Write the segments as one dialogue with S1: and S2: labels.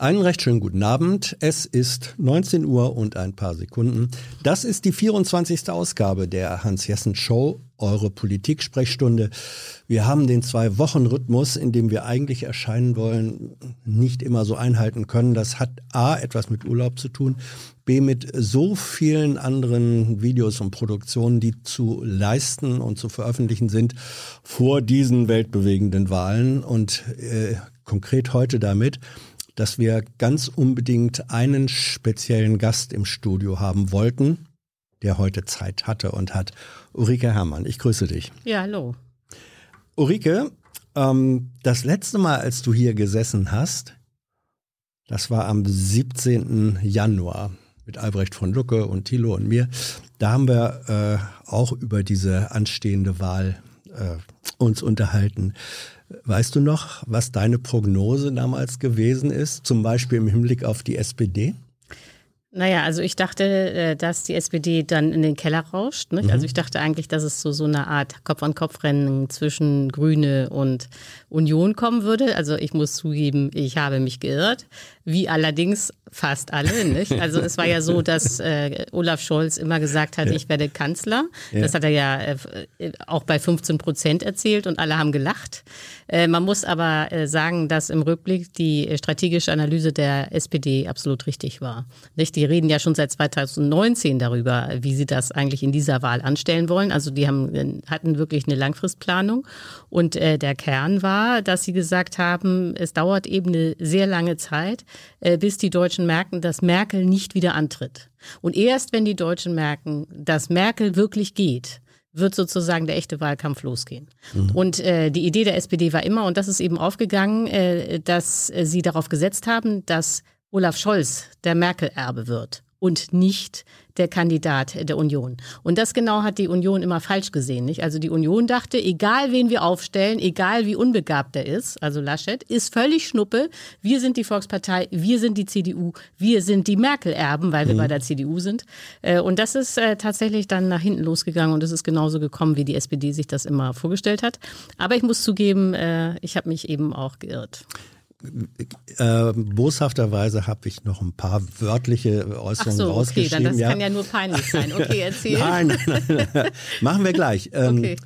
S1: Einen recht schönen guten Abend. Es ist 19 Uhr und ein paar Sekunden. Das ist die 24. Ausgabe der Hans-Jessen Show, eure Politik-Sprechstunde. Wir haben den Zwei-Wochen-Rhythmus, in dem wir eigentlich erscheinen wollen, nicht immer so einhalten können. Das hat A, etwas mit Urlaub zu tun, B, mit so vielen anderen Videos und Produktionen, die zu leisten und zu veröffentlichen sind vor diesen weltbewegenden Wahlen und äh, konkret heute damit, dass wir ganz unbedingt einen speziellen Gast im Studio haben wollten, der heute Zeit hatte und hat. Ulrike Herrmann, ich grüße dich.
S2: Ja, hallo.
S1: Ulrike, ähm, das letzte Mal, als du hier gesessen hast, das war am 17. Januar mit Albrecht von Lucke und Thilo und mir. Da haben wir äh, auch über diese anstehende Wahl äh, uns unterhalten. Weißt du noch, was deine Prognose damals gewesen ist, zum Beispiel im Hinblick auf die SPD?
S2: Naja, also ich dachte, äh, dass die SPD dann in den Keller rauscht. Mhm. Also ich dachte eigentlich, dass es zu so, so einer Art Kopf-an-Kopf-Rennen zwischen Grüne und Union kommen würde. Also ich muss zugeben, ich habe mich geirrt. Wie allerdings fast alle, nicht? Also es war ja so, dass äh, Olaf Scholz immer gesagt hat, ja. ich werde Kanzler. Ja. Das hat er ja äh, auch bei 15 Prozent erzählt und alle haben gelacht. Äh, man muss aber äh, sagen, dass im Rückblick die strategische Analyse der SPD absolut richtig war. Nicht? Die reden ja schon seit 2019 darüber, wie sie das eigentlich in dieser Wahl anstellen wollen. Also die haben, äh, hatten wirklich eine Langfristplanung. Und äh, der Kern war, dass sie gesagt haben, es dauert eben eine sehr lange Zeit, äh, bis die Deutschen merken, dass Merkel nicht wieder antritt. Und erst wenn die Deutschen merken, dass Merkel wirklich geht, wird sozusagen der echte Wahlkampf losgehen. Mhm. Und äh, die Idee der SPD war immer, und das ist eben aufgegangen, äh, dass äh, sie darauf gesetzt haben, dass Olaf Scholz der Merkel-Erbe wird und nicht der Kandidat der Union. Und das genau hat die Union immer falsch gesehen. Nicht? Also die Union dachte, egal wen wir aufstellen, egal wie unbegabt er ist, also Laschet, ist völlig Schnuppe. Wir sind die Volkspartei, wir sind die CDU, wir sind die Merkel-Erben, weil wir mhm. bei der CDU sind. Äh, und das ist äh, tatsächlich dann nach hinten losgegangen und es ist genauso gekommen, wie die SPD sich das immer vorgestellt hat. Aber ich muss zugeben, äh, ich habe mich eben auch geirrt.
S1: Äh, boshafterweise habe ich noch ein paar wörtliche Äußerungen so, okay, rausgeschrieben.
S2: Dann das ja. kann ja nur peinlich sein. Okay, erzähl.
S1: nein, nein, nein, machen wir gleich. Ähm, okay.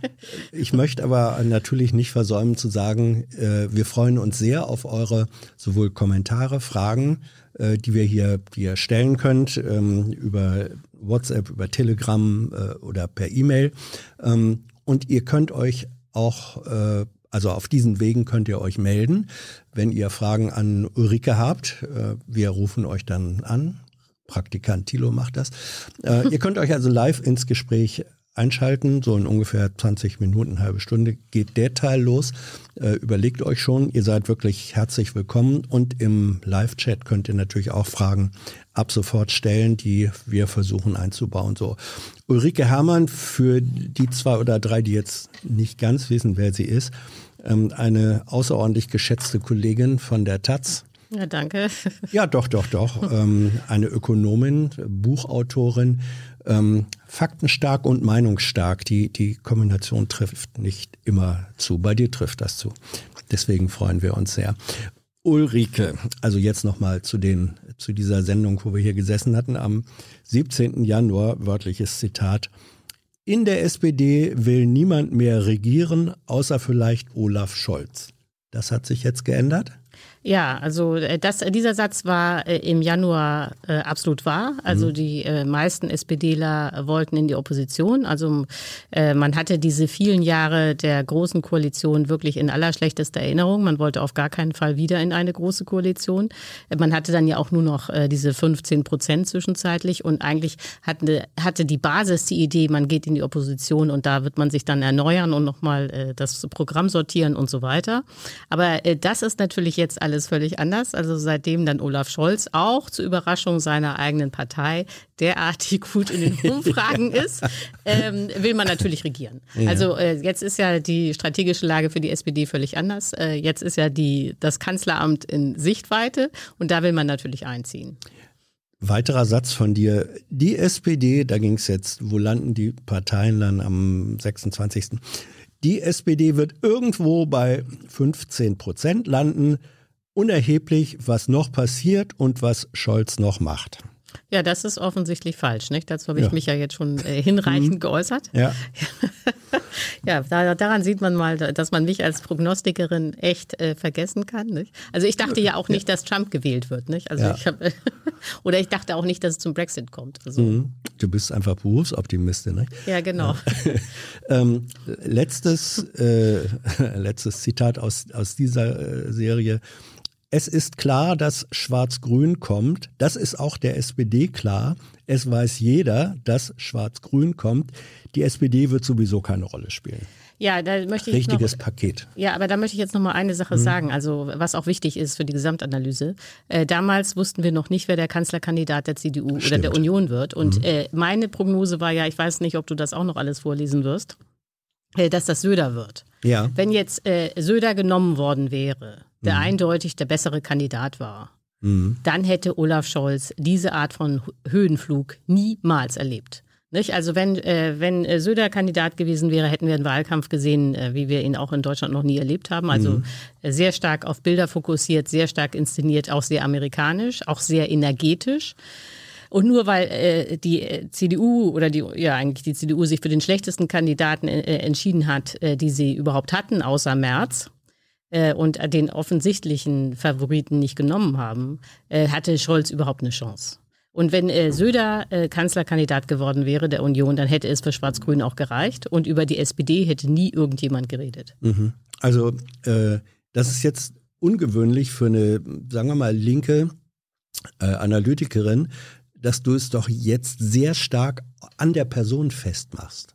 S1: Ich möchte aber natürlich nicht versäumen zu sagen, äh, wir freuen uns sehr auf eure sowohl Kommentare, Fragen, äh, die wir hier, die ihr stellen könnt ähm, über WhatsApp, über Telegram äh, oder per E-Mail. Ähm, und ihr könnt euch auch äh, also auf diesen Wegen könnt ihr euch melden, wenn ihr Fragen an Ulrike habt. Äh, wir rufen euch dann an. Praktikant Thilo macht das. Äh, ihr könnt euch also live ins Gespräch einschalten. So in ungefähr 20 Minuten, halbe Stunde geht der Teil los. Äh, überlegt euch schon, ihr seid wirklich herzlich willkommen. Und im Live-Chat könnt ihr natürlich auch Fragen ab sofort stellen, die wir versuchen einzubauen. So Ulrike Herrmann, für die zwei oder drei, die jetzt nicht ganz wissen, wer sie ist, ähm, eine außerordentlich geschätzte Kollegin von der Taz.
S2: Ja, danke.
S1: Ja, doch, doch, doch. Ähm, eine Ökonomin, Buchautorin, ähm, faktenstark und meinungsstark. Die, die Kombination trifft nicht immer zu. Bei dir trifft das zu. Deswegen freuen wir uns sehr. Ulrike, also jetzt nochmal zu den, zu dieser Sendung, wo wir hier gesessen hatten, am 17. Januar, wörtliches Zitat. In der SPD will niemand mehr regieren, außer vielleicht Olaf Scholz. Das hat sich jetzt geändert?
S2: Ja, also äh, das, dieser Satz war äh, im Januar äh, absolut wahr. Also mhm. die äh, meisten SPDler wollten in die Opposition. Also äh, man hatte diese vielen Jahre der großen Koalition wirklich in allerschlechtester Erinnerung. Man wollte auf gar keinen Fall wieder in eine große Koalition. Äh, man hatte dann ja auch nur noch äh, diese 15 Prozent zwischenzeitlich und eigentlich hatte, hatte die Basis die Idee, man geht in die Opposition und da wird man sich dann erneuern und nochmal äh, das Programm sortieren und so weiter. Aber äh, das ist natürlich jetzt alles alles völlig anders. Also seitdem dann Olaf Scholz auch zur Überraschung seiner eigenen Partei derartig gut in den Umfragen ist, ähm, will man natürlich regieren. Ja. Also äh, jetzt ist ja die strategische Lage für die SPD völlig anders. Äh, jetzt ist ja die, das Kanzleramt in Sichtweite und da will man natürlich einziehen.
S1: Weiterer Satz von dir. Die SPD, da ging es jetzt, wo landen die Parteien dann am 26. Die SPD wird irgendwo bei 15 Prozent landen. Unerheblich, was noch passiert und was Scholz noch macht.
S2: Ja, das ist offensichtlich falsch, nicht? Dazu habe ich ja. mich ja jetzt schon äh, hinreichend mhm. geäußert.
S1: Ja.
S2: ja, da, daran sieht man mal, dass man mich als Prognostikerin echt äh, vergessen kann. Nicht? Also ich dachte ja auch nicht, dass Trump gewählt wird, nicht? Also ja. ich hab, oder ich dachte auch nicht, dass es zum Brexit kommt. Also. Mhm.
S1: Du bist einfach Berufsoptimistin, nicht?
S2: Ja, genau.
S1: ähm, letztes, äh, letztes Zitat aus, aus dieser äh, Serie. Es ist klar, dass Schwarz-Grün kommt. Das ist auch der SPD klar. Es weiß jeder, dass Schwarz-Grün kommt. Die SPD wird sowieso keine Rolle spielen.
S2: Ja, da möchte ich
S1: richtiges
S2: noch,
S1: Paket.
S2: Ja, aber da möchte ich jetzt noch mal eine Sache mhm. sagen, also was auch wichtig ist für die Gesamtanalyse. Äh, damals wussten wir noch nicht, wer der Kanzlerkandidat der CDU Stimmt. oder der Union wird. Und mhm. äh, meine Prognose war ja, ich weiß nicht, ob du das auch noch alles vorlesen wirst, äh, dass das Söder wird.
S1: Ja.
S2: Wenn jetzt äh, Söder genommen worden wäre, der mhm. eindeutig der bessere Kandidat war, mhm. dann hätte Olaf Scholz diese Art von Höhenflug niemals erlebt. Nicht? Also wenn, äh, wenn äh, Söder Kandidat gewesen wäre, hätten wir einen Wahlkampf gesehen, äh, wie wir ihn auch in Deutschland noch nie erlebt haben. Also mhm. Äh, sehr stark auf Bilder fokussiert, sehr stark inszeniert, auch sehr amerikanisch, auch sehr energetisch. Und nur weil äh, die äh, CDU oder die, ja eigentlich die CDU sich für den schlechtesten Kandidaten entschieden hat, die sie überhaupt hatten, außer März, äh, und den offensichtlichen Favoriten nicht genommen haben, äh, hatte Scholz überhaupt eine Chance. Und wenn äh, Söder äh, Kanzlerkandidat geworden wäre der Union, dann hätte es für Schwarz-Grün auch gereicht. Und über die SPD hätte nie irgendjemand geredet.
S1: Mhm. Also äh, das ist jetzt ungewöhnlich für eine, sagen wir mal, linke äh, Analytikerin, dass du es doch jetzt sehr stark an der Person festmachst.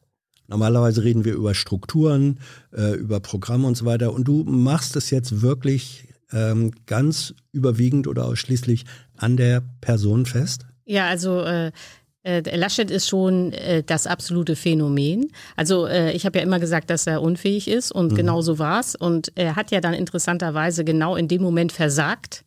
S1: Normalerweise reden wir über Strukturen, äh, über Programme und so weiter. Und du machst es jetzt wirklich ähm, ganz überwiegend oder ausschließlich an der Person fest?
S2: Ja, also äh, äh, Laschet ist schon äh, das absolute Phänomen. Also äh, ich habe ja immer gesagt, dass er unfähig ist und mhm. genau so war es. Und er hat ja dann interessanterweise genau in dem Moment versagt,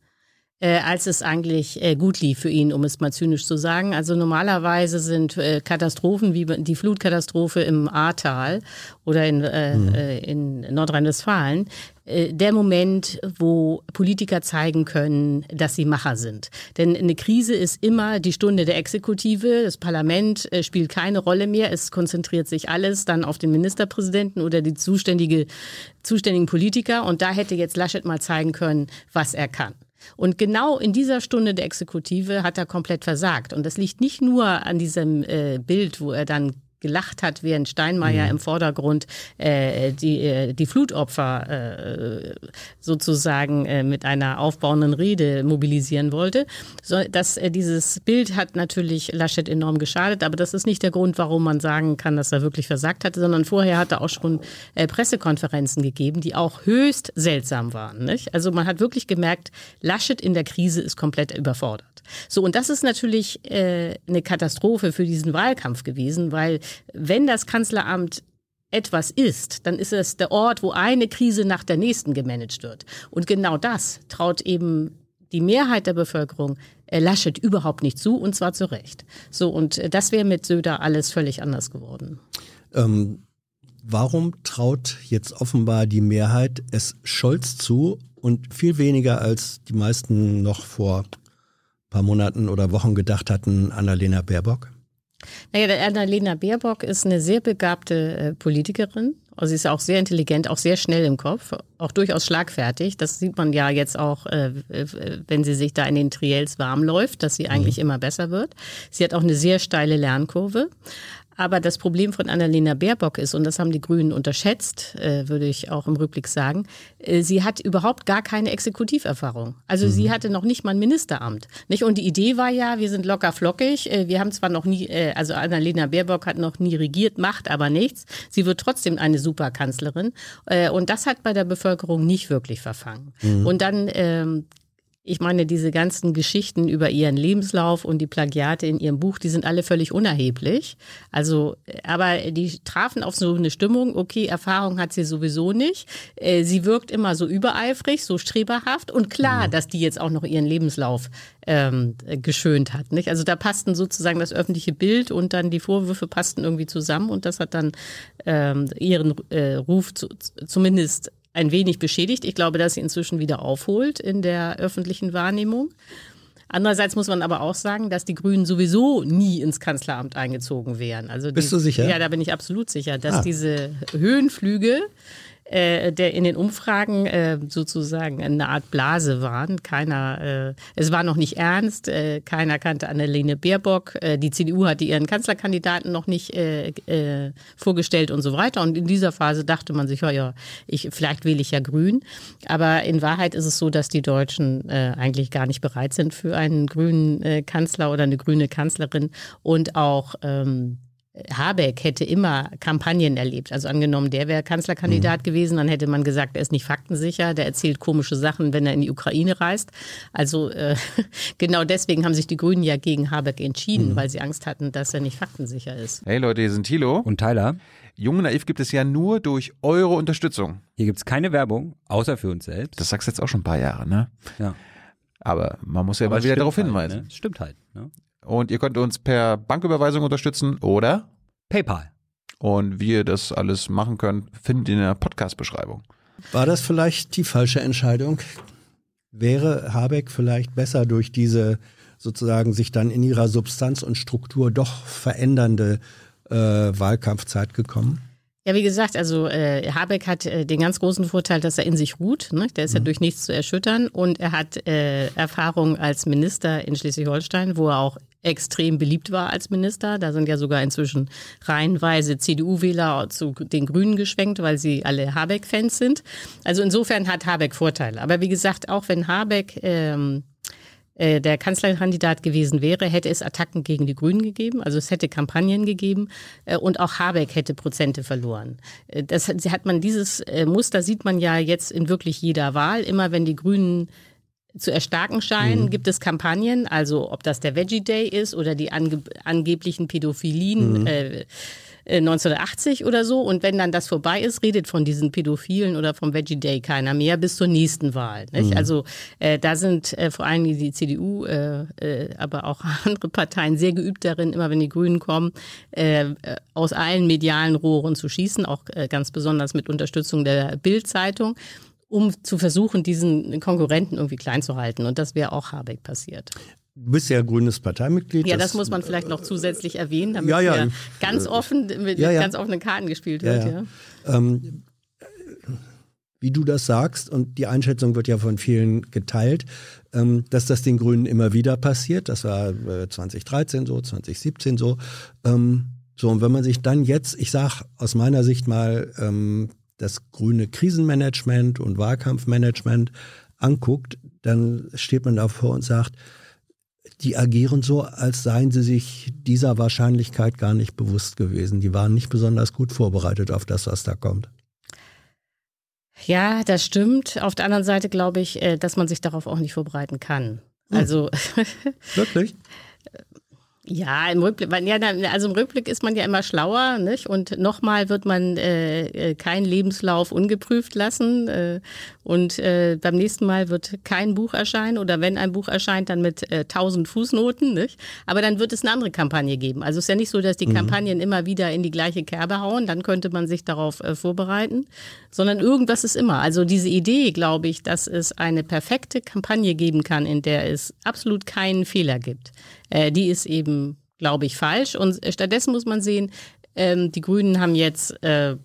S2: äh, als es eigentlich äh, gut lief für ihn, um es mal zynisch zu sagen. Also normalerweise sind äh, Katastrophen wie die Flutkatastrophe im Ahrtal oder in, äh, mhm. Äh, in Nordrhein-Westfalen äh, der Moment, wo Politiker zeigen können, dass sie Macher sind. Denn eine Krise ist immer die Stunde der Exekutive. Das Parlament spielt keine Rolle mehr. Es konzentriert sich alles dann auf den Ministerpräsidenten oder die zuständige, zuständigen Politiker. Und da hätte jetzt Laschet mal zeigen können, was er kann. Und genau in dieser Stunde der Exekutive hat er komplett versagt. Und das liegt nicht nur an diesem äh, Bild, wo er dann gelacht hat, während Steinmeier mhm. im Vordergrund äh, die, äh, die Flutopfer äh, sozusagen äh, mit einer aufbauenden Rede mobilisieren wollte. So, dass, äh, dieses Bild hat natürlich Laschet enorm geschadet, aber das ist nicht der Grund, warum man sagen kann, dass er wirklich versagt hatte, sondern vorher hat er auch schon äh, Pressekonferenzen gegeben, die auch höchst seltsam waren. Nicht? Also man hat wirklich gemerkt, Laschet in der Krise ist komplett überfordert. So, und das ist natürlich äh, eine Katastrophe für diesen Wahlkampf gewesen, weil wenn das Kanzleramt etwas ist, dann ist es der Ort, wo eine Krise nach der nächsten gemanagt wird. Und genau das traut eben die Mehrheit der Bevölkerung äh, Laschet überhaupt nicht zu, und zwar zu Recht. So, und äh, das wäre mit Söder alles völlig anders geworden.
S1: Ähm, warum traut jetzt offenbar die Mehrheit es Scholz zu und viel weniger als die meisten noch vor paar Monaten oder Wochen gedacht hatten, Annalena Baerbock?
S2: Naja, Annalena Baerbock ist eine sehr begabte äh, Politikerin. Also sie ist auch sehr intelligent, auch sehr schnell im Kopf, auch durchaus schlagfertig. Das sieht man ja jetzt auch, äh, wenn sie sich da in den Triels warm läuft, dass sie eigentlich mhm. immer besser wird. Sie hat auch eine sehr steile Lernkurve. Aber das Problem von Annalena Baerbock ist, und das haben die Grünen unterschätzt, äh, würde ich auch im Rückblick sagen, äh, sie hat überhaupt gar keine Exekutiverfahrung. Also mhm. sie hatte noch nicht mal ein Ministeramt. Nicht? Und die Idee war ja, wir sind locker flockig. Äh, wir haben zwar noch nie, äh, also Annalena Baerbock hat noch nie regiert, macht aber nichts. Sie wird trotzdem eine Superkanzlerin. Äh, und das hat bei der Bevölkerung nicht wirklich verfangen. Mhm. Und dann ähm, ich meine, diese ganzen Geschichten über ihren Lebenslauf und die Plagiate in ihrem Buch, die sind alle völlig unerheblich. Also, aber die trafen auf so eine Stimmung, okay, Erfahrung hat sie sowieso nicht. Äh, sie wirkt immer so übereifrig, so streberhaft und klar, mhm. dass die jetzt auch noch ihren Lebenslauf ähm, geschönt hat. Nicht? Also da passten sozusagen das öffentliche Bild und dann die Vorwürfe passten irgendwie zusammen und das hat dann ähm, ihren äh, Ruf zu, zumindest ein wenig beschädigt. Ich glaube, dass sie inzwischen wieder aufholt in der öffentlichen Wahrnehmung. Andererseits muss man aber auch sagen, dass die Grünen sowieso nie ins Kanzleramt eingezogen wären. Also
S1: Bist du sicher?
S2: Ja, da bin ich absolut sicher, dass ah. diese Höhenflüge äh, der in den Umfragen äh, sozusagen eine Art Blase waren. Keiner, äh, es war noch nicht ernst, äh, keiner kannte Annalene Baerbock, äh, die CDU hatte ihren Kanzlerkandidaten noch nicht äh, äh, vorgestellt und so weiter. Und in dieser Phase dachte man sich, ja, ja, ich, vielleicht wähle ich ja Grün. Aber in Wahrheit ist es so, dass die Deutschen äh, eigentlich gar nicht bereit sind für einen grünen äh, Kanzler oder eine grüne Kanzlerin und auch ähm, Habeck hätte immer Kampagnen erlebt. Also angenommen, der wäre Kanzlerkandidat mhm. gewesen, dann hätte man gesagt, er ist nicht faktensicher, der erzählt komische Sachen, wenn er in die Ukraine reist. Also äh, genau deswegen haben sich die Grünen ja gegen Habeck entschieden, mhm. weil sie Angst hatten, dass er nicht faktensicher ist.
S3: Hey Leute, hier sind Thilo
S4: und Tyler.
S3: Junge Naiv gibt es ja nur durch eure Unterstützung.
S4: Hier gibt es keine Werbung, außer für uns selbst.
S3: Das sagst du jetzt auch schon ein paar Jahre, ne?
S4: Ja.
S3: Aber man muss ja Aber mal wieder darauf
S4: halt,
S3: hinweisen.
S4: Ne? Stimmt halt. Ne?
S3: Und ihr könnt uns per Banküberweisung unterstützen oder
S4: PayPal.
S3: Und wie ihr das alles machen könnt, findet ihr in der Podcast-Beschreibung.
S1: War das vielleicht die falsche Entscheidung? Wäre Habeck vielleicht besser durch diese sozusagen sich dann in ihrer Substanz und Struktur doch verändernde äh, Wahlkampfzeit gekommen?
S2: Ja, wie gesagt, also äh, Habeck hat äh, den ganz großen Vorteil, dass er in sich ruht. Ne? Der ist mhm. ja durch nichts zu erschüttern und er hat äh, Erfahrung als Minister in Schleswig-Holstein, wo er auch extrem beliebt war als Minister. Da sind ja sogar inzwischen reihenweise CDU-Wähler zu den Grünen geschwenkt, weil sie alle Habeck-Fans sind. Also insofern hat Habeck Vorteile. Aber wie gesagt, auch wenn Habeck ähm, äh, der Kanzlerkandidat gewesen wäre, hätte es Attacken gegen die Grünen gegeben. Also es hätte Kampagnen gegeben äh, und auch Habeck hätte Prozente verloren. Äh, das hat man dieses Muster sieht man ja jetzt in wirklich jeder Wahl. Immer wenn die Grünen zu erstarken scheinen, mhm. gibt es Kampagnen, also ob das der Veggie Day ist oder die ange angeblichen Pädophilien. Mhm. Äh, 1980 äh, oder so. Und wenn dann das vorbei ist, redet von diesen Pädophilen oder vom Veggie Day keiner mehr bis zur nächsten Wahl. Mhm. Also äh, da sind äh, vor allem die CDU, äh, äh, aber auch andere Parteien sehr geübt darin, immer wenn die Grünen kommen, äh, aus allen medialen Rohren zu schießen, auch ganz besonders mit Unterstützung der Bild-Zeitung um zu versuchen, diesen Konkurrenten irgendwie klein zu halten. Und das wäre auch Habeck passiert.
S1: Du bist ja grünes Parteimitglied.
S2: Ja, das, das muss man vielleicht noch zusätzlich erwähnen, damit ja, ja, ganz offen mit ja, ganz offenen Karten gespielt wird. Ja, ähm,
S1: wie du das sagst, und die Einschätzung wird ja von vielen geteilt, ähm, dass das den Grünen immer wieder passiert. Das war äh, 2013 so, 2017 so. Ähm, so, und wenn man sich dann jetzt, ich sage aus meiner Sicht mal, ähm, das grüne Krisenmanagement und Wahlkampfmanagement anguckt, dann steht man davor und sagt, die agieren so, als seien sie sich dieser Wahrscheinlichkeit gar nicht bewusst gewesen. Die waren nicht besonders gut vorbereitet auf das, was da kommt.
S2: Ja, das stimmt. Auf der anderen Seite glaube ich, äh, dass man sich darauf auch nicht vorbereiten kann.
S1: Hm. Also wirklich?
S2: Ja, im Rückblick, ja, also im Rückblick ist man ja immer schlauer, nicht? Und nochmal wird man äh, äh, keinen Lebenslauf ungeprüft lassen. Äh, und äh, beim nächsten Mal wird kein Buch erscheinen oder wenn ein Buch erscheint, dann mit äh, 1000 Fußnoten, nicht? Aber dann wird es eine andere Kampagne geben. Also es ist ja nicht so, dass die mhm. Kampagnen immer wieder in die gleiche Kerbe hauen, dann könnte man sich darauf äh, vorbereiten, sondern irgendwas ist immer. Also diese Idee, glaube ich, dass es eine perfekte Kampagne geben kann, in der es absolut keinen Fehler gibt äh, die ist eben, glaube ich, falsch. Und stattdessen muss man sehen, ähm, die Grünen haben jetzt äh,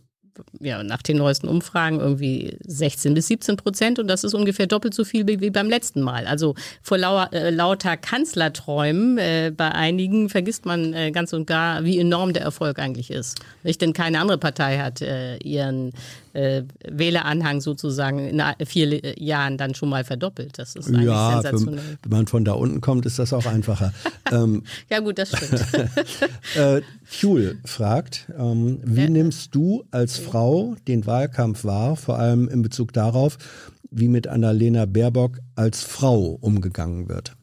S2: ja, nach den neuesten Umfragen irgendwie 16 bis 17 Prozent und das ist ungefähr doppelt so viel wie, beim letzten Mal. Also vor lau äh, lauter Kanzlerträumen äh, bei einigen vergisst man äh, ganz und gar, wie enorm der Erfolg eigentlich ist. Nicht? Denn keine andere Partei hat äh, ihren äh, Wähleranhang sozusagen in vier Jahren dann schon mal verdoppelt. Das ist eigentlich ja, sensationell.
S1: Wenn man von da unten kommt, ist das auch einfacher.
S2: ähm, ja gut, das stimmt.
S1: äh, Fuel fragt, ähm, wie ja. nimmst du als Frau den Wahlkampf wahr, vor allem in Bezug darauf, wie mit Annalena Baerbock als Frau umgegangen wird?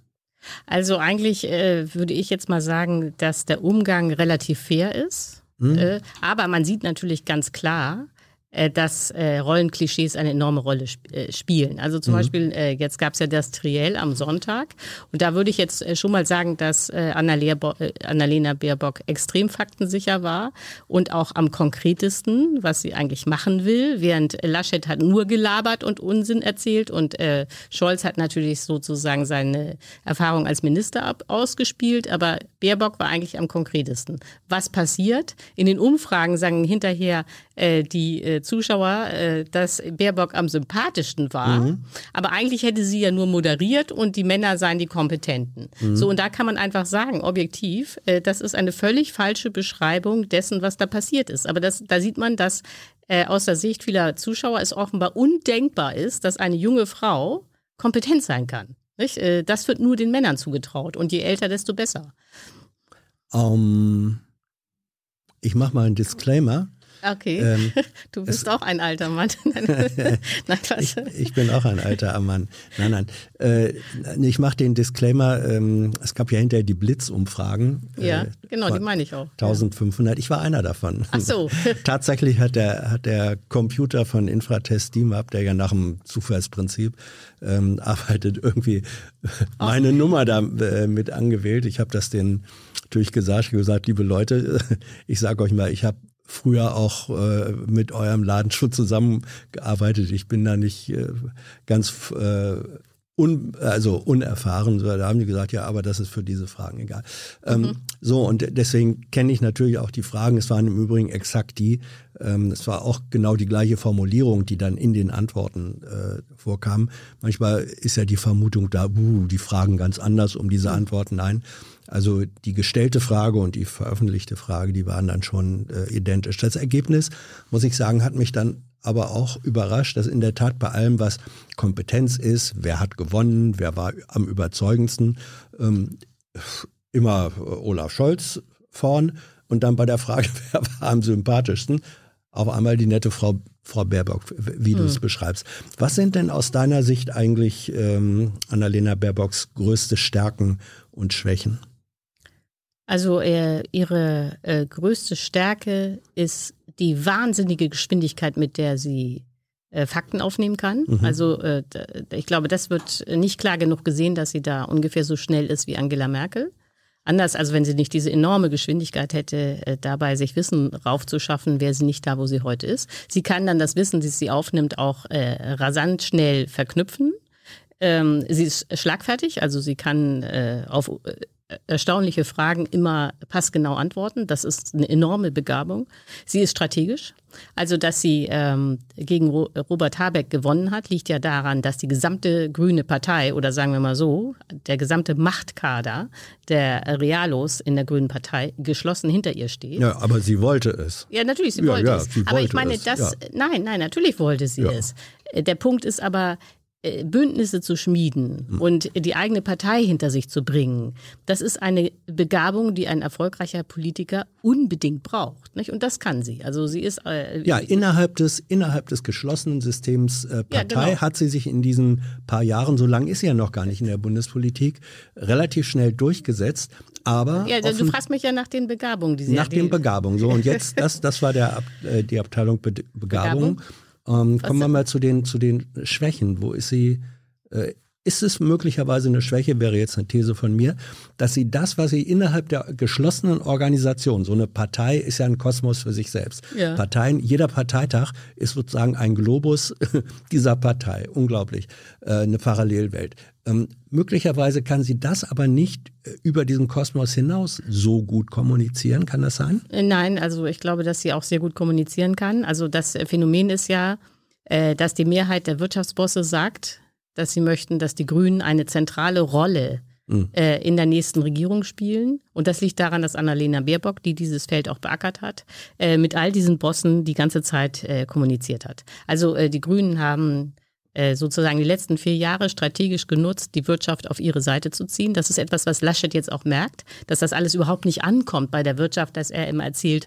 S2: Also eigentlich äh, würde ich jetzt mal sagen, dass der Umgang relativ fair ist. Hm. Äh, aber man sieht natürlich ganz klar, äh, dass äh, Rollenklischees eine enorme Rolle sp äh, spielen. Also zum mhm. Beispiel, äh, jetzt gab es ja das Triell am Sonntag und da würde ich jetzt äh, schon mal sagen, dass äh, äh, Annalena Baerbock extrem faktensicher war und auch am konkretesten, was sie eigentlich machen will, während Laschet hat nur gelabert und Unsinn erzählt und äh, Scholz hat natürlich sozusagen seine Erfahrung als Minister ab ausgespielt, aber Baerbock war eigentlich am konkretesten. Was passiert? In den Umfragen sagen hinterher äh, die äh, Zuschauer, äh, dass Baerbock am sympathischsten war. Mhm. Aber eigentlich hätte sie ja nur moderiert und die Männer seien die Kompetenten. Mhm. So, und da kann man einfach sagen, objektiv, äh, das ist eine völlig falsche Beschreibung dessen, was da passiert ist. Aber das, da sieht man, dass äh, aus der Sicht vieler Zuschauer es offenbar undenkbar ist, dass eine junge Frau kompetent sein kann. Nicht? Äh, das wird nur den Männern zugetraut. Und je älter, desto besser.
S1: Um, ich mache mal einen Disclaimer.
S2: Okay. Ähm, du bist es, auch ein alter Mann. nein,
S1: ich, ich, bin auch ein alter Mann. Nein, nein. Äh, ich mache den Disclaimer. Ähm, es gab ja hinterher die Blitzumfragen.
S2: Ja, äh, genau, die meine ich auch.
S1: 1500. Ich war einer davon.
S2: Ach so.
S1: Tatsächlich hat der, hat der Computer von Infratest DIMAP, der ja nach dem Zufallsprinzip ähm, arbeitet, irgendwie Ach. meine Nummer da äh, mit angewählt. Ich habe das den durchgesagt, gesagt, liebe Leute, ich sage euch mal, ich habe früher auch äh, mit eurem Ladenschutz zusammengearbeitet. Ich bin da nicht äh, ganz äh, un, also unerfahren. Da haben die gesagt, ja, aber das ist für diese Fragen egal. Ähm, mhm. So, und deswegen kenne ich natürlich auch die Fragen. Es waren im Übrigen exakt die. Ähm, es war auch genau die gleiche Formulierung, die dann in den Antworten äh, vorkam. Manchmal ist ja die Vermutung da, uh, die fragen ganz anders um diese mhm. Antworten. Nein, also die gestellte Frage und die veröffentlichte Frage, die waren dann schon äh, identisch. Das Ergebnis, muss ich sagen, hat mich dann aber auch überrascht, dass in der Tat bei allem, was Kompetenz ist, wer hat gewonnen, wer war am überzeugendsten, ähm, immer Olaf Scholz vorn und dann bei der Frage, wer war am sympathischsten, auf einmal die nette Frau, Frau Baerbock, wie du es hm. beschreibst. Was sind denn aus deiner Sicht eigentlich ähm, Annalena Baerbocks größte Stärken und Schwächen?
S2: Also äh, ihre äh, größte Stärke ist die wahnsinnige Geschwindigkeit, mit der sie äh, Fakten aufnehmen kann. Mhm. Also äh, ich glaube, das wird nicht klar genug gesehen, dass sie da ungefähr so schnell ist wie Angela Merkel. Anders, als wenn sie nicht diese enorme Geschwindigkeit hätte, äh, dabei sich Wissen raufzuschaffen, wäre sie nicht da, wo sie heute ist. Sie kann dann das Wissen, das sie aufnimmt, auch äh, rasant schnell verknüpfen. Ähm, sie ist schlagfertig, also sie kann äh, auf äh, erstaunliche Fragen immer passgenau antworten. Das ist eine enorme Begabung. Sie ist strategisch. Also, dass sie ähm, gegen Ro Robert Habeck gewonnen hat, liegt ja daran, dass die gesamte grüne Partei oder sagen wir mal so, der gesamte Machtkader der Realos in der grünen Partei geschlossen hinter ihr steht.
S1: Ja, aber sie wollte es.
S2: Ja, natürlich, sie ja, wollte ja, es. aber ich meine, das, ja. nein, nein, natürlich wollte sie es. Der Punkt ist aber, äh, Bündnisse zu schmieden hm. und die eigene Partei hinter sich zu bringen, das ist eine Begabung, die ein erfolgreicher Politiker unbedingt braucht. Nicht? Und das kann sie. Also sie ist
S1: äh, ja innerhalb des innerhalb des geschlossenen Systems äh, Partei ja, genau. hat sie sich in diesen paar Jahren, so lange ist sie ja noch gar nicht in der Bundespolitik, relativ schnell durchgesetzt. Aber
S2: ja, du fragst mich ja nach den Begabungen, die sie
S1: nach den Begabungen. So und jetzt das das war der äh, die Abteilung Be Begabung. Begabung. Ähm, kommen wir mal zu den, zu den Schwächen. Wo ist sie? Äh, ist es möglicherweise eine Schwäche, wäre jetzt eine These von mir, dass sie das, was sie innerhalb der geschlossenen Organisation, so eine Partei ist ja ein Kosmos für sich selbst. Ja. Parteien, jeder Parteitag ist sozusagen ein Globus dieser Partei. Unglaublich. Äh, eine Parallelwelt. Ähm, möglicherweise kann sie das aber nicht äh, über diesen Kosmos hinaus so gut kommunizieren. Kann das sein?
S2: Äh, nein, also ich glaube, dass sie auch sehr gut kommunizieren kann. Also das Phänomen ist ja, dass die Mehrheit der Wirtschaftsbosse sagt, dass sie möchten, dass die Grünen eine zentrale Rolle mhm. äh, in der nächsten Regierung spielen. Und das liegt daran, dass Annalena Baerbock, die dieses Feld auch beackert hat, äh, mit all diesen Bossen die ganze Zeit äh, kommuniziert hat. Also äh, die Grünen haben äh, sozusagen die letzten vier Jahre strategisch genutzt, die Wirtschaft auf ihre Seite zu ziehen. Das ist etwas, was Laschet jetzt auch merkt, dass das alles überhaupt nicht ankommt bei der Wirtschaft, dass er immer erzählt,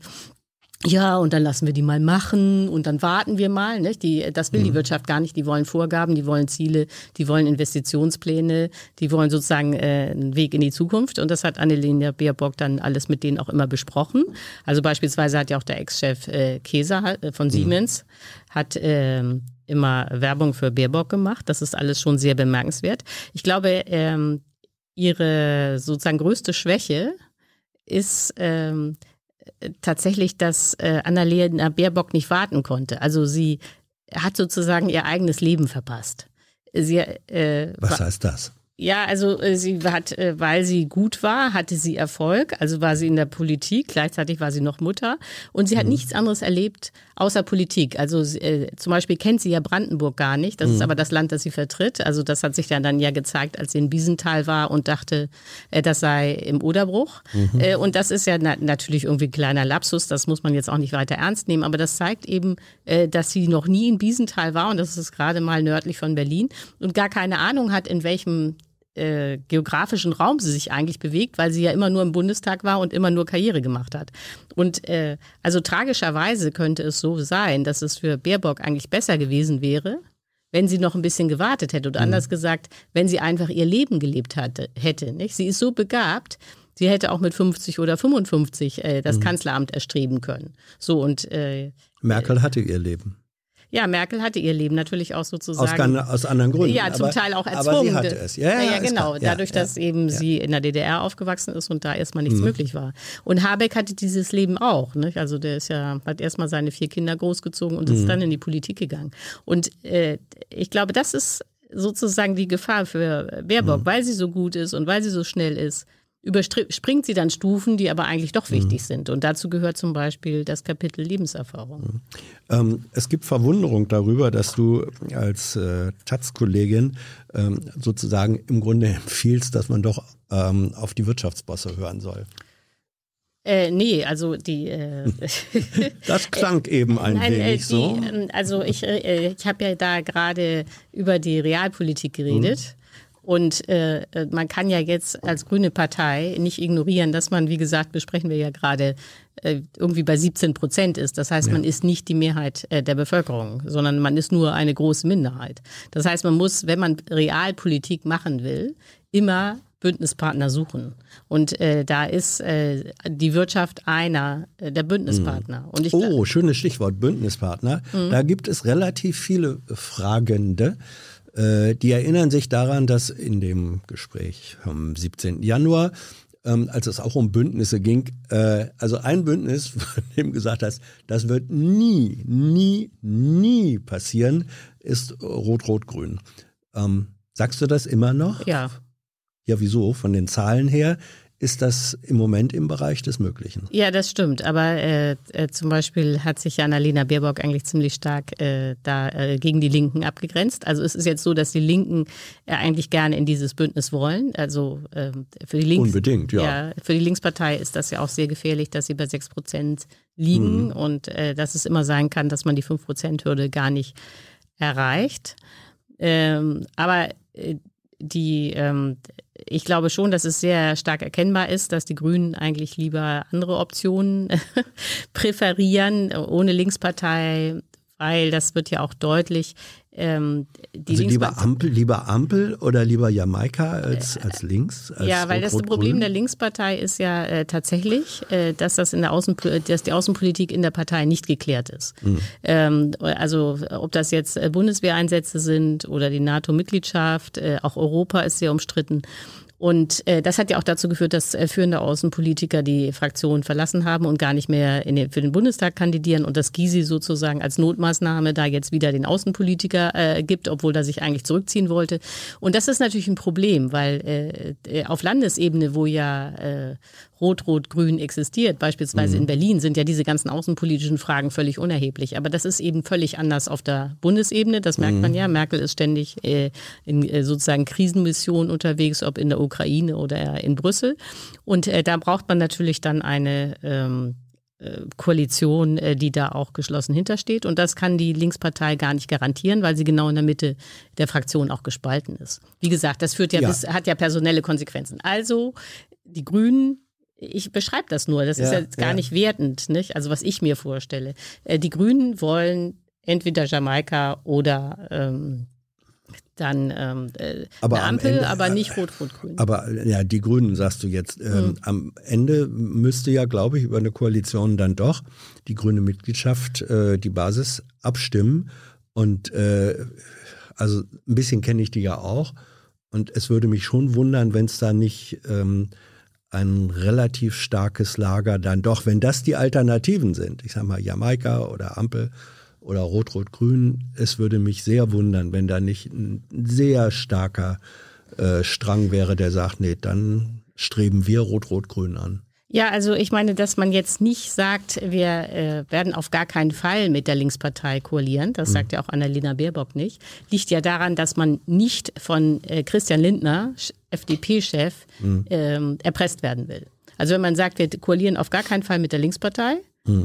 S2: ja, und dann lassen wir die mal machen und dann warten wir mal. Nicht? Die, das will die
S1: Mhm.
S2: Wirtschaft gar nicht. Die wollen Vorgaben, die wollen Ziele, die wollen Investitionspläne, die wollen sozusagen äh, einen Weg in die Zukunft. Und das hat Annalena Baerbock dann alles mit denen auch immer besprochen. Also beispielsweise hat ja auch der Ex-Chef äh, Keser äh, von Siemens hat ähm, immer Werbung für Baerbock gemacht. Das ist alles schon sehr bemerkenswert. Ich glaube, ähm, ihre sozusagen größte Schwäche ist ähm, tatsächlich, dass äh, Annalena Baerbock nicht warten konnte. Also sie hat sozusagen ihr eigenes Leben verpasst. Sie, äh,
S1: Was heißt das?
S2: Ja, also äh, sie hat, äh, weil sie gut war, hatte sie Erfolg. Also war sie in der Politik, gleichzeitig war sie noch Mutter. Und sie hat nichts anderes erlebt außer Politik. Also äh, zum Beispiel kennt sie ja Brandenburg gar nicht. Das ist aber das Land, das sie vertritt. Also das hat sich dann, dann ja gezeigt, als sie in Biesenthal war und dachte, äh, das sei im Oderbruch. Äh, und das ist ja na natürlich irgendwie ein kleiner Lapsus. Das muss man jetzt auch nicht weiter ernst nehmen. Aber das zeigt eben, äh, dass sie noch nie in Biesenthal war. Und das ist gerade mal nördlich von Berlin. Und gar keine Ahnung hat, in welchem äh, geografischen Raum sie sich eigentlich bewegt, weil sie ja immer nur im Bundestag war und immer nur Karriere gemacht hat. Und äh, also tragischerweise könnte es so sein, dass es für Baerbock eigentlich besser gewesen wäre, wenn sie noch ein bisschen gewartet hätte. Oder anders gesagt, wenn sie einfach ihr Leben gelebt hatte, hätte. Nicht? Sie ist so begabt, sie hätte auch mit 50 oder 55 äh, das Kanzleramt erstreben können. So und äh,
S1: Merkel hatte ihr Leben.
S2: Ja, Merkel hatte ihr Leben natürlich auch sozusagen.
S1: Aus, aus anderen Gründen.
S2: Ja, zum
S1: aber,
S2: Teil auch
S1: Aber
S2: erzwungen.
S1: sie hatte es. Ja, ja,
S2: ja, genau.
S1: klar. Ja,
S2: Dadurch, dass eben sie in der DDR aufgewachsen ist und da erstmal nichts
S1: Mhm.
S2: möglich war. Und Habeck hatte dieses Leben auch. Nicht? Also der ist ja, hat erstmal seine vier Kinder großgezogen und
S1: Mhm.
S2: ist dann in die Politik gegangen. Und äh, ich glaube, das ist sozusagen die Gefahr für Baerbock,
S1: Mhm.
S2: weil sie so gut ist und weil sie so schnell ist. Überspringt sie dann Stufen, die aber eigentlich doch wichtig
S1: Mhm.
S2: sind. Und dazu gehört zum Beispiel das Kapitel Lebenserfahrung.
S1: Ähm, es gibt Verwunderung darüber, dass du als äh, Taz-Kollegin ähm, sozusagen im Grunde empfiehlst, dass man doch ähm, auf die Wirtschaftsbosse hören soll.
S2: Äh, nee, also die. Äh,
S1: Das klang eben ein
S2: Nein, äh,
S1: wenig
S2: die,
S1: so.
S2: ähm, also ich, äh, ich habe ja da gerade über die Realpolitik geredet. Und äh, äh, man kann ja jetzt als grüne Partei nicht ignorieren, dass man, wie gesagt, besprechen wir ja gerade, äh, irgendwie bei 17 Prozent ist. Das heißt, man ist nicht die Mehrheit äh, der Bevölkerung, sondern man ist nur eine große Minderheit. Das heißt, man muss, wenn man Realpolitik machen will, immer Bündnispartner suchen. Und äh, da ist äh, die Wirtschaft einer äh, der Bündnispartner. Und ich,
S1: Oh, schönes Stichwort, Bündnispartner.
S2: Mhm.
S1: Da gibt es relativ viele Fragende. Äh, die erinnern sich daran, dass in dem Gespräch am 17. Januar, ähm, als es auch um Bündnisse ging, äh, also ein Bündnis, von dem gesagt hast, das wird nie, nie, nie passieren, ist Rot-Rot-Grün. Ähm, sagst du das immer noch?
S2: ja.
S1: Ja, wieso? Von den Zahlen her ist das im Moment im Bereich des Möglichen.
S2: Ja, das stimmt. Aber äh, äh, zum Beispiel hat sich ja Annalena Baerbock eigentlich ziemlich stark äh, da äh, gegen die Linken abgegrenzt. Also es ist jetzt so, dass die Linken äh, eigentlich gerne in dieses Bündnis wollen. Also ähm, für die Links
S1: Unbedingt, ja.
S2: Für die Linkspartei ist das ja auch sehr gefährlich, dass sie bei 6 Prozent liegen und äh, dass es immer sein kann, dass man die 5 Prozent Hürde gar nicht erreicht. Ähm, aber die, ähm, ich glaube schon, dass es sehr stark erkennbar ist, dass die Grünen eigentlich lieber andere Optionen präferieren, ohne Linkspartei, weil das wird ja auch deutlich. Ähm, die
S1: Also lieber Ampel, lieber Ampel oder lieber Jamaika als, als links? Als
S2: ja, weil das? Problem der Linkspartei ist ja äh, tatsächlich, äh, dass das in der Außen, dass die Außenpolitik in der Partei nicht geklärt ist. Ähm, also ob das jetzt äh, Bundeswehreinsätze sind oder die NATO-Mitgliedschaft, äh, auch Europa ist sehr umstritten. Und äh, das hat ja auch dazu geführt, dass äh, führende Außenpolitiker die Fraktion verlassen haben und gar nicht mehr in den, für den Bundestag kandidieren und dass Gysi sozusagen als Notmaßnahme da jetzt wieder den Außenpolitiker äh, gibt, obwohl er sich eigentlich zurückziehen wollte. Und das ist natürlich ein Problem, weil äh, auf Landesebene, wo ja äh, Rot-Rot-Grün existiert, beispielsweise in Berlin, sind ja diese ganzen außenpolitischen Fragen völlig unerheblich. Aber das ist eben völlig anders auf der Bundesebene. Das merkt man ja. Merkel ist ständig äh, in äh, sozusagen Krisenmissionen unterwegs, ob in der Ukraine oder in Brüssel. Und äh, da braucht man natürlich dann eine ähm, äh, Koalition, äh, die da auch geschlossen hintersteht. Und das kann die Linkspartei gar nicht garantieren, weil sie genau in der Mitte der Fraktion auch gespalten ist. Wie gesagt, das führt ja,
S1: Ja.
S2: Bis, hat ja personelle Konsequenzen. Also die Grünen ich beschreibe das nur, das
S1: Ja,
S2: ist jetzt gar
S1: ja.
S2: nicht wertend, nicht? Also was ich mir vorstelle. Äh, die Grünen wollen entweder Jamaika oder ähm, dann ähm, äh,
S1: Aber
S2: eine
S1: am
S2: Ampel,
S1: Ende-
S2: aber nicht Rot-Rot-Grün.
S1: Aber ja, die Grünen sagst du jetzt. Ähm,
S2: Hm.
S1: Am Ende müsste ja, glaube ich, über eine Koalition dann doch die grüne Mitgliedschaft, äh, die Basis abstimmen. Und äh, also ein bisschen kenne ich die ja auch. Und es würde mich schon wundern, wenn es da nicht ähm, ein relativ starkes Lager dann doch, wenn das die Alternativen sind, ich sag mal Jamaika oder Ampel oder Rot-Rot-Grün, es würde mich sehr wundern, wenn da nicht ein sehr starker äh, Strang wäre, der sagt, nee, dann streben wir Rot-Rot-Grün an.
S2: Ja, also ich meine, dass man jetzt nicht sagt, wir äh, werden auf gar keinen Fall mit der Linkspartei koalieren, das sagt ja auch Annalena Baerbock nicht, liegt ja daran, dass man nicht von äh, Christian Lindner, FDP-Chef, ähm, erpresst werden will. Also wenn man sagt, wir koalieren auf gar keinen Fall mit der Linkspartei,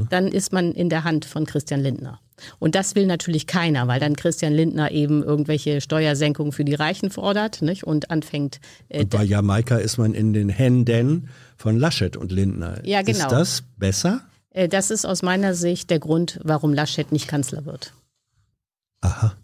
S2: dann ist man in der Hand von Christian Lindner. Und das will natürlich keiner, weil dann Christian Lindner eben irgendwelche Steuersenkungen für die Reichen fordert nicht? und anfängt äh,
S1: Und bei Jamaika ist man in den Händen von Laschet und Lindner.
S2: Ja, genau.
S1: Ist das besser?
S2: Äh, Das ist aus meiner Sicht der Grund, warum Laschet nicht Kanzler wird.
S1: Aha.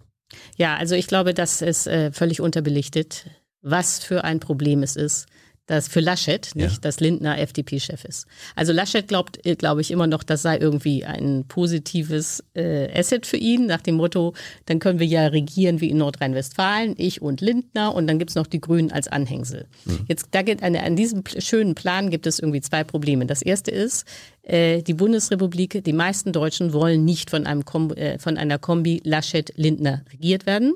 S2: Ja, also ich glaube, das ist äh, völlig unterbelichtet, was für ein Problem es ist, dass für Laschet
S1: Ja.
S2: nicht, dass Lindner FDP-Chef ist. Also Laschet glaubt, äh, glaube ich, immer noch, das sei irgendwie ein positives äh, Asset für ihn, nach dem Motto, dann können wir ja regieren wie in Nordrhein-Westfalen, ich und Lindner und dann gibt's noch die Grünen als Anhängsel. Jetzt, da gibt eine, an diesem schönen Plan gibt es irgendwie zwei Probleme. Das erste ist, äh, die Bundesrepublik, die meisten Deutschen wollen nicht von, einem Kom äh, von einer Kombi Laschet-Lindner regiert werden.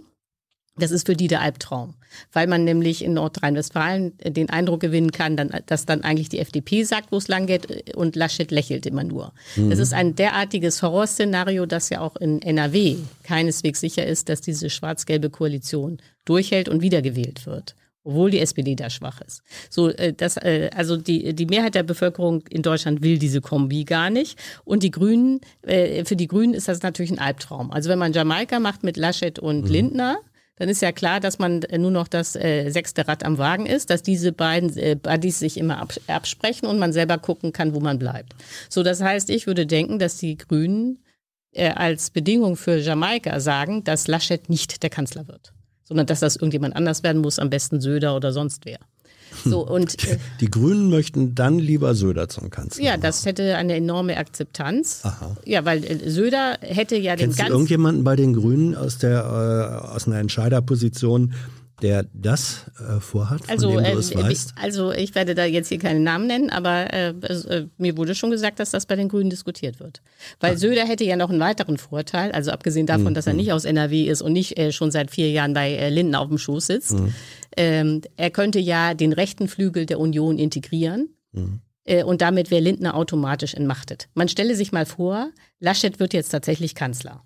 S2: Das ist für die der Albtraum, weil man nämlich in Nordrhein-Westfalen den Eindruck gewinnen kann, dann, dass dann eigentlich die FDP sagt, wo es lang geht und Laschet lächelt immer nur. Das ist ein derartiges Horrorszenario, dass ja auch in NRW keineswegs sicher ist, dass diese schwarz-gelbe Koalition durchhält und wiedergewählt wird. Obwohl die SPD da schwach ist. So, äh, das, äh, also die, die Mehrheit der Bevölkerung in Deutschland will diese Kombi gar nicht. Und die Grünen, äh, für die Grünen ist das natürlich ein Albtraum. Also wenn man Jamaika macht mit Laschet und Lindner, dann ist ja klar, dass man äh, nur noch das äh, sechste Rad am Wagen ist, dass diese beiden äh, Buddies sich immer ab, absprechen und man selber gucken kann, wo man bleibt. So, das heißt, ich würde denken, dass die Grünen äh, als Bedingung für Jamaika sagen, dass Laschet nicht der Kanzler wird, sondern dass das irgendjemand anders werden muss, am besten Söder oder sonst wer. So, und äh,
S1: Die Grünen möchten dann lieber Söder zum Kanzler.
S2: ja, das hätte eine enorme Akzeptanz.
S1: Aha.
S2: Ja, weil äh, Söder hätte ja den
S1: Kennst du
S2: ganzen.
S1: irgendjemanden bei den Grünen aus der äh, aus einer Entscheiderposition, der das äh, vorhat, von
S2: Also,
S1: dem du
S2: äh,
S1: es weißt?
S2: also ich werde da jetzt hier keinen Namen nennen, aber äh, äh, mir wurde schon gesagt, dass das bei den Grünen diskutiert wird. Weil Söder hätte ja noch einen weiteren Vorteil, also abgesehen davon, dass er nicht aus NRW ist und nicht schon seit vier Jahren bei Linden auf dem Schoß sitzt. Ähm, er könnte ja den rechten Flügel der Union integrieren. Äh, Und damit wäre Lindner automatisch entmachtet. Man stelle sich mal vor, Laschet wird jetzt tatsächlich Kanzler.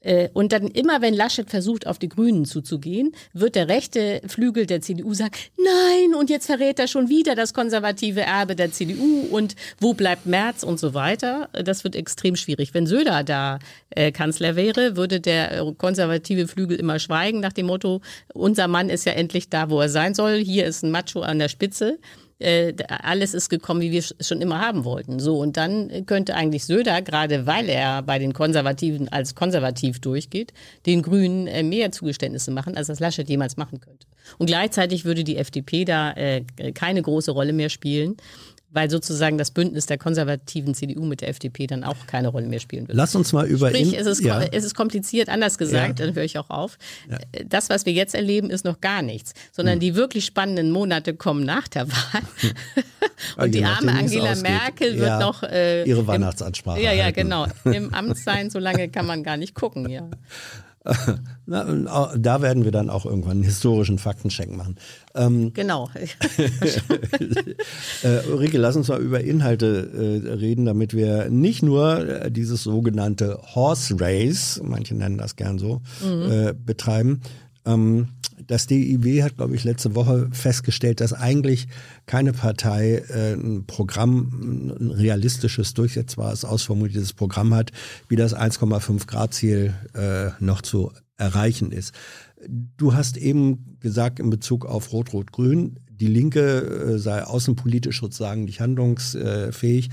S2: Äh, Und dann immer, wenn Laschet versucht, auf die Grünen zuzugehen, wird der rechte Flügel der CDU sagen, nein, und jetzt verrät er schon wieder das konservative Erbe der CDU und wo bleibt Merz und so weiter. Das wird extrem schwierig. Wenn Söder da äh, Kanzler wäre, würde der äh, konservative Flügel immer schweigen nach dem Motto, unser Mann ist ja endlich da, wo er sein soll. Hier ist ein Macho an der Spitze äh, alles ist gekommen, wie wir es schon immer haben wollten. So, und dann könnte eigentlich Söder, gerade weil er bei den Konservativen als konservativ durchgeht, den Grünen äh, mehr Zugeständnisse machen, als das Laschet jemals machen könnte. Und gleichzeitig würde die FDP da äh, keine große Rolle mehr spielen, weil sozusagen das Bündnis der konservativen CDU mit der FDP dann auch keine Rolle mehr spielen würde.
S1: Lass uns mal über
S2: Sprich, es ist,
S1: ja.
S2: es ist kompliziert, anders gesagt, dann höre ich auch auf. Das, was wir jetzt erleben, ist noch gar nichts, sondern
S1: Hm.
S2: die wirklich spannenden Monate kommen nach der Wahl.
S1: Ah,
S2: Und die arme Angela
S1: ausgeht.
S2: Merkel wird
S1: Ja,
S2: noch äh,
S1: ihre
S2: im-
S1: Weihnachtsansprache
S2: Ja, ja,
S1: halten.
S2: genau. Im Amt sein, so lange kann man gar nicht gucken, ja.
S1: Na, auch- da werden wir dann auch irgendwann einen historischen Faktencheck machen. Ähm,
S2: Genau.
S1: Äh, Ulrike, lass uns mal über Inhalte äh, reden, damit wir nicht nur äh, dieses sogenannte Horse Race, manche nennen das gern so, äh, betreiben. Ähm, das DIW hat, glaube ich, letzte Woche festgestellt, dass eigentlich keine Partei äh, ein Programm, ein realistisches, durchsetzbares, ausformuliertes Programm hat, wie das 1,5 Grad Ziel äh, noch zu erreichen ist. Du hast eben gesagt in Bezug auf Rot-Rot-Grün, die Linke äh, sei außenpolitisch sozusagen nicht handlungsfähig.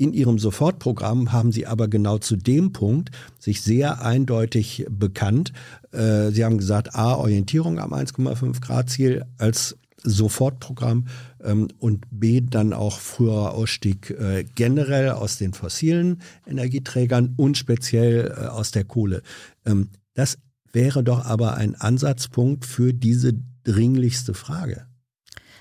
S1: In ihrem Sofortprogramm haben sie aber genau zu dem Punkt sich sehr eindeutig bekannt. Äh, sie haben gesagt, A, Orientierung am 1,5 Grad Ziel als Sofortprogramm ähm, und B dann auch früherer Ausstieg äh, generell aus den fossilen Energieträgern und speziell äh, aus der Kohle. Ähm, das wäre doch aber ein Ansatzpunkt für diese dringlichste Frage.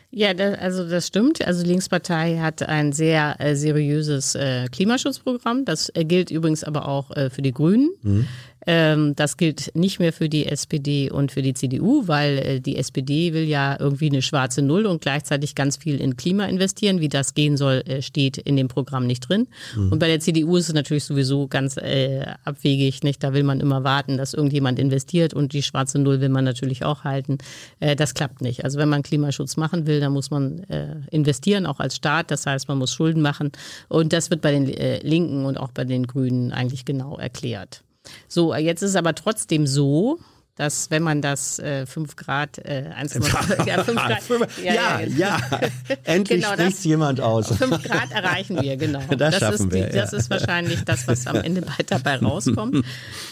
S2: Ja, das, also das stimmt. Also die Linkspartei hat ein sehr äh, seriöses äh, Klimaschutzprogramm. Das äh, gilt übrigens aber auch äh, für die Grünen. Mhm. Ähm, das gilt nicht mehr für die SPD und für die CDU, weil äh, die SPD will ja irgendwie eine schwarze Null und gleichzeitig ganz viel in Klima investieren. Wie das gehen soll, äh, steht in dem Programm nicht drin. Mhm. Und bei der CDU ist es natürlich sowieso ganz äh, abwegig. Nicht? Da will man immer warten, dass irgendjemand investiert und die schwarze Null will man natürlich auch halten. Äh, das klappt nicht. Also wenn man Klimaschutz machen will, dann muss man äh, investieren, auch als Staat. Das heißt, man muss Schulden machen. Und das wird bei den äh, Linken und auch bei den Grünen eigentlich genau erklärt. So, jetzt ist es aber trotzdem so, dass wenn man das äh, 5 Grad, äh, 1,5 ja, 5 Grad,
S1: ja, ja, ja. ja. endlich genau, spricht jemand aus.
S2: 5 Grad erreichen wir, genau.
S1: Das, das schaffen
S2: ist,
S1: wir,
S2: die, das ist wahrscheinlich das, was am Ende dabei rauskommt.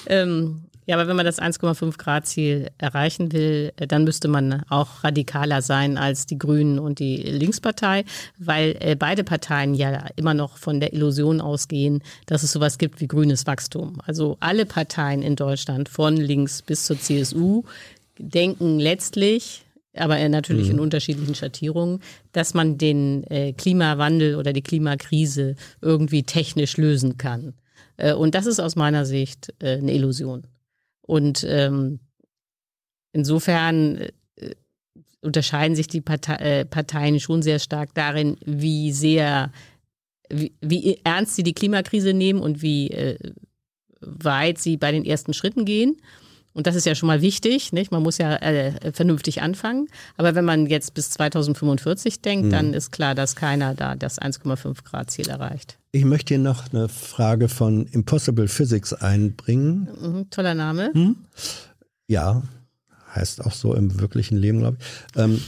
S2: ähm, ja, aber wenn man das 1,5 Grad Ziel erreichen will, äh, dann müsste man auch radikaler sein als die Grünen und die Linkspartei, weil äh, beide Parteien ja immer noch von der Illusion ausgehen, dass es sowas gibt wie grünes Wachstum. Also alle Parteien in Deutschland von links bis zur CSU denken letztlich, aber natürlich mhm. in unterschiedlichen Schattierungen, dass man den äh, Klimawandel oder die Klimakrise irgendwie technisch lösen kann. Und das ist aus meiner Sicht eine Illusion. Und ähm, insofern äh, unterscheiden sich die Partei, äh, Parteien schon sehr stark darin, wie sehr, wie, wie, ernst sie die Klimakrise nehmen und wie äh, weit sie bei den ersten Schritten gehen. Und das ist ja schon mal wichtig, nicht? Man muss ja äh, vernünftig anfangen. Aber wenn man jetzt bis 2045 denkt, mhm. dann ist klar, dass keiner da das 1,5 Grad Ziel erreicht.
S1: Ich möchte hier noch eine Frage von Impossible Physics einbringen.
S2: Mhm, toller Name.
S1: Hm? Ja, heißt auch so im wirklichen Leben, glaube ich. Ähm,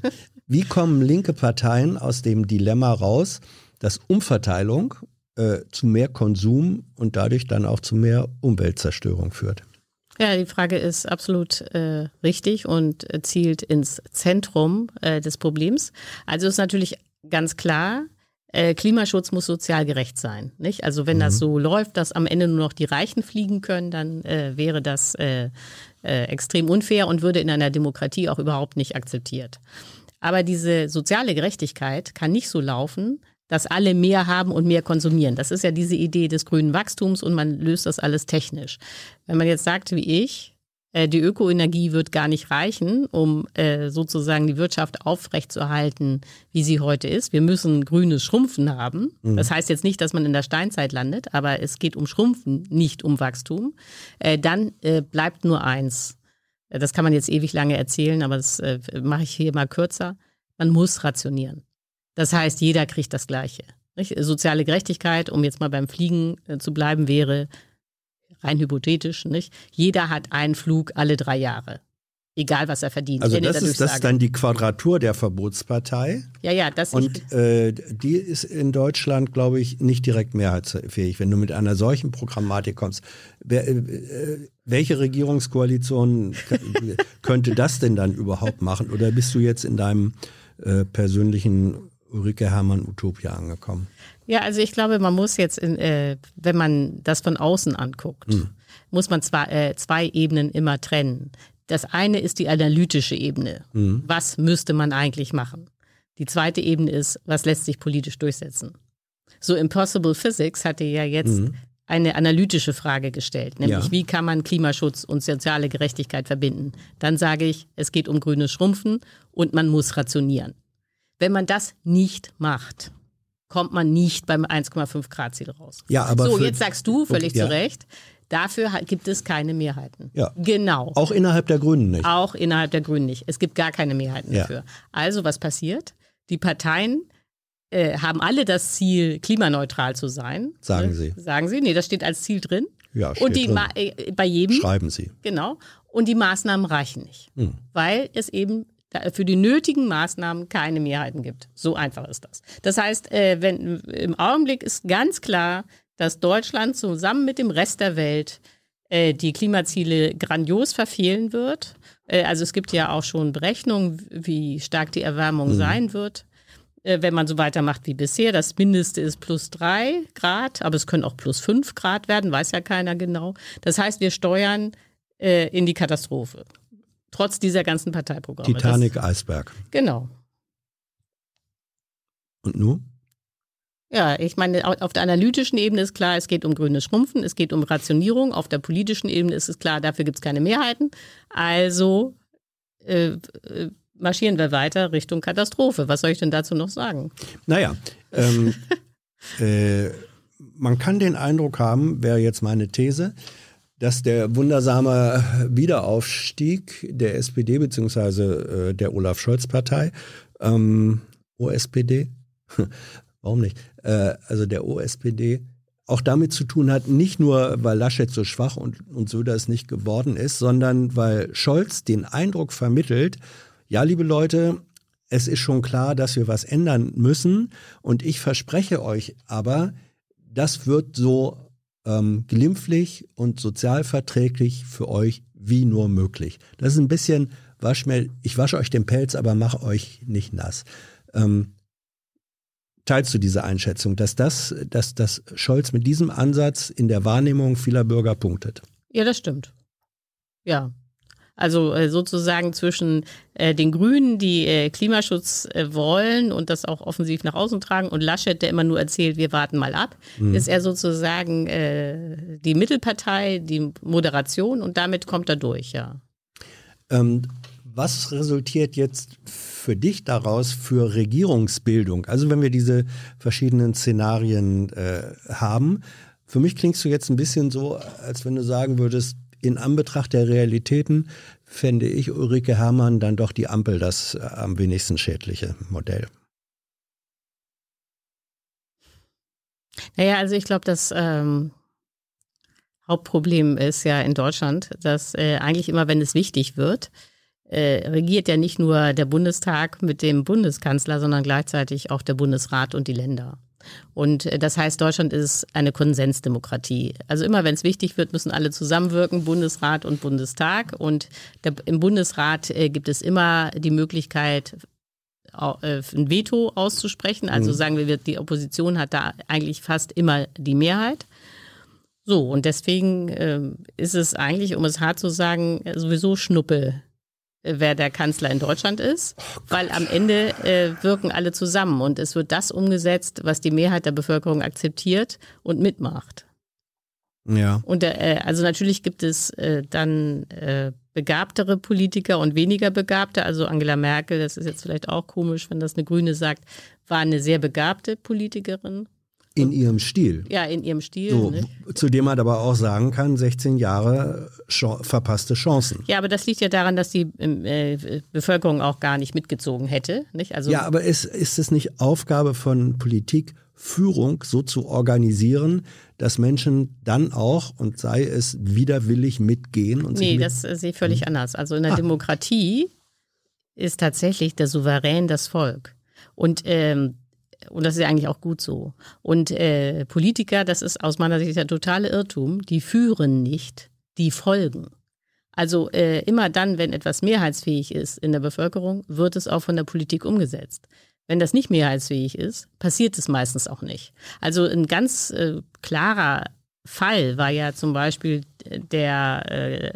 S1: wie kommen linke Parteien aus dem Dilemma raus, dass Umverteilung äh, zu mehr Konsum und dadurch dann auch zu mehr Umweltzerstörung führt?
S2: Ja, die Frage ist absolut äh, richtig und zielt ins Zentrum äh, des Problems. Also ist natürlich ganz klar, äh, Klimaschutz muss sozial gerecht sein. Nicht? Also wenn mhm. das so läuft, dass am Ende nur noch die Reichen fliegen können, dann äh, wäre das äh, äh, extrem unfair und würde in einer Demokratie auch überhaupt nicht akzeptiert. Aber diese soziale Gerechtigkeit kann nicht so laufen, dass alle mehr haben und mehr konsumieren. Das ist ja diese Idee des grünen Wachstums und man löst das alles technisch. Wenn man jetzt sagt, wie ich, die Ökoenergie wird gar nicht reichen, um äh, sozusagen die Wirtschaft aufrechtzuerhalten, wie sie heute ist. Wir müssen grünes Schrumpfen haben. Mhm. Das heißt jetzt nicht, dass man in der Steinzeit landet, aber es geht um Schrumpfen, nicht um Wachstum. Äh, dann bleibt nur eins. Das kann man jetzt ewig lange erzählen, aber das mache ich hier mal kürzer. Man muss rationieren. Das heißt, jeder kriegt das Gleiche. Nicht? Soziale Gerechtigkeit, um jetzt mal beim Fliegen äh, zu bleiben, wäre rein hypothetisch, nicht? Jeder hat einen Flug alle drei Jahre. Egal, was er verdient.
S1: Also das ist das dann die Quadratur der Verbotspartei.
S2: Ja, ja, das
S1: Und äh, die ist in Deutschland, glaube ich, nicht direkt mehrheitsfähig, wenn du mit einer solchen Programmatik kommst. Wer, äh, äh welche Regierungskoalition könnte das denn dann überhaupt machen? Oder bist du jetzt in deinem äh, persönlichen Ulrike Hermann Utopia angekommen?
S2: Ja, also ich glaube, man muss jetzt, in, äh, wenn man das von außen anguckt, hm. muss man zwar äh, zwei Ebenen immer trennen. Das eine ist die analytische Ebene. Hm. Was müsste man eigentlich machen? Die zweite Ebene ist, was lässt sich politisch durchsetzen? So Impossible Physics hatte ja jetzt hm. eine analytische Frage gestellt, nämlich ja. wie kann man Klimaschutz und soziale Gerechtigkeit verbinden? Dann sage ich, es geht um grünes Schrumpfen und man muss rationieren. Wenn man das nicht macht, kommt man nicht beim 1,5 Grad Ziel raus.
S1: Ja, aber
S2: so, jetzt sagst du völlig ja. zu Recht, dafür gibt es keine Mehrheiten.
S1: Ja.
S2: Genau.
S1: Auch innerhalb der Grünen nicht.
S2: Auch innerhalb der Grünen nicht. Es gibt gar keine Mehrheiten ja. dafür. Also was passiert? Die Parteien äh, haben alle das Ziel, klimaneutral zu sein.
S1: Sagen
S2: ne?
S1: Sie.
S2: Sagen Sie. Nee, das steht als Ziel drin.
S1: Ja, steht
S2: Und die
S1: drin.
S2: äh, bei jedem.
S1: Schreiben Sie.
S2: Genau. Und die Maßnahmen reichen nicht. Hm. Weil es eben für die nötigen Maßnahmen keine Mehrheiten gibt. So einfach ist das. Das heißt, äh, wenn, im Augenblick ist ganz klar, dass Deutschland zusammen mit dem Rest der Welt äh, die Klimaziele grandios verfehlen wird. Äh, also es gibt ja auch schon Berechnungen, wie stark die Erwärmung mhm. sein wird, wenn man so weitermacht wie bisher. Das Mindeste ist plus drei Grad, aber es können auch plus fünf Grad werden, weiß ja keiner genau. Das heißt, wir steuern in die Katastrophe. Trotz dieser ganzen Parteiprogramme.
S1: Titanic, das, Eisberg.
S2: Genau.
S1: Und nun?
S2: Ja, ich meine, auf der analytischen Ebene ist klar, es geht um grünes Schrumpfen, es geht um Rationierung. Auf der politischen Ebene ist es klar, dafür gibt es keine Mehrheiten. Also äh, äh, marschieren wir weiter Richtung Katastrophe. Was soll ich denn dazu noch sagen?
S1: Naja, ähm, äh, man kann den Eindruck haben, wäre jetzt meine These, dass der wundersame Wiederaufstieg der SPD bzw. Äh, der Olaf Scholz Partei, ähm, OSPD, warum nicht, äh, also der OSPD, auch damit zu tun hat, nicht nur, weil Laschet so schwach und, und Söder es nicht geworden ist, sondern weil Scholz den Eindruck vermittelt, ja, liebe Leute, es ist schon klar, dass wir was ändern müssen und ich verspreche euch aber, das wird so ähm, glimpflich und sozialverträglich für euch wie nur möglich. Das ist ein bisschen, wasch mir, ich wasche euch den Pelz, aber mach euch nicht nass. Ähm, Teilst du diese Einschätzung, dass das, dass das Scholz mit diesem Ansatz in der Wahrnehmung vieler Bürger punktet?
S2: Ja, das stimmt. Ja. Also äh, sozusagen zwischen äh, den Grünen, die äh, Klimaschutz wollen und das auch offensiv nach außen tragen, und Laschet, der immer nur erzählt, wir warten mal ab, mhm. ist er sozusagen die Mittelpartei, die Moderation und damit kommt er durch, ja.
S1: Ähm, was resultiert jetzt für dich daraus für Regierungsbildung? Also wenn wir diese verschiedenen Szenarien haben, für mich klingst du jetzt ein bisschen so, als wenn du sagen würdest, in Anbetracht der Realitäten fände ich Ulrike Herrmann dann doch die Ampel das äh, am wenigsten schädliche Modell.
S2: Naja, also ich glaube, das ähm, Hauptproblem ist ja in Deutschland, dass äh, eigentlich immer, wenn es wichtig wird, äh, regiert ja nicht nur der Bundestag mit dem Bundeskanzler, sondern gleichzeitig auch der Bundesrat und die Länder. Und äh, das heißt, Deutschland ist eine Konsensdemokratie. Also immer, wenn es wichtig wird, müssen alle zusammenwirken, Bundesrat und Bundestag. Und der, im Bundesrat äh, gibt es immer die Möglichkeit, äh, ein Veto auszusprechen. Also mhm. sagen wir, die Opposition hat da eigentlich fast immer die Mehrheit. So, und deswegen äh, ist es eigentlich, um es hart zu sagen, sowieso Schnuppe, wer der Kanzler in Deutschland ist, oh weil am Ende äh, wirken alle zusammen und es wird das umgesetzt, was die Mehrheit der Bevölkerung akzeptiert und mitmacht.
S1: Ja.
S2: Und äh, also natürlich gibt es äh, dann äh, begabtere Politiker und weniger begabte. Also Angela Merkel, das ist jetzt vielleicht auch komisch, wenn das eine Grüne sagt, war eine sehr begabte Politikerin.
S1: In ihrem Stil.
S2: Ja, in ihrem Stil.
S1: So, ne? Zu dem man aber auch sagen kann, 16 Jahre verpasste Chancen.
S2: Ja, aber das liegt ja daran, dass die äh, Bevölkerung auch gar nicht mitgezogen hätte. Nicht? Also
S1: ja, aber ist, ist es nicht Aufgabe von Politik, Führung so zu organisieren, dass Menschen dann auch, und sei es widerwillig, mitgehen? Und
S2: nee,
S1: mit
S2: das äh, sehe ich völlig hm. anders. Also in der ah. Demokratie ist tatsächlich der Souverän das Volk. Und ähm, und das ist ja eigentlich auch gut so. Und äh, Politiker, das ist aus meiner Sicht der totale Irrtum, die führen nicht, die folgen. Also äh, immer dann, wenn etwas mehrheitsfähig ist in der Bevölkerung, wird es auch von der Politik umgesetzt. Wenn das nicht mehrheitsfähig ist, passiert es meistens auch nicht. Also ein ganz äh, klarer Fall war ja zum Beispiel der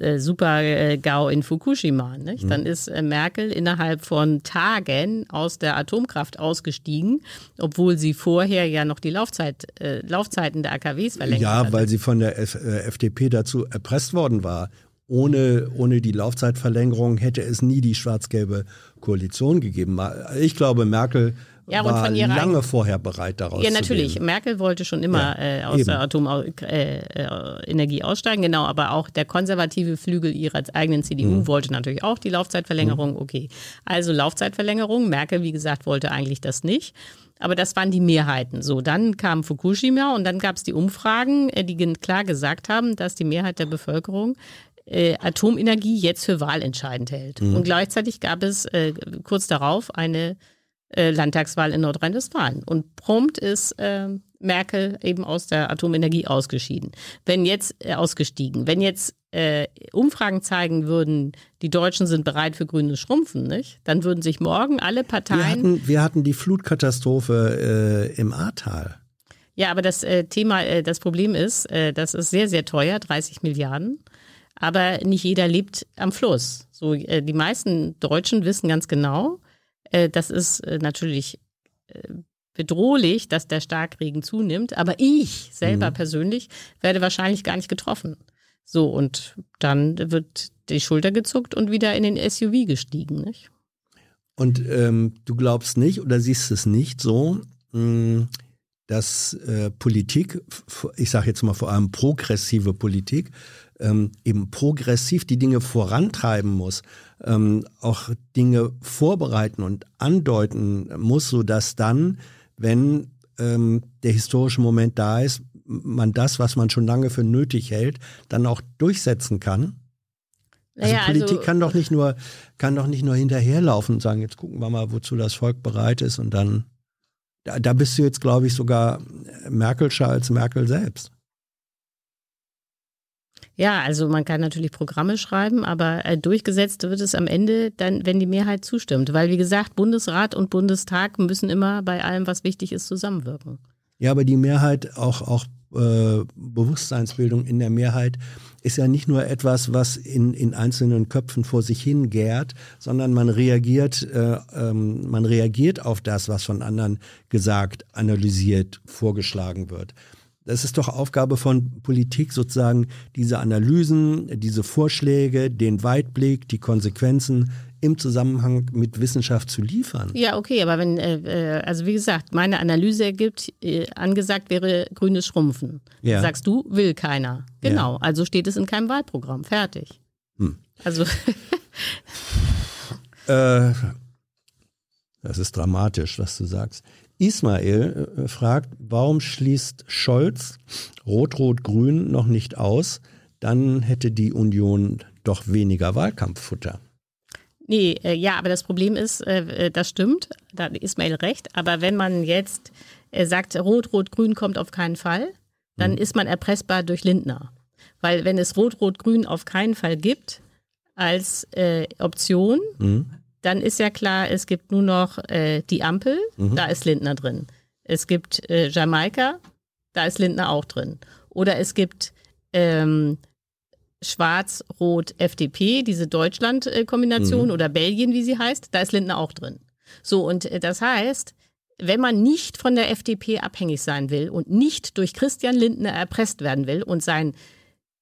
S2: äh, äh, Super-GAU in Fukushima. Nicht? Mhm. Dann ist äh, Merkel innerhalb von Tagen aus der Atomkraft ausgestiegen, obwohl sie vorher ja noch die Laufzeit, äh, Laufzeiten der AKWs verlängert
S1: ja,
S2: hatte.
S1: Ja, weil sie von der F äh, FDP dazu erpresst worden war. Ohne, ohne die Laufzeitverlängerung hätte es nie die schwarz-gelbe Koalition gegeben. Ich glaube, Merkel ja, war lange vorher bereit, daraus
S2: Ja, natürlich. Merkel wollte schon immer ja, äh, aus eben. der Atomenergie äh, äh aussteigen, genau. Aber auch der konservative Flügel ihrer eigenen CDU mhm. wollte natürlich auch die Laufzeitverlängerung. Mhm. Okay, also Laufzeitverlängerung. Merkel, wie gesagt, wollte eigentlich das nicht. Aber das waren die Mehrheiten. So, dann kam Fukushima und dann gab es die Umfragen, äh, die klar gesagt haben, dass die Mehrheit der Bevölkerung äh, Atomenergie jetzt für wahlentscheidend hält. Mhm. Und gleichzeitig gab es äh, kurz darauf eine äh, Landtagswahl in Nordrhein-Westfalen. Und prompt ist äh, Merkel eben aus der Atomenergie ausgeschieden. Wenn jetzt äh, ausgestiegen, wenn jetzt äh, Umfragen zeigen würden, die Deutschen sind bereit für grünes Schrumpfen, nicht? Dann würden sich morgen alle Parteien. Wir
S1: hatten, wir hatten die Flutkatastrophe äh, im Ahrtal.
S2: Ja, aber das äh, Thema, äh, das Problem ist, äh, das ist sehr, sehr teuer, 30 Milliarden. Aber nicht jeder lebt am Fluss. So, äh, die meisten Deutschen wissen ganz genau, das ist äh, natürlich bedrohlich, dass der Starkregen zunimmt. Aber ich selber mhm. persönlich werde wahrscheinlich gar nicht getroffen. So, und dann wird die Schulter gezuckt und wieder in den SUV gestiegen, nicht?
S1: Und ähm, du glaubst nicht oder siehst es nicht so, mh, hm, dass äh, Politik, ich sage jetzt mal vor allem progressive Politik, ähm, eben progressiv die Dinge vorantreiben muss, ähm, auch Dinge vorbereiten und andeuten muss, sodass dann, wenn ähm, der historische Moment da ist, man das, was man schon lange für nötig hält, dann auch durchsetzen kann? Also naja, Politik also, kann doch nicht nur kann doch nicht nur hinterherlaufen und sagen, jetzt gucken wir mal, wozu das Volk bereit ist und dann da, da bist du jetzt, glaube ich, sogar Merkelscher als Merkel selbst.
S2: Ja, also man kann natürlich Programme schreiben, aber äh, durchgesetzt wird es am Ende dann, wenn die Mehrheit zustimmt. Weil, wie gesagt, Bundesrat und Bundestag müssen immer bei allem, was wichtig ist, zusammenwirken.
S1: Ja, aber die Mehrheit, auch, auch äh, Bewusstseinsbildung in der Mehrheit, ist ja nicht nur etwas, was in, in einzelnen Köpfen vor sich hin gärt, sondern man reagiert, äh, ähm, man reagiert auf das, was von anderen gesagt, analysiert, vorgeschlagen wird. Das ist doch Aufgabe von Politik, sozusagen diese Analysen, diese Vorschläge, den Weitblick, die Konsequenzen im Zusammenhang mit Wissenschaft zu liefern.
S2: Ja, okay, aber wenn, äh, äh also wie gesagt, meine Analyse ergibt, äh, angesagt wäre grünes Schrumpfen. Ja. Sagst du, will keiner. Genau, ja. also steht es in keinem Wahlprogramm. Fertig. Hm. Also.
S1: äh, das ist dramatisch, was du sagst. Ismail äh, fragt, warum schließt Scholz Rot-Rot-Grün noch nicht aus? Dann hätte die Union doch weniger Wahlkampffutter.
S2: Nee, äh, ja, aber das Problem ist, äh, äh das stimmt, da ist Ismail recht, aber wenn man jetzt äh, sagt, Rot-Rot-Grün kommt auf keinen Fall, dann mhm. ist man erpressbar durch Lindner. Weil wenn es Rot-Rot-Grün auf keinen Fall gibt als äh, Option, mhm dann ist ja klar, es gibt nur noch äh, die Ampel, mhm. da ist Lindner drin. Es gibt äh, Jamaika, da ist Lindner auch drin. Oder es gibt ähm, Schwarz-Rot-FDP, diese Deutschland-Kombination mhm. oder Belgien, wie sie heißt, da ist Lindner auch drin. So, und äh, das heißt, wenn man nicht von der FDP abhängig sein will und nicht durch Christian Lindner erpresst werden will und sein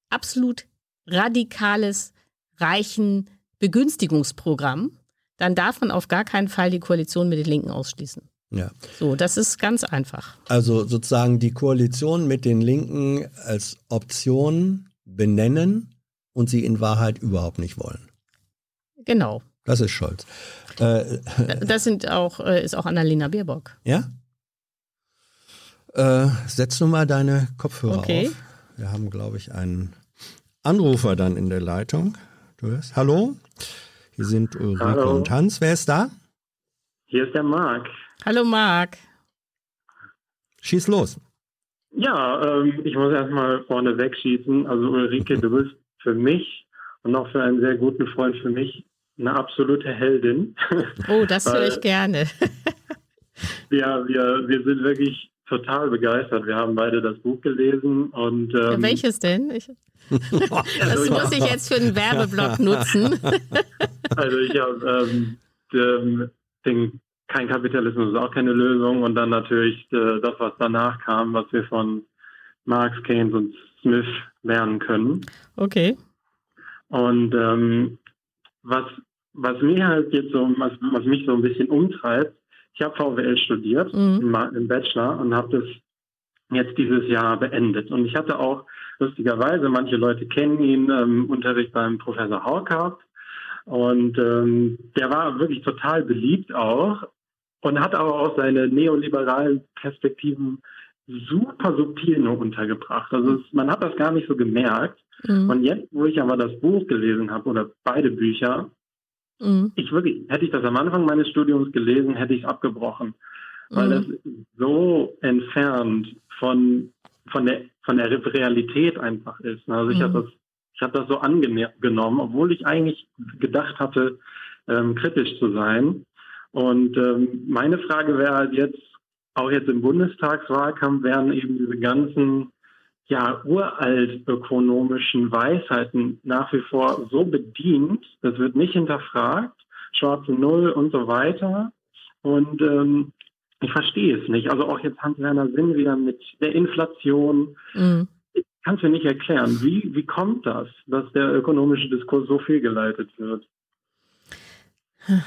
S2: absolut radikales, reichen Begünstigungsprogramm dann darf man auf gar keinen Fall die Koalition mit den Linken ausschließen. Ja. So, das ist ganz einfach.
S1: Also sozusagen die Koalition mit den Linken als Option benennen und sie in Wahrheit überhaupt nicht wollen.
S2: Genau.
S1: Das ist Scholz. Äh,
S2: das sind auch, äh, ist auch Annalena Baerbock.
S1: Ja? Äh, setz nun mal deine Kopfhörer okay. auf. Wir haben, glaube ich, einen Anrufer dann in der Leitung. Du hörst? Hallo? Hier sind Ulrike Hallo. und Hans. Wer ist da?
S5: Hier ist der Marc.
S2: Hallo Marc.
S1: Schieß los.
S5: Ja, ähm, ich muss erstmal vorne wegschießen. Also Ulrike, du bist für mich und auch für einen sehr guten Freund für mich eine absolute Heldin.
S2: Oh, das höre ich gerne.
S5: ja, wir, wir sind wirklich total begeistert. Wir haben beide das Buch gelesen und ähm,
S2: welches denn? Ich, das muss ich jetzt für einen Werbeblock nutzen.
S5: also ich habe ähm, den kein Kapitalismus ist auch keine Lösung und dann natürlich äh, das, was danach kam, was wir von Marx, Keynes und Smith lernen können.
S2: Okay.
S5: Und ähm, was was mir halt jetzt so, was, was mich so ein bisschen umtreibt, ich habe VWL studiert mhm. im, im Bachelor und habe das jetzt dieses Jahr beendet. Und ich hatte auch lustigerweise, manche Leute kennen ihn, ähm, Unterricht beim Professor Haukauf. Und ähm, der war wirklich total beliebt auch und hat aber auch seine neoliberalen Perspektiven super subtil nur untergebracht. Also es, man hat das gar nicht so gemerkt. Mhm. Und jetzt, wo ich aber das Buch gelesen habe oder beide Bücher, mhm. ich wirklich, hätte ich das am Anfang meines Studiums gelesen, hätte ich es abgebrochen. Weil mhm. das so entfernt von, von der, von der Realität einfach ist. Also ich habe mhm. das, ich habe das so angenommen, obwohl ich eigentlich gedacht hatte, ähm, kritisch zu sein. Und ähm, meine Frage wäre halt jetzt, auch jetzt im Bundestagswahlkampf werden eben diese ganzen ja, uralt ökonomischen Weisheiten nach wie vor so bedient, das wird nicht hinterfragt, schwarze Null und so weiter. Und ähm, ich verstehe es nicht. Also auch jetzt Hans-Werner Sinn wieder mit der Inflation. Mhm. Ich kann es mir nicht erklären. Wie, wie kommt das, dass der ökonomische Diskurs so fehlgeleitet wird?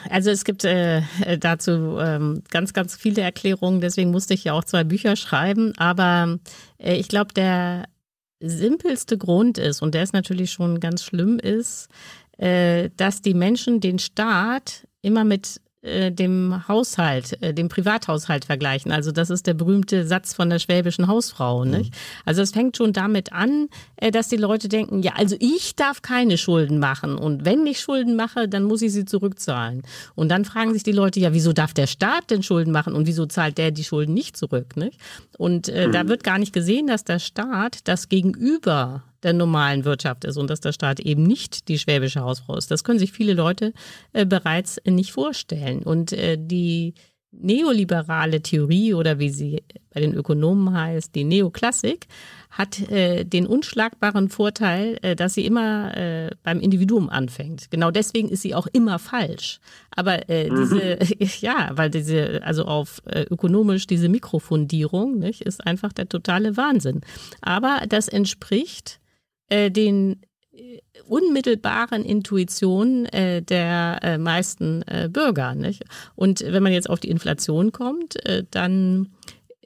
S2: Also es gibt äh, dazu ähm, ganz, ganz viele Erklärungen, deswegen musste ich ja auch zwei Bücher schreiben. Aber äh, ich glaube, der simpelste Grund ist, und der ist natürlich schon ganz schlimm, ist, äh, dass die Menschen den Staat immer mit äh, dem Haushalt, äh, dem Privathaushalt vergleichen. Also das ist der berühmte Satz von der schwäbischen Hausfrau. Mhm. Nicht? Also es fängt schon damit an, äh, dass die Leute denken, ja, also ich darf keine Schulden machen und wenn ich Schulden mache, dann muss ich sie zurückzahlen. Und dann fragen sich die Leute, ja, wieso darf der Staat denn Schulden machen und wieso zahlt der die Schulden nicht zurück? Nicht? Und äh, mhm. da wird gar nicht gesehen, dass der Staat das Gegenüber der normalen Wirtschaft ist und dass der Staat eben nicht die schwäbische Hausfrau ist. Das können sich viele Leute äh, bereits nicht vorstellen. Und äh, die neoliberale Theorie oder wie sie bei den Ökonomen heißt, die Neoklassik, hat äh, den unschlagbaren Vorteil, äh, dass sie immer äh, beim Individuum anfängt. Genau deswegen ist sie auch immer falsch. Aber äh, mhm. diese, ja, weil diese, also auf äh, ökonomisch diese Mikrofundierung, nicht, ist einfach der totale Wahnsinn. Aber das entspricht äh, den äh, unmittelbaren Intuitionen äh, der äh, meisten äh, Bürger. Nicht? Und wenn man jetzt auf die Inflation kommt, äh, dann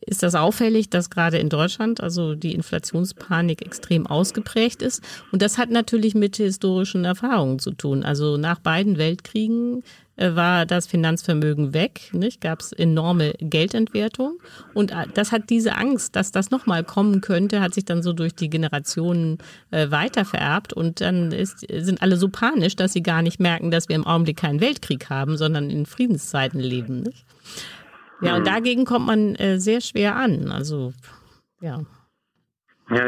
S2: ist das auffällig, dass gerade in Deutschland also die Inflationspanik extrem ausgeprägt ist. Und das hat natürlich mit historischen Erfahrungen zu tun. Also nach beiden Weltkriegen war das Finanzvermögen weg, nicht? Gab es enorme Geldentwertung und äh, das hat diese Angst, dass das nochmal kommen könnte, hat sich dann so durch die Generationen äh, weiter vererbt und dann ist, sind alle so panisch, dass sie gar nicht merken, dass wir im Augenblick keinen Weltkrieg haben, sondern in Friedenszeiten leben. Nicht? Ja, und hm. dagegen kommt man äh, sehr schwer an. Also ja.
S5: Ja,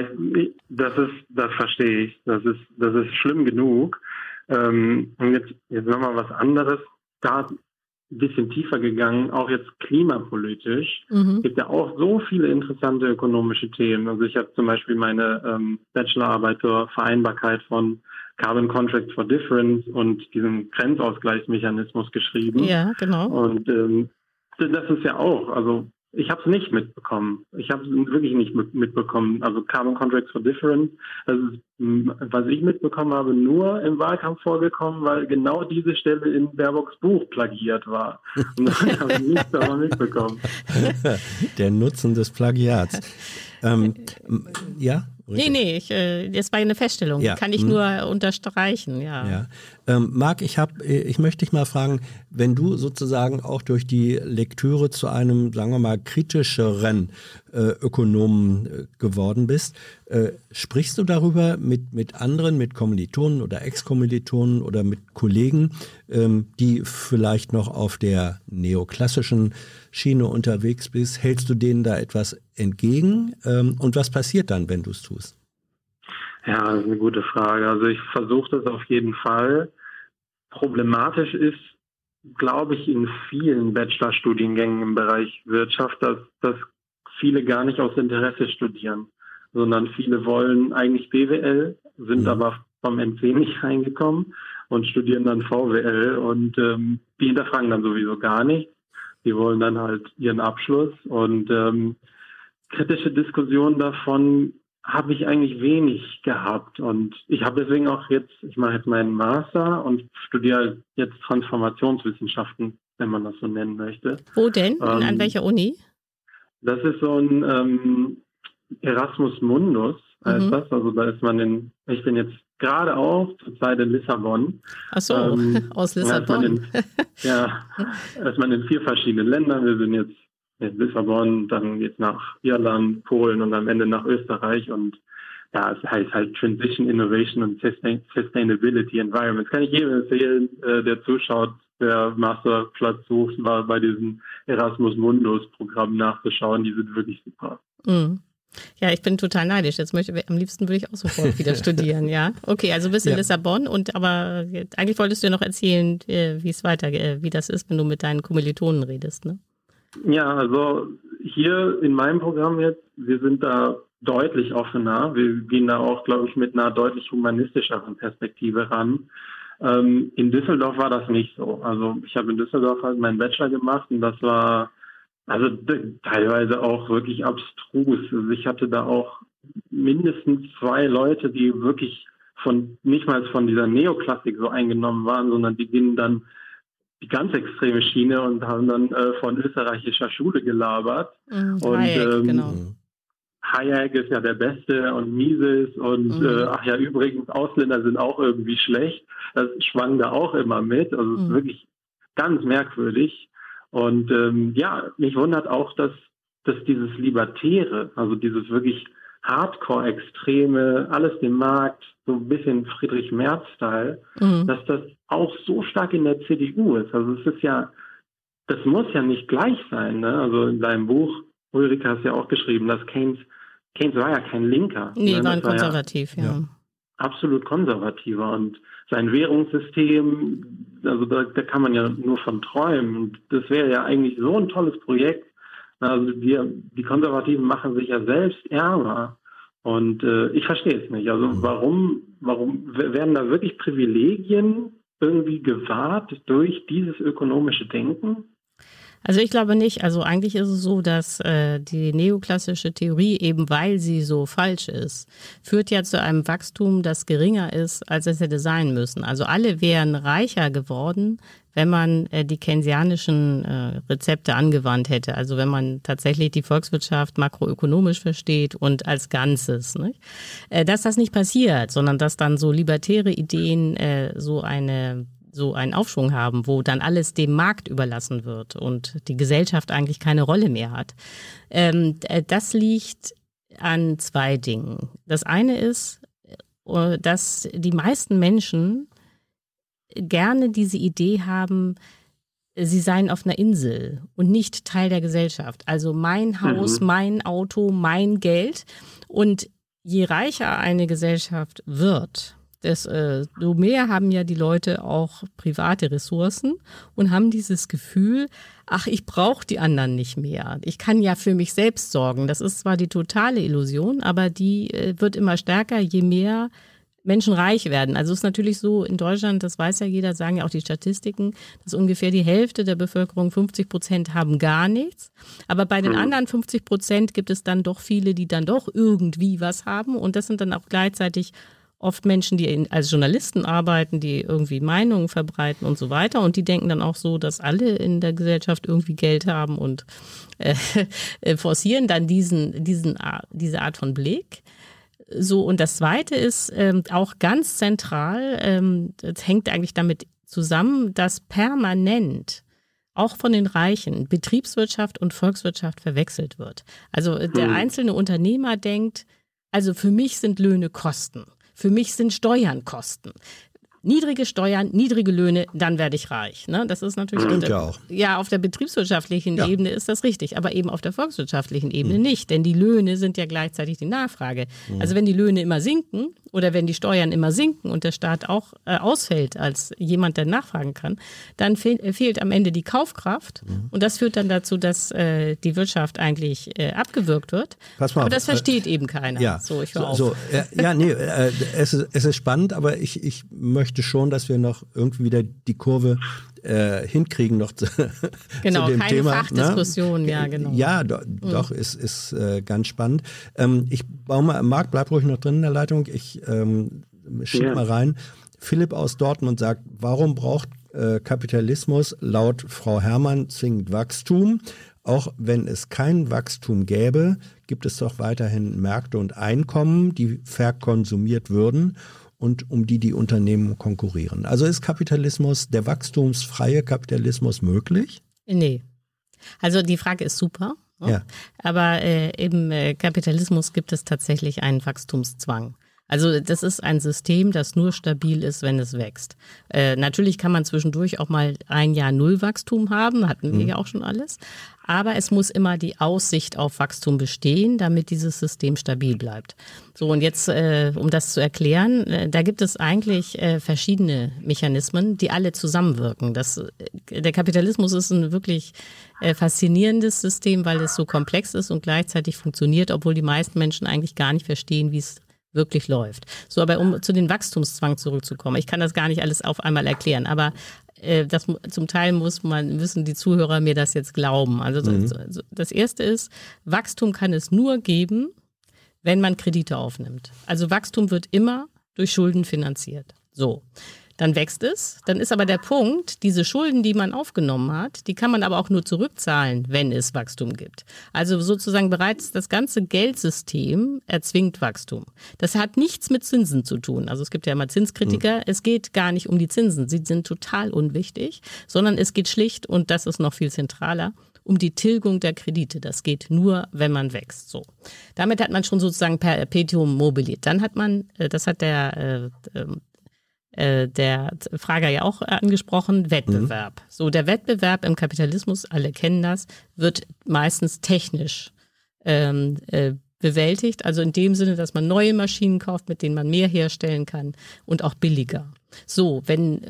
S5: das ist, das verstehe ich. Das ist, das ist schlimm genug. Ähm, und jetzt, jetzt nochmal was anderes da ein bisschen tiefer gegangen, auch jetzt klimapolitisch. Mhm. Es gibt ja auch so viele interessante ökonomische Themen. Also ich habe zum Beispiel meine ähm, Bachelorarbeit zur Vereinbarkeit von Carbon Contracts for Difference und diesem Grenzausgleichsmechanismus geschrieben.
S2: Ja, genau.
S5: Und ähm, das ist ja auch, also ich habe es nicht mitbekommen. Ich habe es wirklich nicht mitbekommen. Also Carbon Contracts for Difference, das was ich mitbekommen habe, nur im Wahlkampf vorgekommen, weil genau diese Stelle in Baerbocks Buch plagiert war. Und das habe ich nicht davon mitbekommen.
S1: Der Nutzen des Plagiats. Ähm, ja?
S2: Nee, nee, ich, äh, das war eine Feststellung. Ja. Kann ich hm. nur unterstreichen, ja.
S1: ja. Ähm, Marc, ich, hab, äh, ich möchte dich mal fragen, wenn du sozusagen auch durch die Lektüre zu einem, sagen wir mal, kritischeren äh, Ökonomen äh, geworden bist, äh, sprichst du darüber mit, mit anderen, mit Kommilitonen oder Ex-Kommilitonen oder mit Kollegen, ähm, die vielleicht noch auf der neoklassischen Schiene unterwegs bist? Hältst du denen da etwas entgegen? Ähm, und was passiert dann, wenn du es tust?
S5: Ja, das ist eine gute Frage. Also ich versuche das auf jeden Fall. Problematisch ist, glaube ich, in vielen Bachelorstudiengängen im Bereich Wirtschaft, dass, dass viele gar nicht aus Interesse studieren, sondern viele wollen eigentlich BWL, sind mhm. aber vom NC nicht reingekommen und studieren dann VWL und ähm, die hinterfragen dann sowieso gar nichts. Die wollen dann halt ihren Abschluss und ähm, kritische Diskussionen davon habe ich eigentlich wenig gehabt. Und ich habe deswegen auch jetzt, ich mache jetzt meinen Master und studiere jetzt Transformationswissenschaften, wenn man das so nennen möchte.
S2: Wo denn? Ähm, An welcher Uni?
S5: Das ist so ein ähm, Erasmus Mundus, heißt mhm. das. Also da ist man in, ich bin jetzt gerade auch zur Zeit in Lissabon.
S2: Ach so, ähm, aus Lissabon.
S5: In, ja, ist man in vier verschiedenen Ländern. Wir sind jetzt in Lissabon, dann jetzt nach Irland, Polen und am Ende nach Österreich und ja, es heißt halt Transition, Innovation und Sustainability Environment. Das kann ich jedem empfehlen, äh, der zuschaut, der Masterplatz sucht, war bei diesem Erasmus Mundus Programm nachzuschauen. Die sind wirklich super.
S2: Mhm. Ja, ich bin total neidisch. Jetzt möchte am liebsten würde ich auch sofort wieder studieren, ja. Okay, also bist in ja. Lissabon und aber eigentlich wolltest du ja noch erzählen, äh, wie es weiter, äh, wie das ist, wenn du mit deinen Kommilitonen redest, ne?
S5: Ja, also hier in meinem Programm jetzt, wir sind da deutlich offener. Wir gehen da auch, glaube ich, mit einer deutlich humanistischeren Perspektive ran. Ähm, in Düsseldorf war das nicht so. Also ich habe in Düsseldorf halt meinen Bachelor gemacht und das war also teilweise auch wirklich abstrus. Also ich hatte da auch mindestens zwei Leute, die wirklich von nicht mal von dieser Neoklassik so eingenommen waren, sondern die gingen dann die ganz extreme Schiene und haben dann äh, von österreichischer Schule gelabert.
S2: Mhm, und Hayek, ähm, genau.
S5: Hayek ist ja der Beste und Mises und mhm. äh, ach ja, übrigens, Ausländer sind auch irgendwie schlecht. Das schwang da auch immer mit. Also es ist mhm. wirklich ganz merkwürdig. Und ähm, ja, mich wundert auch, dass, dass dieses Libertäre, also dieses wirklich Hardcore-Extreme, alles dem Markt, so ein bisschen Friedrich Merz-Style, mhm. dass das auch so stark in der CDU ist. Also es ist ja, das muss ja nicht gleich sein. Ne? Also in deinem Buch, Ulrike, hast ja auch geschrieben, dass Keynes, Keynes war ja kein Linker.
S2: Nee, ne? war ein konservativ, ja, ja.
S5: Absolut konservativer. Und sein Währungssystem, also da, da kann man ja nur von träumen. Und das wäre ja eigentlich so ein tolles Projekt. Also wir, die Konservativen machen sich ja selbst ärmer. Und äh, ich verstehe es nicht. Also mhm. warum, warum werden da wirklich Privilegien irgendwie gewahrt durch dieses ökonomische Denken?
S2: Also ich glaube nicht. Also eigentlich ist es so, dass äh, die neoklassische Theorie, eben weil sie so falsch ist, führt ja zu einem Wachstum, das geringer ist, als es hätte sein müssen. Also alle wären reicher geworden, wenn man äh, die keynesianischen äh, Rezepte angewandt hätte. Also wenn man tatsächlich die Volkswirtschaft makroökonomisch versteht und als Ganzes. Nicht? Äh, dass das nicht passiert, sondern dass dann so libertäre Ideen äh, so eine so einen Aufschwung haben, wo dann alles dem Markt überlassen wird und die Gesellschaft eigentlich keine Rolle mehr hat. Ähm, äh, das liegt an zwei Dingen. Das eine ist, äh, dass die meisten Menschen gerne diese Idee haben, sie seien auf einer Insel und nicht Teil der Gesellschaft. Also mein Haus, mhm. mein Auto, mein Geld. Und je reicher eine Gesellschaft wird, desto äh, mehr haben ja die Leute auch private Ressourcen und haben dieses Gefühl, ach, ich brauche die anderen nicht mehr. Ich kann ja für mich selbst sorgen. Das ist zwar die totale Illusion, aber die äh, wird immer stärker, je mehr Menschen reich werden. Also es ist natürlich so, in Deutschland, das weiß ja jeder, sagen ja auch die Statistiken, dass ungefähr die Hälfte der Bevölkerung, 50 Prozent, haben gar nichts. Aber bei den mhm. anderen 50 Prozent gibt es dann doch viele, die dann doch irgendwie was haben. Und das sind dann auch gleichzeitig oft Menschen, die in, als Journalisten arbeiten, die irgendwie Meinungen verbreiten und so weiter. Und die denken dann auch so, dass alle in der Gesellschaft irgendwie Geld haben und äh, äh forcieren dann diesen, diesen, diese Art von Blick. So, und das Zweite ist ähm, auch ganz zentral, ähm, das hängt eigentlich damit zusammen, dass permanent auch von den Reichen Betriebswirtschaft und Volkswirtschaft verwechselt wird. Also der hm. einzelne Unternehmer denkt, also für mich sind Löhne Kosten. Für mich sind Steuern Kosten niedrige Steuern, niedrige Löhne, dann werde ich reich. Ne? Das ist natürlich
S1: Stimmt ja auch.
S2: Ja, auf der betriebswirtschaftlichen ja. Ebene ist das richtig, aber eben auf der volkswirtschaftlichen Ebene mhm. nicht, denn die Löhne sind ja gleichzeitig die Nachfrage. Mhm. Also wenn die Löhne immer sinken oder wenn die Steuern immer sinken und der Staat auch äh, ausfällt als jemand, der nachfragen kann, dann fehl, äh, fehlt am Ende die Kaufkraft mhm. und das führt dann dazu, dass äh, die Wirtschaft eigentlich äh, abgewürgt wird. Pass mal, aber das versteht eben keiner.
S1: Ja, so, ich so, auf. So, ja, nee, äh, es, ist, es ist spannend, aber ich, ich möchte schon, dass wir noch irgendwie wieder die Kurve äh, hinkriegen noch zu,
S2: genau,
S1: zu dem
S2: keine
S1: Thema.
S2: Ne? Fachdiskussion, ja genau.
S1: Ja, do, mhm. doch, ist, ist äh, ganz spannend. Ähm, ich baue mal, Marc, bleib ruhig noch drin in der Leitung. Ich ähm, schieb ja. mal rein. Philipp aus Dortmund sagt, warum braucht äh, Kapitalismus laut Frau Herrmann zwingend Wachstum? Auch wenn es kein Wachstum gäbe, gibt es doch weiterhin Märkte und Einkommen, die verkonsumiert würden und um die die Unternehmen konkurrieren. Also ist Kapitalismus, der wachstumsfreie Kapitalismus möglich?
S2: Nee. Also die Frage ist super. Ne?
S1: Ja.
S2: Aber äh, im äh, Kapitalismus gibt es tatsächlich einen Wachstumszwang. Also das ist ein System, das nur stabil ist, wenn es wächst. Äh, natürlich kann man zwischendurch auch mal ein Jahr Nullwachstum haben, hatten wir ja auch schon alles. Aber es muss immer die Aussicht auf Wachstum bestehen, damit dieses System stabil bleibt. So, und jetzt, äh, um das zu erklären, äh, da gibt es eigentlich äh, verschiedene Mechanismen, die alle zusammenwirken. Das, äh, der Kapitalismus ist ein wirklich äh, faszinierendes System, weil es so komplex ist und gleichzeitig funktioniert, obwohl die meisten Menschen eigentlich gar nicht verstehen, wie es wirklich läuft. So, aber um zu den Wachstumszwang zurückzukommen, ich kann das gar nicht alles auf einmal erklären, aber äh, das, zum Teil muss man, müssen die Zuhörer mir das jetzt glauben. Also
S1: Mhm.
S2: das, das erste ist, Wachstum kann es nur geben, wenn man Kredite aufnimmt. Also Wachstum wird immer durch Schulden finanziert. So. Dann wächst es. Dann ist aber der Punkt, diese Schulden, die man aufgenommen hat, die kann man aber auch nur zurückzahlen, wenn es Wachstum gibt. Also sozusagen bereits das ganze Geldsystem erzwingt Wachstum. Das hat nichts mit Zinsen zu tun. Also es gibt ja immer Zinskritiker. Es geht gar nicht um die Zinsen. Sie sind total unwichtig, sondern es geht schlicht, und das ist noch viel zentraler, um die Tilgung der Kredite. Das geht nur, wenn man wächst. So. Damit hat man schon sozusagen Perpetuum mobile. Dann hat man, äh, das hat der, äh, äh, der Frager ja auch angesprochen, Wettbewerb. So, der Wettbewerb im Kapitalismus, alle kennen das, wird meistens technisch ähm, äh, bewältigt. Also in dem Sinne, dass man neue Maschinen kauft, mit denen man mehr herstellen kann und auch billiger. So, wenn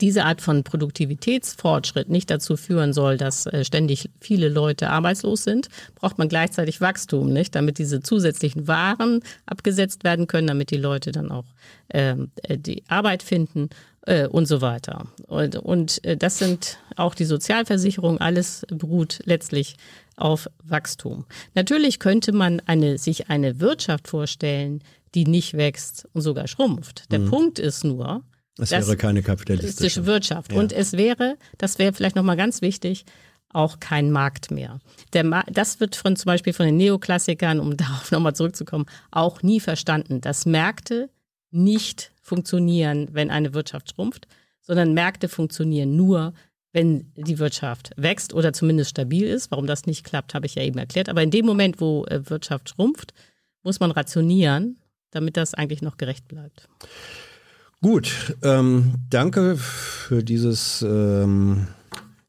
S2: diese Art von Produktivitätsfortschritt nicht dazu führen soll, dass äh, ständig viele Leute arbeitslos sind, braucht man gleichzeitig Wachstum, nicht? Damit diese zusätzlichen Waren abgesetzt werden können, damit die Leute dann auch ähm, äh, die Arbeit finden äh, und so weiter. Und, und äh, das sind auch die Sozialversicherung, alles beruht letztlich auf Wachstum. Natürlich könnte man eine, sich eine Wirtschaft vorstellen, die nicht wächst und sogar schrumpft. Der Punkt ist nur,
S1: Es
S2: Das
S1: wäre keine
S2: kapitalistische. Wirtschaft.
S1: Ja.
S2: Und es wäre, das wäre vielleicht nochmal ganz wichtig, auch kein Markt mehr. Ma das wird von zum Beispiel von den Neoklassikern, um darauf nochmal zurückzukommen, auch nie verstanden, dass Märkte nicht funktionieren, wenn eine Wirtschaft schrumpft, sondern Märkte funktionieren nur, wenn die Wirtschaft wächst oder zumindest stabil ist. Warum das nicht klappt, habe ich ja eben erklärt. Aber in dem Moment, wo äh, Wirtschaft schrumpft, muss man rationieren, damit das eigentlich noch gerecht bleibt.
S1: Gut, ähm, danke für dieses ähm,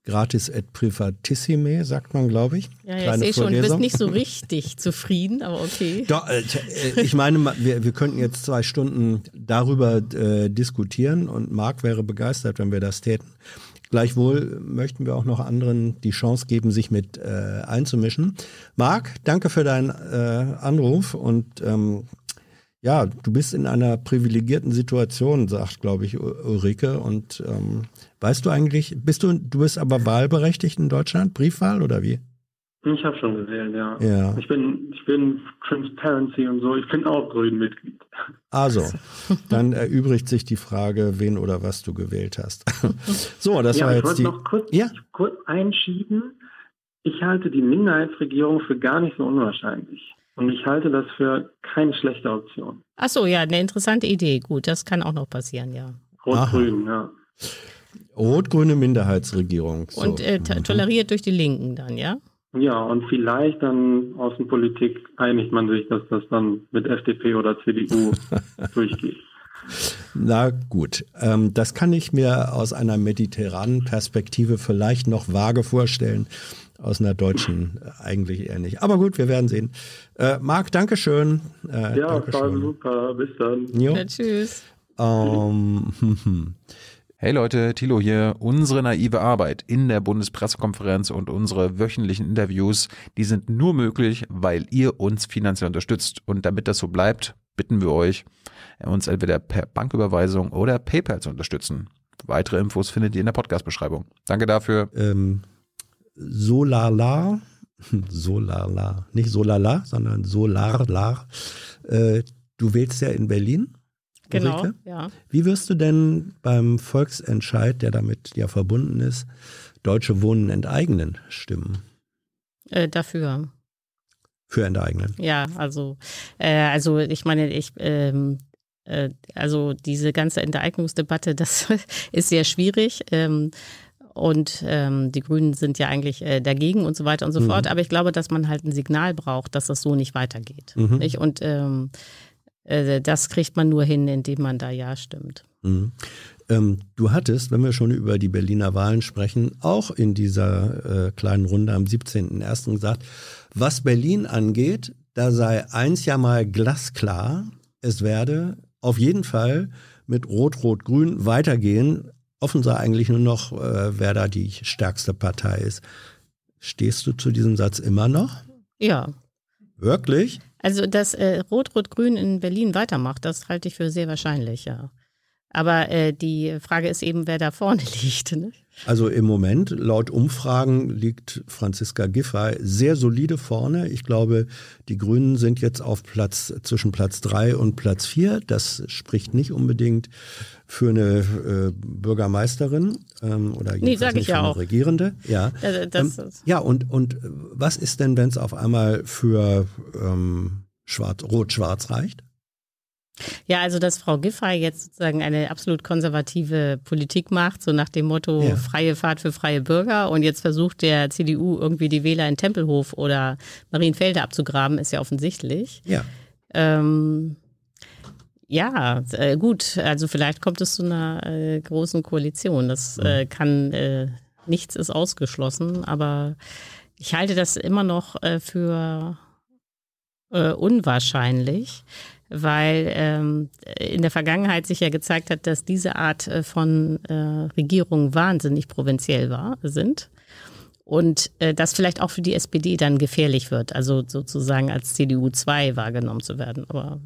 S1: Gratis et privatissime, sagt man, glaube ich.
S2: Ja, ja ich sehe schon, du bist nicht so richtig zufrieden, aber okay.
S1: Doch, äh, äh, ich meine, wir, wir könnten jetzt zwei Stunden darüber äh, diskutieren und Marc wäre begeistert, wenn wir das täten. Gleichwohl möchten wir auch noch anderen die Chance geben, sich mit äh, einzumischen. Marc, danke für deinen äh, Anruf und ähm, ja, du bist in einer privilegierten Situation, sagt, glaube ich, Ulrike. Und ähm, weißt du eigentlich, bist du, du bist aber wahlberechtigt in Deutschland, Briefwahl oder wie?
S5: Ich habe schon gewählt, ja.
S1: Ja.
S5: Ich bin, ich bin Transparency und so. Ich bin auch Grünen-Mitglied.
S1: Also, dann erübrigt sich die Frage, wen oder was du gewählt hast. so, das
S5: ja,
S1: war
S5: ich
S1: jetzt
S5: wollte
S1: die.
S5: noch kurz,
S1: Ja.
S5: kurz einschieben. Ich halte die Minderheitsregierung für gar nicht so unwahrscheinlich. Und ich halte das für keine schlechte Option.
S2: Ach so, ja, eine interessante Idee. Gut, das kann auch noch passieren, ja.
S5: Rot-Grün, ja.
S1: Rot-grüne Minderheitsregierung. So.
S2: Und äh, to- toleriert durch die Linken dann, ja?
S5: Ja, und vielleicht dann Außenpolitik einigt man sich, dass das dann mit FDP oder CDU durchgeht.
S1: Na gut, ähm, das kann ich mir aus einer mediterranen Perspektive vielleicht noch vage vorstellen. Aus einer deutschen äh, eigentlich eher nicht. Aber gut, wir werden sehen. Äh, Marc, Dankeschön. Äh,
S5: Ja, war super. Bis dann.
S2: Ja tschüss.
S1: Ähm, hm, hm.
S3: Hey Leute, Thilo hier. Unsere naive Arbeit in der Bundespressekonferenz und unsere wöchentlichen Interviews, die sind nur möglich, weil ihr uns finanziell unterstützt. Und damit das so bleibt, bitten wir euch, uns entweder per Banküberweisung oder PayPal zu unterstützen. Weitere Infos findet ihr in der Podcast-Beschreibung. Danke dafür.
S1: ähm, Solala, Solala, nicht Solala, sondern Solarlar. Äh, du wählst ja in Berlin.
S2: Genau,
S1: Ulrike.
S2: ja.
S1: Wie wirst du denn beim Volksentscheid, der damit ja verbunden ist, Deutsche Wohnen enteignen stimmen?
S2: Äh, dafür.
S1: Für enteignen.
S2: Ja, also, äh, also ich meine, ich, ähm, äh, also diese ganze Enteignungsdebatte, das ist sehr schwierig. Ähm, Und ähm, die Grünen sind ja eigentlich äh, dagegen und so weiter und so mhm. fort. Aber ich glaube, dass man halt ein Signal braucht, dass das so nicht weitergeht. Mhm. Nicht? Und ähm, äh, das kriegt man nur hin, indem man da Ja stimmt.
S1: Mhm. Ähm, du hattest, wenn wir schon über die Berliner Wahlen sprechen, auch in dieser äh, kleinen Runde am 17.01. gesagt, was Berlin angeht, da sei eins ja mal glasklar, es werde auf jeden Fall mit Rot-Rot-Grün weitergehen. Offen sei eigentlich nur noch, äh, wer da die stärkste Partei ist. Stehst du zu diesem Satz immer noch?
S2: Ja.
S1: Wirklich?
S2: Also, dass äh, Rot-Rot-Grün in Berlin weitermacht, das halte ich für sehr wahrscheinlich, ja. Aber äh, die Frage ist eben, wer da vorne liegt. Ne?
S1: Also im Moment, laut Umfragen, liegt Franziska Giffey sehr solide vorne. Ich glaube, die Grünen sind jetzt auf Platz zwischen Platz drei und Platz vier. Das spricht nicht unbedingt für eine äh, Bürgermeisterin ähm, oder
S2: nee, sag ich
S1: für eine
S2: auch.
S1: Regierende. Ja,
S2: äh, das, ähm,
S1: ja und, und was ist denn, wenn es auf einmal für ähm, Schwarz, Rot-Schwarz reicht?
S2: Ja, also dass Frau Giffey jetzt sozusagen eine absolut konservative Politik macht, so nach dem Motto ja. freie Fahrt für freie Bürger und jetzt versucht der CDU irgendwie die Wähler in Tempelhof oder Marienfelde abzugraben, ist ja offensichtlich.
S1: Ja.
S2: Ähm, ja, äh, gut, also vielleicht kommt es zu einer äh, großen Koalition. Das äh, kann, äh, nichts ist ausgeschlossen, aber ich halte das immer noch äh, für äh, unwahrscheinlich weil ähm, in der Vergangenheit sich ja gezeigt hat, dass diese Art äh, von äh, Regierungen wahnsinnig provinziell war, sind. Und äh, das vielleicht auch für die SPD dann gefährlich wird, also sozusagen als CDU 2 wahrgenommen zu werden. Aber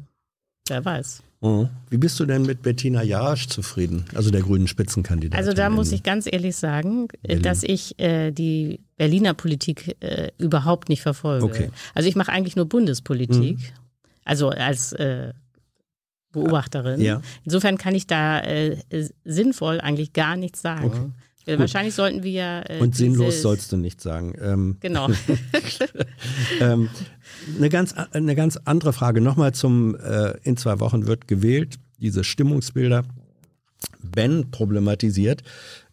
S2: wer weiß.
S1: Mhm. Wie bist du denn mit Bettina Jarasch zufrieden, also der grünen Spitzenkandidatin?
S2: Also da muss ich ganz ehrlich sagen, äh, Berlin. dass ich äh, die Berliner Politik äh, überhaupt nicht verfolge.
S1: Okay.
S2: Also ich mache eigentlich nur Bundespolitik. Mhm. Also als äh, Beobachterin.
S1: Ja.
S2: Insofern kann ich da äh, sinnvoll eigentlich gar nichts sagen. Okay. Gut. Wahrscheinlich sollten wir.
S1: Äh, Und sinnlos sollst du nicht sagen.
S2: Ähm, genau.
S1: ähm, eine, ganz, eine ganz andere Frage. Nochmal zum, äh, in zwei Wochen wird gewählt, diese Stimmungsbilder. Ben problematisiert,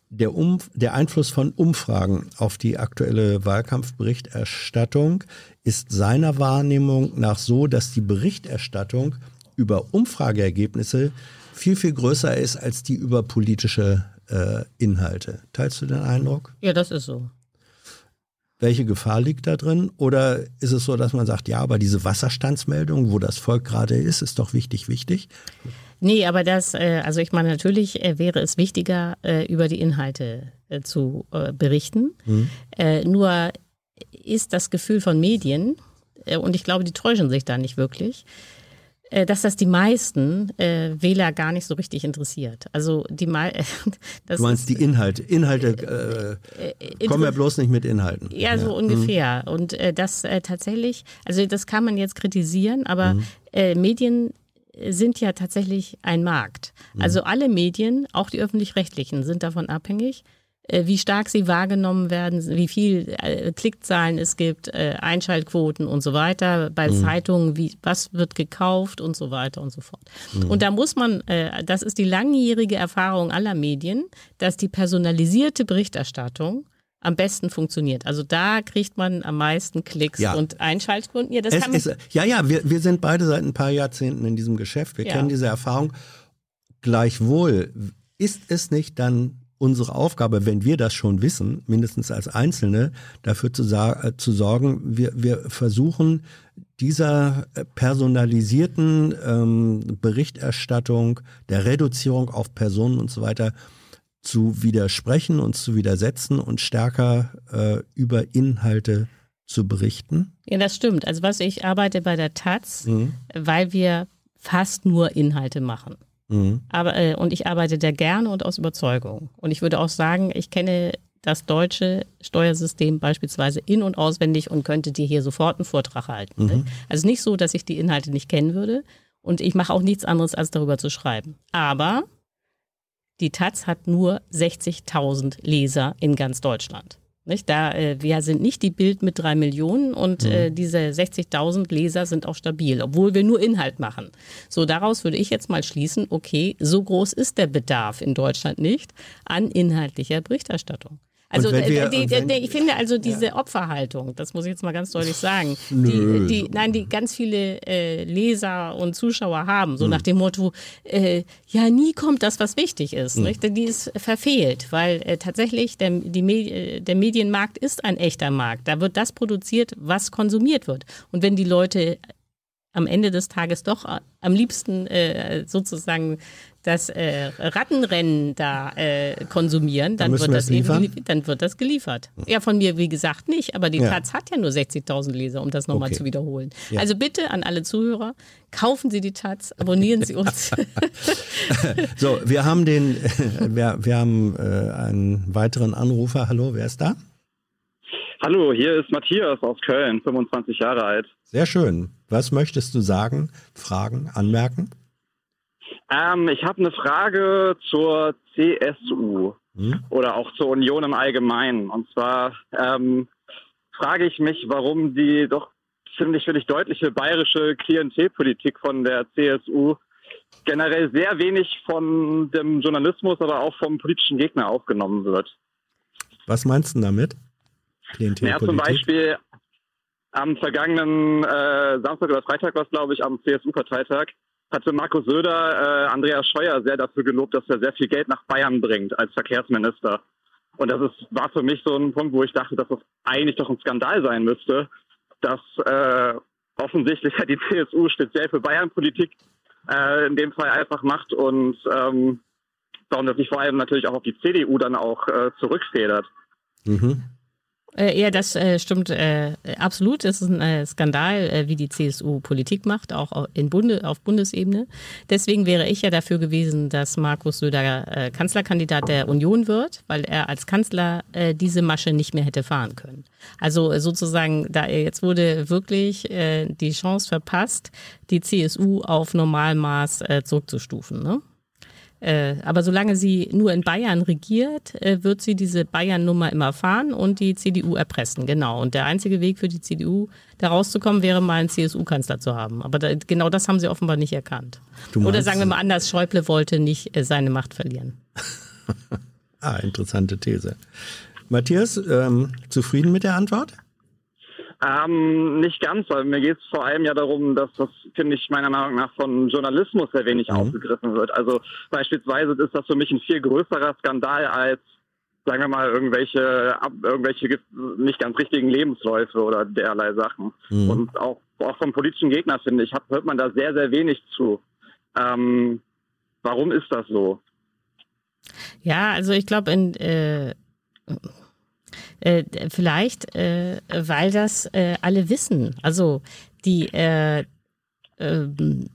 S1: der, um, der Einfluss von Umfragen auf die aktuelle Wahlkampfberichterstattung ist seiner Wahrnehmung nach so, dass die Berichterstattung über Umfrageergebnisse viel, viel größer ist als die über politische äh, Inhalte. Teilst du den Eindruck?
S2: Ja, das ist so.
S1: Welche Gefahr liegt da drin? Oder ist es so, dass man sagt, ja, aber diese Wasserstandsmeldung, wo das Volk gerade ist, ist doch wichtig, wichtig?
S2: Nee, aber das, äh, also ich meine, natürlich äh, wäre es wichtiger, äh, über die Inhalte zu berichten. Mhm. Nur ist das Gefühl von Medien, und ich glaube, die täuschen sich da nicht wirklich, dass das die meisten Wähler gar nicht so richtig interessiert. Also die
S1: mal Du meinst ist, die Inhalte. Inhalte äh, kommen ja bloß nicht mit Inhalten.
S2: Ja, so ja. ungefähr. Mhm. Und das tatsächlich, also das kann man jetzt kritisieren, aber mhm. Medien sind ja tatsächlich ein Markt. Mhm. Also alle Medien, auch die öffentlich-rechtlichen, sind davon abhängig, äh, wie stark sie wahrgenommen werden, wie viel äh, Klickzahlen es gibt, äh, Einschaltquoten und so weiter, bei mhm. Zeitungen, wie, was wird gekauft und so weiter und so fort. Mhm. Und da muss man, das ist die langjährige Erfahrung aller Medien, dass die personalisierte Berichterstattung am besten funktioniert. Also da kriegt man am meisten Klicks ja. und Einschaltkunden. Ja, das
S1: es, es, ja, ja, wir, wir sind beide seit ein paar Jahrzehnten in diesem Geschäft. Wir ja. kennen diese Erfahrung. Gleichwohl ist es nicht dann unsere Aufgabe, wenn wir das schon wissen, mindestens als Einzelne, dafür zu, äh, zu sorgen, wir, wir versuchen dieser personalisierten ähm, Berichterstattung, der Reduzierung auf Personen und so weiter zu widersprechen und zu widersetzen und stärker äh, über Inhalte zu berichten?
S2: Ja, das stimmt. Also was ich arbeite bei der Taz, mhm. weil wir fast nur Inhalte machen. Mhm. Aber äh, und ich arbeite da gerne und aus Überzeugung. Und ich würde auch sagen, ich kenne das deutsche Steuersystem beispielsweise in- und auswendig und könnte dir hier sofort einen Vortrag halten. Ne? Mhm. Also nicht so, dass ich die Inhalte nicht kennen würde. Und ich mache auch nichts anderes, als darüber zu schreiben. Aber die Taz hat nur 60.000 Leser in ganz Deutschland. Nicht? Da, äh, wir sind nicht die Bild mit drei Millionen und mhm. äh, diese 60.000 Leser sind auch stabil, obwohl wir nur Inhalt machen. So, daraus würde ich jetzt mal schließen, okay, so groß ist der Bedarf in Deutschland nicht an inhaltlicher Berichterstattung. Also wir, äh, die, wenn, die, ich finde also diese ja. Opferhaltung, das muss ich jetzt mal ganz deutlich sagen, die, die, nein, die ganz viele äh, Leser und Zuschauer haben, so hm. nach dem Motto, äh, ja, nie kommt das, was wichtig ist. Hm. Die ist verfehlt, weil äh, tatsächlich der, die, äh, der Medienmarkt ist ein echter Markt. Da wird das produziert, was konsumiert wird. Und wenn die Leute am Ende des Tages doch äh, am liebsten äh, sozusagen das äh, Rattenrennen da äh, konsumieren, dann, dann wird das eben, dann wird das geliefert. Ja, von mir wie gesagt nicht, aber die ja. Taz hat ja nur 60.000 Leser, um das nochmal okay. zu wiederholen. Ja. Also bitte an alle Zuhörer, kaufen Sie die Taz, abonnieren Sie uns.
S1: so, wir haben den, wir, wir haben äh, einen weiteren Anrufer. Hallo, wer ist da?
S6: Hallo, hier ist Matthias aus Köln, 25 Jahre alt.
S1: Sehr schön. Was möchtest du sagen, fragen, anmerken?
S6: Ähm, ich habe eine Frage zur CSU hm? oder auch zur Union im Allgemeinen. Und zwar ähm, frage ich mich, warum die doch ziemlich, finde deutliche bayerische Klientelpolitik von der CSU generell sehr wenig von dem Journalismus, aber auch vom politischen Gegner aufgenommen wird.
S1: Was meinst du damit?
S6: Ja, zum Beispiel am vergangenen äh, Samstag oder Freitag war es, glaube ich, am CSU-Parteitag, hatte Markus Söder äh, Andreas Scheuer sehr dafür gelobt, dass er sehr viel Geld nach Bayern bringt als Verkehrsminister. Und das ist, war für mich so ein Punkt, wo ich dachte, dass das eigentlich doch ein Skandal sein müsste, dass äh, offensichtlich halt die CSU speziell für Bayern-Politik äh, in dem Fall einfach macht und ähm, warum das nicht vor allem natürlich auch auf die CDU dann auch äh, zurückfedert.
S2: Mhm. Äh, ja, das äh, stimmt äh, absolut. Es ist ein äh, Skandal, äh, wie die CSU Politik macht, auch in Bunde, auf Bundesebene. Deswegen wäre ich ja dafür gewesen, dass Markus Söder äh, Kanzlerkandidat der Union wird, weil er als Kanzler diese Masche nicht mehr hätte fahren können. Also sozusagen, da jetzt wurde wirklich die Chance verpasst, die CSU auf Normalmaß zurückzustufen. Ne? Äh, aber solange sie nur in Bayern regiert, äh, wird sie diese Bayern-Nummer immer fahren und die CDU erpressen. Genau. Und der einzige Weg für die CDU, da rauszukommen, wäre mal einen CSU-Kanzler zu haben. Aber da, genau das haben sie offenbar nicht erkannt. Oder sagen wir mal anders, Schäuble wollte nicht äh, seine Macht verlieren.
S1: ah, interessante These. Matthias, ähm, zufrieden mit der Antwort?
S6: Ähm, nicht ganz, weil mir geht es vor allem ja darum, dass das, finde ich, meiner Meinung nach von Journalismus sehr wenig mhm. aufgegriffen wird. Also beispielsweise ist das für mich ein viel größerer Skandal als, sagen wir mal, irgendwelche, irgendwelche nicht ganz richtigen Lebensläufe oder derlei Sachen. Mhm. Und auch, auch vom politischen Gegner, finde ich, hört man da sehr, sehr wenig zu. Ähm, warum ist das so?
S2: Ja, also ich glaube, in äh äh, vielleicht, äh, weil das äh, alle wissen. Also die, äh, ähm,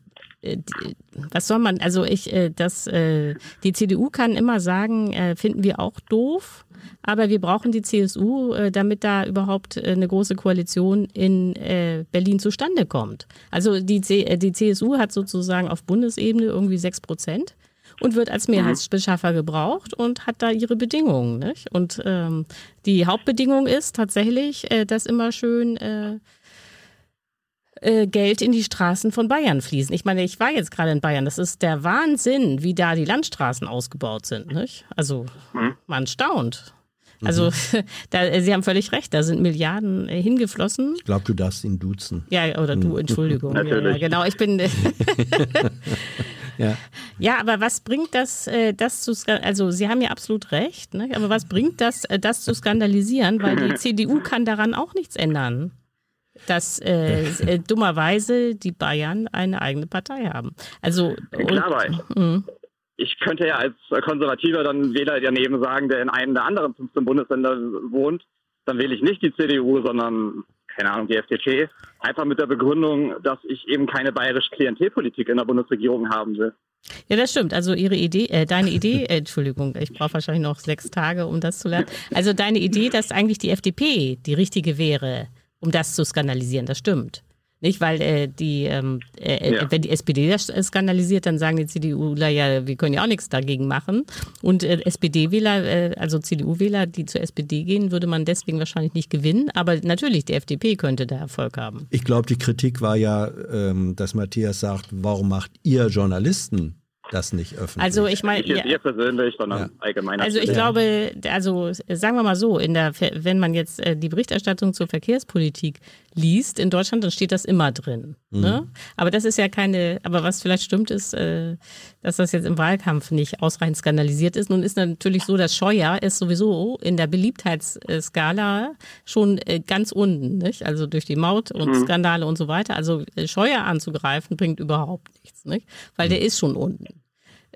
S2: äh, die, was soll man, also ich, äh, das, äh, die CDU kann immer sagen, äh, finden wir auch doof, aber wir brauchen die CSU, äh, damit da überhaupt äh, eine große Koalition in äh, Berlin zustande kommt. Also die, C äh, die CSU hat sozusagen auf Bundesebene irgendwie sechs Prozent und wird als Mehrheitsbeschaffer gebraucht und hat da ihre Bedingungen. Nicht? Und ähm, die Hauptbedingung ist tatsächlich, äh, dass immer schön äh, äh, Geld in die Straßen von Bayern fließen. Ich meine, ich war jetzt gerade in Bayern. Das ist der Wahnsinn, wie da die Landstraßen ausgebaut sind. Nicht? Also mhm. man staunt. Also mhm. da, Sie haben völlig recht, da sind Milliarden äh, hingeflossen.
S1: Ich glaube, du darfst ihn duzen.
S2: Ja, oder du, mhm. Entschuldigung. ja, genau, ich bin. Ja. ja, aber was bringt das, äh, das zu, also Sie haben ja absolut recht, ne? aber was bringt das, äh, das zu skandalisieren, weil die CDU kann daran auch nichts ändern dass äh, äh, dummerweise die Bayern eine eigene Partei haben. Also
S6: Klar, und, mhm. ich könnte ja als Konservativer dann Wähler daneben sagen, der in einem der anderen 15 Bundesländer wohnt, dann wähle ich nicht die CDU, sondern keine Ahnung, die FDP, einfach mit der Begründung, dass ich eben keine bayerische Klientelpolitik in der Bundesregierung haben will.
S2: Ja, das stimmt. Also Ihre Idee, äh, deine Idee, äh, Entschuldigung, ich brauche wahrscheinlich noch sechs Tage, um das zu lernen. Also deine Idee, dass eigentlich die FDP die richtige wäre, um das zu skandalisieren, das stimmt. Nicht, weil äh, die, ähm, äh, ja. wenn die SPD das skandalisiert, dann sagen die CDUler ja, wir können ja auch nichts dagegen machen. Und äh, SPD-Wähler, äh, also CDU-Wähler, die zur SPD gehen, würde man deswegen wahrscheinlich nicht gewinnen. Aber natürlich, die FDP könnte da Erfolg haben.
S1: Ich glaube, die Kritik war ja, ähm, dass Matthias sagt, warum macht ihr Journalisten das nicht öffentlich.
S2: Also ich meine,
S6: nicht ja, persönlich, sondern ja. allgemein.
S2: Also ich ja. glaube, also sagen wir mal so, in der, wenn man jetzt äh, die Berichterstattung zur Verkehrspolitik liest in Deutschland, dann steht das immer drin. Mhm. Ne? Aber das ist ja keine, aber was vielleicht stimmt ist, äh, dass das jetzt im Wahlkampf nicht ausreichend skandalisiert ist. Nun ist natürlich so, dass Scheuer ist sowieso in der Beliebtheitsskala schon äh, ganz unten, nicht? Also durch die Maut und mhm. Skandale und so weiter. Also Scheuer anzugreifen bringt überhaupt nichts, nicht? Weil mhm. der ist schon unten.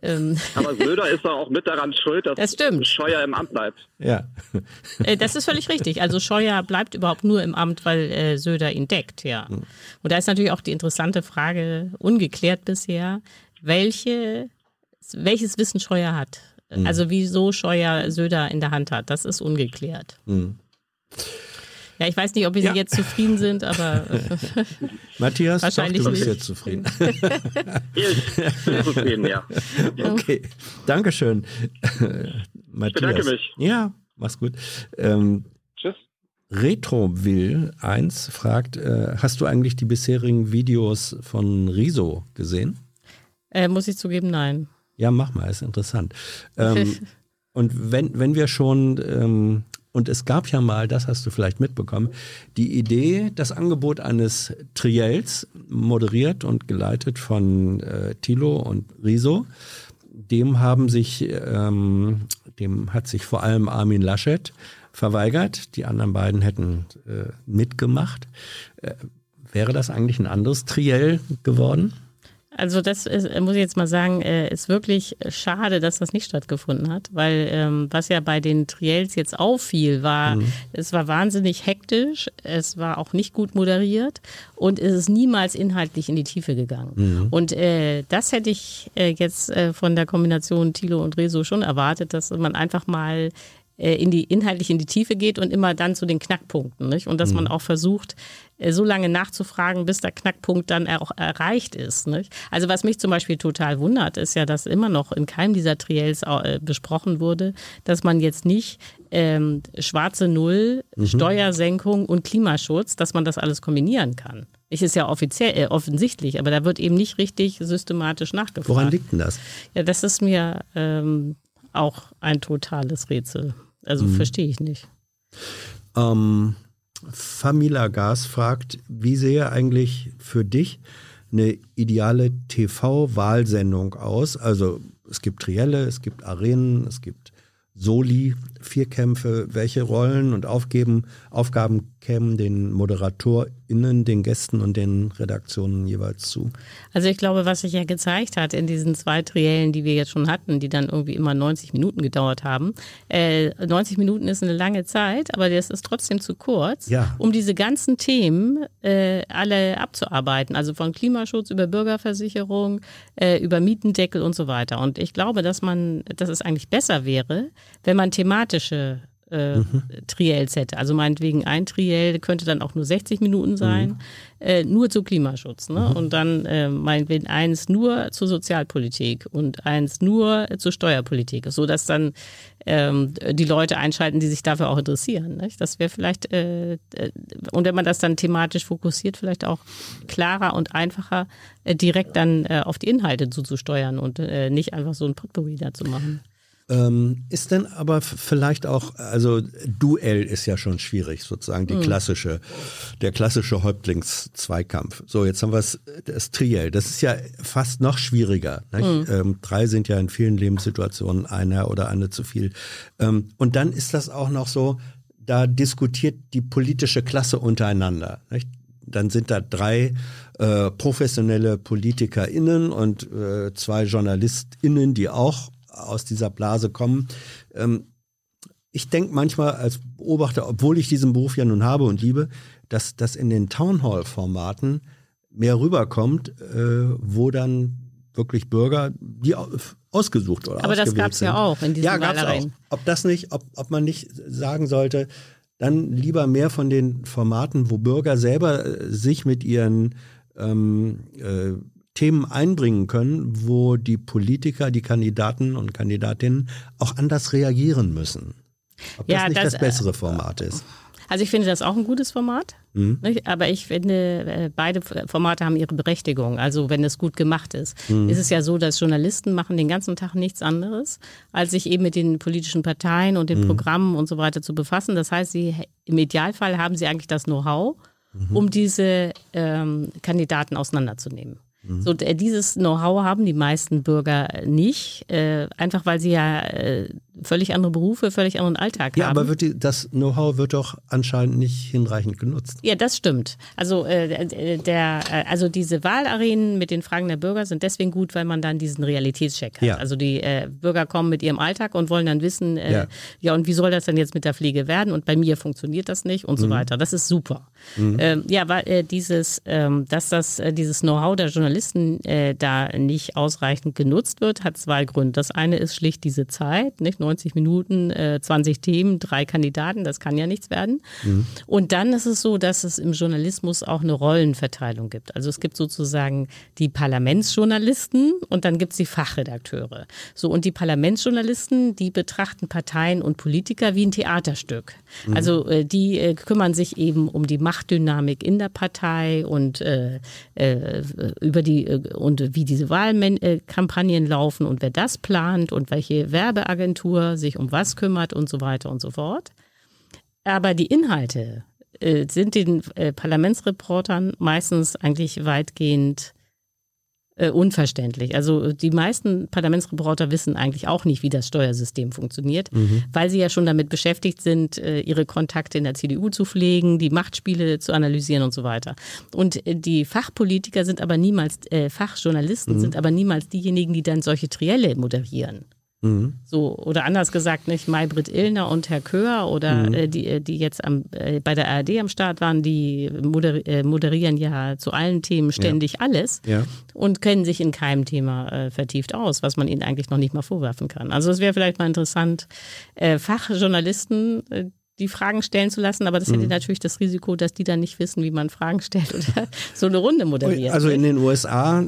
S6: Ähm. Aber Söder ist doch auch mit daran schuld, dass
S2: das stimmt.
S6: Scheuer im Amt bleibt.
S1: Ja.
S2: Äh, das ist völlig richtig. Also Scheuer bleibt überhaupt nur im Amt, weil äh, Söder ihn deckt, ja. Hm. Und da ist natürlich auch die interessante Frage, ungeklärt bisher, welche, welches Wissen Scheuer hat. Mhm. Also wieso Scheuer Söder in der Hand hat, das ist ungeklärt. Mhm. Ja, ich weiß nicht, ob wir ja. jetzt zufrieden sind, aber.
S1: Matthias,
S2: wahrscheinlich
S1: doch,
S2: du
S1: bist jetzt zufrieden.
S6: ich bin zufrieden, ja.
S1: Okay, Dankeschön. Matthias. Ich
S6: bedanke mich.
S1: Ja, mach's gut. Ähm,
S6: Tschüss.
S1: Retrovill 1 fragt, äh, hast du eigentlich die bisherigen Videos von Riso gesehen?
S2: Äh, muss ich zugeben, nein.
S1: Ja, mach mal, ist interessant. Ähm, und wenn, wenn wir schon ähm, und es gab ja mal, das hast du vielleicht mitbekommen, die Idee, das Angebot eines Triels, moderiert und geleitet von äh, Thilo und Riso. Dem haben sich, ähm, dem hat sich vor allem Armin Laschet verweigert. Die anderen beiden hätten äh, mitgemacht. Äh, wäre das eigentlich ein anderes Triell geworden?
S2: Also das ist, muss ich jetzt mal sagen, äh, ist wirklich schade, dass das nicht stattgefunden hat, weil ähm, was ja bei den Triels jetzt auffiel, war, mhm. es war wahnsinnig hektisch, es war auch nicht gut moderiert und es ist niemals inhaltlich in die Tiefe gegangen. Mhm. Und äh, das hätte ich äh, jetzt äh, von der Kombination Thilo und Rezo schon erwartet, dass man einfach mal in die inhaltlich in die Tiefe geht und immer dann zu den Knackpunkten, nicht? Und dass mhm. man auch versucht, äh, so lange nachzufragen, bis der Knackpunkt dann auch erreicht ist. Nicht? Also was mich zum Beispiel total wundert, ist ja, dass immer noch in keinem dieser Triels äh, besprochen wurde, dass man jetzt nicht ähm, schwarze Null, mhm. Steuersenkung und Klimaschutz, dass man das alles kombinieren kann. Ich ist ja offiziell äh, offensichtlich, aber da wird eben nicht richtig systematisch nachgefragt.
S1: Woran liegt denn das?
S2: Ja, das ist mir ähm, auch ein totales Rätsel. Also mhm. verstehe ich nicht.
S1: Ähm, Famila Gas fragt, wie sehe eigentlich für dich eine ideale TV-Wahlsendung aus? Also es gibt Trielle, es gibt Arenen, es gibt Soli, Vierkämpfe, welche Rollen und Aufgeben, Aufgaben kämen den ModeratorInnen, den Gästen und den Redaktionen jeweils zu?
S2: Also ich glaube, was sich ja gezeigt hat in diesen zwei Triellen, die wir jetzt schon hatten, die dann irgendwie immer 90 Minuten gedauert haben. Äh, 90 Minuten ist eine lange Zeit, aber das ist trotzdem zu kurz,
S1: ja.
S2: um diese ganzen Themen äh, alle abzuarbeiten. Also von Klimaschutz über Bürgerversicherung, äh, über Mietendeckel und so weiter. Und ich glaube, dass man, dass es eigentlich besser wäre, wenn man thematische äh, mhm. Triels hätte. Also meinetwegen ein Triell könnte dann auch nur 60 Minuten sein, mhm. äh, nur zu Klimaschutz. Ne? Mhm. Und dann äh, meinetwegen eins nur zur Sozialpolitik und eins nur zur Steuerpolitik, so dass dann ähm, die Leute einschalten, die sich dafür auch interessieren. Nicht? Das wäre vielleicht, äh, äh, und wenn man das dann thematisch fokussiert, vielleicht auch klarer und einfacher, äh, direkt dann äh, auf die Inhalte zuzusteuern und nicht einfach so ein Potpourri da zu machen.
S1: Ähm, ist denn aber vielleicht auch, also Duell ist ja schon schwierig, sozusagen die mhm. klassische, der klassische Häuptlingszweikampf. So, jetzt haben wir das Triell. Das ist ja fast noch schwieriger. Mhm. Ähm, drei sind ja in vielen Lebenssituationen einer oder eine zu viel. Ähm, und dann ist das auch noch so, da diskutiert die politische Klasse untereinander. Nicht? Dann sind da drei äh, professionelle PolitikerInnen und äh, zwei JournalistInnen, die auch aus dieser Blase kommen. Ähm, ich denke manchmal als Beobachter, obwohl ich diesen Beruf ja nun habe und liebe, dass das in den Townhall-Formaten mehr rüberkommt, äh, wo dann wirklich Bürger, die ausgesucht oder
S2: Aber das gab es ja auch in diesen
S1: Ja, gab's auch. Ob das nicht, ob, ob man nicht sagen sollte, dann lieber mehr von den Formaten, wo Bürger selber äh, sich mit ihren ähm, äh, Themen einbringen können, wo die Politiker, die Kandidaten und Kandidatinnen auch anders reagieren müssen. Ob ja, das nicht das, das bessere äh, Format ist.
S2: Also ich finde das auch ein gutes Format, mhm. aber ich finde, äh, beide Formate haben ihre Berechtigung. Also wenn es gut gemacht ist. Mhm. Ist es ja so, dass Journalisten machen den ganzen Tag nichts anderes, als sich eben mit den politischen Parteien und den mhm. Programmen und so weiter zu befassen. Das heißt, sie im Idealfall haben sie eigentlich das Know-how, mhm. um diese ähm, Kandidaten auseinanderzunehmen. So, dieses Know-how haben die meisten Bürger nicht, äh, einfach weil sie ja äh, völlig andere Berufe, völlig anderen Alltag
S1: ja,
S2: haben.
S1: Ja, aber wird die, das Know-how wird doch anscheinend nicht hinreichend genutzt.
S2: Ja, das stimmt. Also äh, der, äh, also diese Wahlarenen mit den Fragen der Bürger sind deswegen gut, weil man dann diesen Realitätscheck hat. Ja. Also die äh, Bürger kommen mit ihrem Alltag und wollen dann wissen, äh, ja. ja, und wie soll das denn jetzt mit der Pflege werden? Und bei mir funktioniert das nicht und mhm. so weiter. Das ist super. Mhm. Ähm, ja, weil äh, dieses, ähm, dass das äh, dieses Know-how der Journalisten äh, da nicht ausreichend genutzt wird, hat zwei Gründe. Das eine ist schlicht diese Zeit, nicht 90 Minuten, äh, 20 Themen, drei Kandidaten, das kann ja nichts werden. Mhm. Und dann ist es so, dass es im Journalismus auch eine Rollenverteilung gibt. Also es gibt sozusagen die Parlamentsjournalisten und dann gibt es die Fachredakteure. So, und die Parlamentsjournalisten, die betrachten Parteien und Politiker wie ein Theaterstück. Mhm. Also äh, die äh, kümmern sich eben um die Machtdynamik in der Partei und äh, äh über die äh, und wie diese Wahlkampagnen laufen und wer das plant und welche Werbeagentur Agentur sich um was kümmert und so weiter und so fort. Aber die Inhalte äh, sind den äh, Parlamentsreportern meistens eigentlich weitgehend äh, unverständlich. Also die meisten Parlamentsreporter wissen eigentlich auch nicht, wie das Steuersystem funktioniert, mhm. weil sie ja schon damit beschäftigt sind, äh, ihre Kontakte in der CDU zu pflegen, die Machtspiele zu analysieren und so weiter. Und äh, die Fachpolitiker sind aber niemals, äh, Fachjournalisten mhm. sind aber niemals diejenigen, die dann solche Trielle moderieren. Mhm. So, oder anders gesagt, nicht Maybrit Illner und Herr Köhr oder mhm. äh, die, äh, die jetzt am, äh, bei der ARD am Start waren, die moder äh, moderieren ja zu allen Themen ständig ja. alles ja. und kennen sich in keinem Thema äh, vertieft aus, was man ihnen eigentlich noch nicht mal vorwerfen kann. Also es wäre vielleicht mal interessant, äh, Fachjournalisten die Fragen stellen zu lassen, aber das mhm. hätte natürlich das Risiko, dass die dann nicht wissen, wie man Fragen stellt oder so eine Runde moderiert.
S1: Also in den USA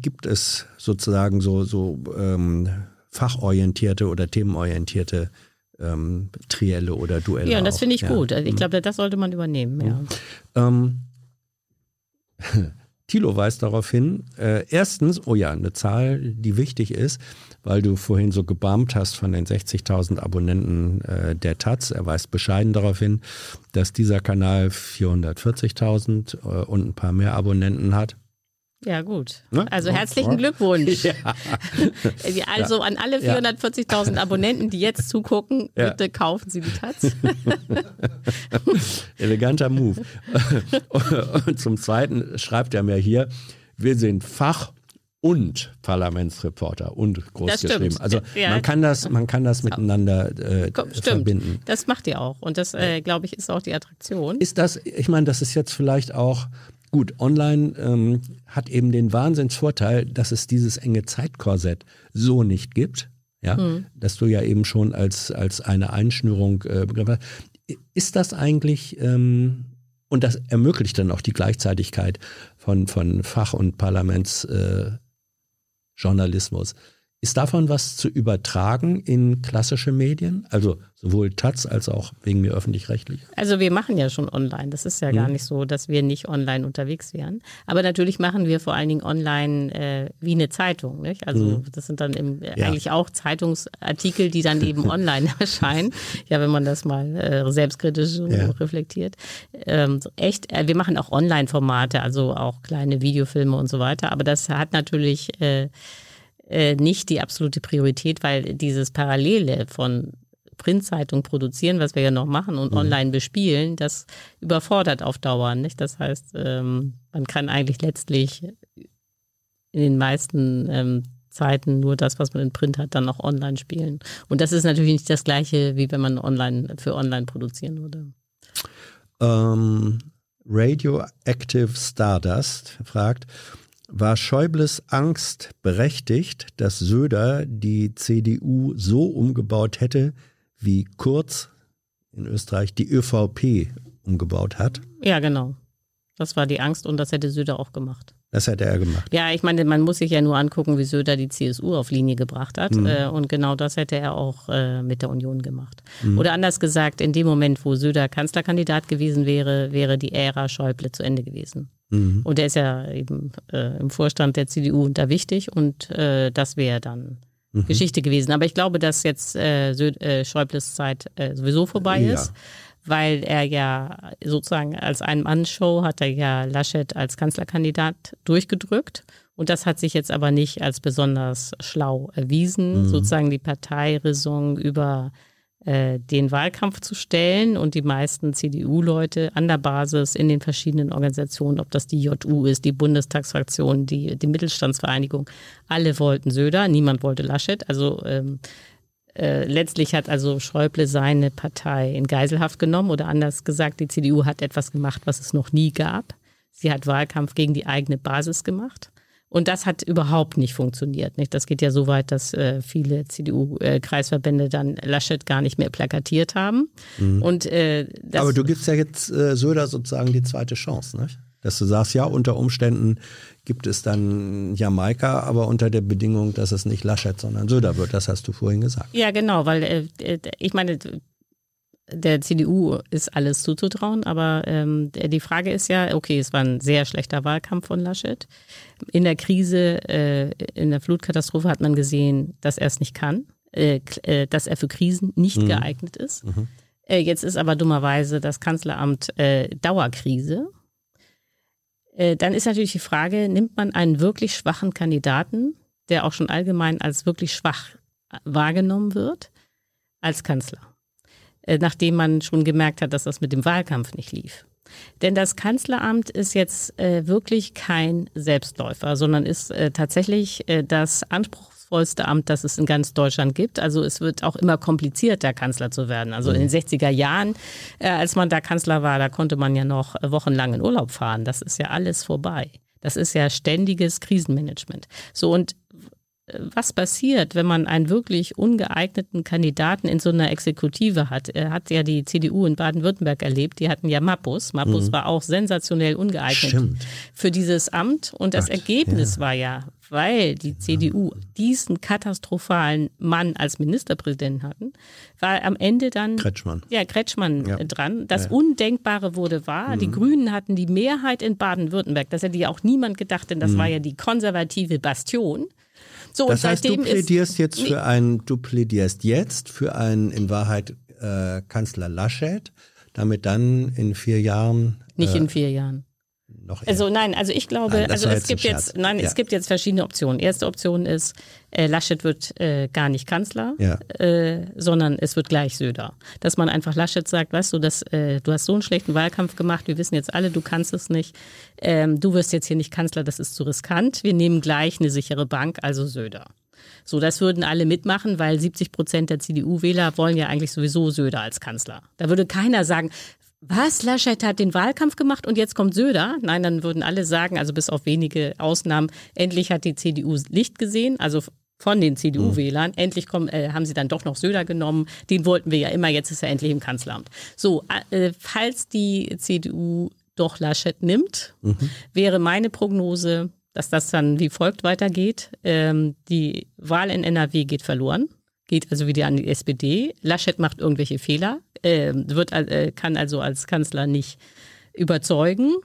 S1: gibt es sozusagen so, so ähm, fachorientierte oder themenorientierte ähm, Trielle oder Duelle.
S2: Ja, und das finde ich ja. gut. Also ich mhm. glaube, das sollte man übernehmen. Ja. Ähm,
S1: Thilo weist darauf hin, äh, erstens, oh ja, eine Zahl, die wichtig ist, weil du vorhin so gebarmt hast von den 60.000 Abonnenten äh, der Taz. Er weist bescheiden darauf hin, dass dieser Kanal 440.000 äh, und ein paar mehr Abonnenten hat.
S2: Ja, gut. Ne? Also herzlichen ja. Glückwunsch. Ja. also an alle 440.000 Abonnenten, die jetzt zugucken, bitte kaufen Sie die Taz.
S1: Eleganter Move. Und zum Zweiten schreibt er mir hier, wir sind Fach- und Parlamentsreporter und groß geschrieben. Also ja. man kann das, man kann das miteinander äh, Stimmt. verbinden.
S2: Das macht ihr auch und das, äh, glaube ich, ist auch die Attraktion.
S1: Ist das? Ich meine, das ist jetzt vielleicht auch Gut, online ähm, hat eben den Wahnsinnsvorteil, dass es dieses enge Zeitkorsett so nicht gibt. Ja, mhm. dass du ja eben schon als, als eine Einschnürung äh, begriffen hast. Ist das eigentlich, ähm, und das ermöglicht dann auch die Gleichzeitigkeit von, von Fach- und Parlamentsjournalismus. Äh, ist davon was zu übertragen in klassische Medien? Also sowohl Taz als auch wegen mir öffentlich-rechtlich?
S2: Also wir machen ja schon online. Das ist ja mhm. gar nicht so, dass wir nicht online unterwegs wären. Aber natürlich machen wir vor allen Dingen online äh, wie eine Zeitung. Nicht? Also mhm. das sind dann im, äh, ja. eigentlich auch Zeitungsartikel, die dann eben online erscheinen. Ja, wenn man das mal äh, selbstkritisch ja. reflektiert. Ähm, echt, äh, wir machen auch Online-Formate, also auch kleine Videofilme und so weiter. Aber das hat natürlich äh, nicht die absolute Priorität, weil dieses Parallele von Printzeitung produzieren, was wir ja noch machen, und mhm. online bespielen, das überfordert auf Dauer. Nicht? Das heißt, ähm, man kann eigentlich letztlich in den meisten ähm, Zeiten nur das, was man in Print hat, dann auch online spielen. Und das ist natürlich nicht das gleiche, wie wenn man online für online produzieren würde.
S1: Ähm, Radioactive Stardust fragt, war Schäubles Angst berechtigt, dass Söder die CDU so umgebaut hätte, wie Kurz in Österreich die ÖVP umgebaut hat.
S2: Ja, genau. Das war die Angst und das hätte Söder auch gemacht.
S1: Das hätte er gemacht.
S2: Ja, ich meine, man muss sich ja nur angucken, wie Söder die CSU auf Linie gebracht hat. Mhm. Äh, und genau das hätte er auch äh, mit der Union gemacht. Mhm. Oder anders gesagt, in dem Moment, wo Söder Kanzlerkandidat gewesen wäre, wäre die Ära Schäuble zu Ende gewesen. Mhm. Und er ist ja eben äh, im Vorstand der CDU und da wichtig und äh, das wäre dann mhm. Geschichte gewesen. Aber ich glaube, dass jetzt äh, äh Schäubles Zeit äh, sowieso vorbei ja. ist weil er ja sozusagen als Ein-Mann-Show hat er ja Laschet als Kanzlerkandidat durchgedrückt. Und das hat sich jetzt aber nicht als besonders schlau erwiesen, mhm. sozusagen die Parteiräson über den Wahlkampf zu stellen und die meisten CDU-Leute an der Basis in den verschiedenen Organisationen, ob das die JU ist, die Bundestagsfraktion, die, die Mittelstandsvereinigung, alle wollten Söder, niemand wollte Laschet. Also ähm, äh, letztlich hat also Schäuble seine Partei in Geiselhaft genommen oder anders gesagt, die CDU hat etwas gemacht, was es noch nie gab. Sie hat Wahlkampf gegen die eigene Basis gemacht. Und das hat überhaupt nicht funktioniert. Nicht? Das geht ja so weit, dass äh, viele CDU-Kreisverbände äh, dann Laschet gar nicht mehr plakatiert haben. Mhm. Und, äh,
S1: Aber du gibst ja jetzt äh, Söder sozusagen die zweite Chance, nicht? dass du sagst, ja, unter Umständen gibt es dann Jamaika, aber unter der Bedingung, dass es nicht Laschet, sondern Söder wird. Das hast du vorhin gesagt.
S2: Ja, genau, weil äh, äh ich meine, der CDU ist alles zuzutrauen, aber ähm, die Frage ist ja, okay, es war ein sehr schlechter Wahlkampf von Laschet. In der Krise, äh, in der Flutkatastrophe hat man gesehen, dass er es nicht kann, äh, äh dass er für Krisen nicht mhm. geeignet ist. Mhm. Äh, jetzt ist aber dummerweise das Kanzleramt äh, Dauerkrise äh, dann ist natürlich die Frage, nimmt man einen wirklich schwachen Kandidaten, der auch schon allgemein als wirklich schwach wahrgenommen wird, als Kanzler? Nachdem man schon gemerkt hat, dass das mit dem Wahlkampf nicht lief. Denn das Kanzleramt ist jetzt äh, wirklich kein Selbstläufer, sondern ist äh, tatsächlich äh, das Anspruch anspruchsvollste Amt, das es in ganz Deutschland gibt. Also es wird auch immer komplizierter, Kanzler zu werden. Also in den 60er mhm. Jahren, äh, als man da Kanzler war, da konnte man ja noch wochenlang in Urlaub fahren. Das ist ja alles vorbei. Das ist ja ständiges Krisenmanagement. So und was passiert, wenn man einen wirklich ungeeigneten Kandidaten in so einer Exekutive hat. Er hat ja die CDU in Baden-Württemberg erlebt, die hatten ja Mappus. Mappus mhm. war auch sensationell ungeeignet Stimmt. für dieses Amt. Und das Gott, Ergebnis ja. war ja, weil die CDU diesen katastrophalen Mann als Ministerpräsidenten hatten, war am Ende dann
S1: Kretschmann,
S2: ja, Kretschmann ja. dran. Das ja. Undenkbare wurde wahr. Mhm. Die Grünen hatten die Mehrheit in Baden-Württemberg. Das hätte ja auch niemand gedacht, denn das mhm. war ja die konservative Bastion.
S1: So, das heißt, du plädierst jetzt für einen, du plädierst jetzt für einen in Wahrheit äh, Kanzler Laschet, damit dann in vier Jahren.
S2: Nicht äh, in vier Jahren noch eher. Also nein, also ich glaube, nein, also es gibt jetzt, nein, ja. es gibt jetzt verschiedene Optionen. Erste Option ist, äh, Laschet wird äh, gar nicht Kanzler, ja. äh, sondern es wird gleich Söder. Dass man einfach Laschet sagt, weißt du, dass, äh, du hast so einen schlechten Wahlkampf gemacht, wir wissen jetzt alle, du kannst es nicht. Ähm, du wirst jetzt hier nicht Kanzler, das ist zu riskant. Wir nehmen gleich eine sichere Bank, also Söder. So, das würden alle mitmachen, weil 70 Prozent der CDU-Wähler wollen ja eigentlich sowieso Söder als Kanzler. Da würde keiner sagen, was, Laschet hat den Wahlkampf gemacht und jetzt kommt Söder? Nein, dann würden alle sagen, also bis auf wenige Ausnahmen, endlich hat die CDU Licht gesehen, also von den CDU-Wählern. Mhm. Endlich kommen, äh, haben sie dann doch noch Söder genommen. Den wollten wir ja immer, jetzt ist er endlich im Kanzleramt. So, äh, falls die CDU doch Laschet nimmt, mhm. wäre meine Prognose, dass das dann wie folgt weitergeht. Ähm, die Wahl in NRW geht verloren geht also wieder an die SPD. Laschet macht irgendwelche Fehler, äh, wird, äh, kann also als Kanzler nicht überzeugen.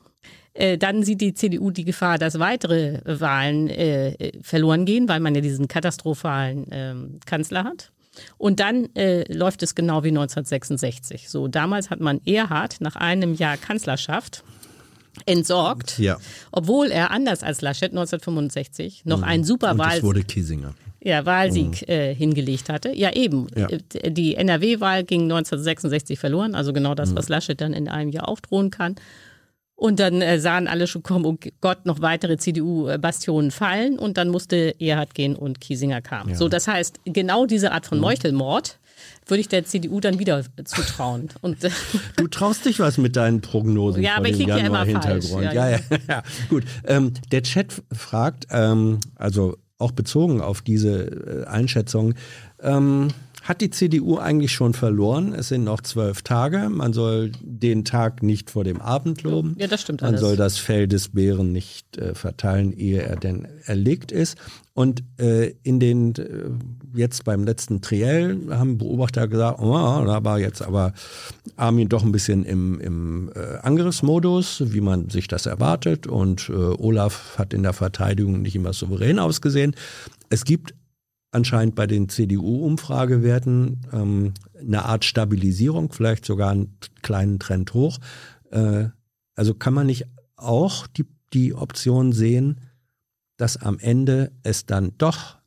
S2: Äh, dann sieht die CDU die Gefahr, dass weitere Wahlen äh, verloren gehen, weil man ja diesen katastrophalen ähm, Kanzler hat. Und dann äh, läuft es genau wie 1966. So, damals hat man Erhard nach einem Jahr Kanzlerschaft entsorgt, ja. obwohl er anders als Laschet 1965 noch mhm. einen Superwahl.
S1: Das wurde Kiesinger
S2: ja, Wahlsieg mhm. äh, hingelegt hatte. Ja, eben. Ja. Äh, die NRW-Wahl ging 1966 verloren, also genau das, mhm. was Laschet dann in einem Jahr auch drohen kann. Und dann äh, sahen alle schon kommen, oh Gott, noch weitere CDU-Bastionen fallen und dann musste Erhard gehen und Kiesinger kam. Ja. So, das heißt, genau diese Art von mhm. Meuchelmord würde ich der CDU dann wieder zutrauen. Und,
S1: äh, du traust dich was mit deinen Prognosen.
S2: Ja, aber ich liege ja immer falsch.
S1: Ja, ja, ja. Gut, ähm, der Chat fragt, ähm, also auch bezogen auf diese äh, Einschätzung. Ähm, hat die CDU eigentlich schon verloren? Es sind noch zwölf Tage. Man soll den Tag nicht vor dem Abend loben.
S2: Ja, das stimmt.
S1: Man
S2: alles.
S1: soll das Fell des Bären nicht äh, verteilen, ehe er denn erlegt ist. Und äh, in den äh, jetzt beim letzten Triell haben Beobachter gesagt, oh, da war jetzt aber Armin doch ein bisschen im, im äh, Angriffsmodus, wie man sich das erwartet. Und äh, Olaf hat in der Verteidigung nicht immer souverän ausgesehen. Es gibt anscheinend bei den CDU-Umfragewerten ähm, eine Art Stabilisierung, vielleicht sogar einen kleinen Trend hoch. Äh, also kann man nicht auch die, die Option sehen, dass am Ende es dann doch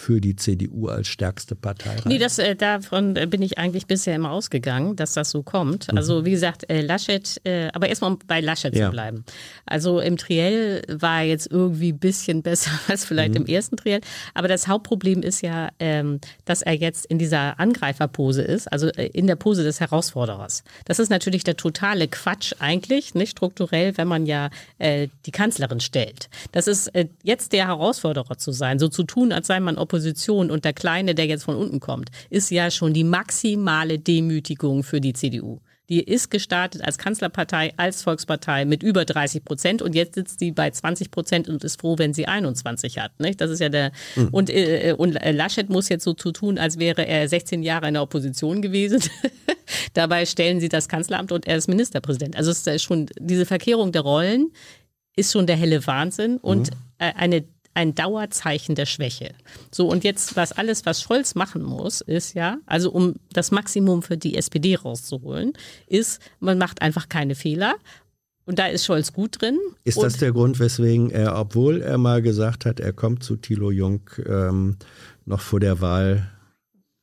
S1: für die CDU als stärkste Partei rein.
S2: Nee, das, äh, davon äh, bin ich eigentlich bisher immer ausgegangen, dass das so kommt. Mhm. Also wie gesagt, äh, Laschet, äh, aber erstmal um bei Laschet ja. zu bleiben. Also im Triell war jetzt irgendwie ein bisschen besser als vielleicht mhm. im ersten Triell. Aber das Hauptproblem ist ja, ähm, dass er jetzt in dieser Angreiferpose ist, also äh, in der Pose des Herausforderers. Das ist natürlich der totale Quatsch eigentlich, nicht strukturell, wenn man ja äh, die Kanzlerin stellt. Das ist jetzt der Herausforderer zu sein, so zu tun, als sei man Opposition und der Kleine, der jetzt von unten kommt, ist ja schon die maximale Demütigung für die CDU. Die ist gestartet als Kanzlerpartei, als Volkspartei mit über 30 Prozent und jetzt sitzt sie bei 20 Prozent und ist froh, wenn sie 21 hat. Nicht? Das ist ja der mhm. und, äh, und Laschet muss jetzt so zu tun, als wäre er 16 Jahre in der Opposition gewesen. Dabei stellen sie das Kanzleramt und er ist Ministerpräsident. Also es ist schon diese Verkehrung der Rollen ist schon der helle Wahnsinn und mhm. eine ein Dauerzeichen der Schwäche. So, und jetzt, was alles, was Scholz machen muss, ist ja, also um das Maximum für die SPD rauszuholen, ist, man macht einfach keine Fehler. Und da ist Scholz gut drin.
S1: Ist das der Grund, weswegen er, obwohl er mal gesagt hat, er kommt zu Thilo Jung ähm, noch vor der Wahl,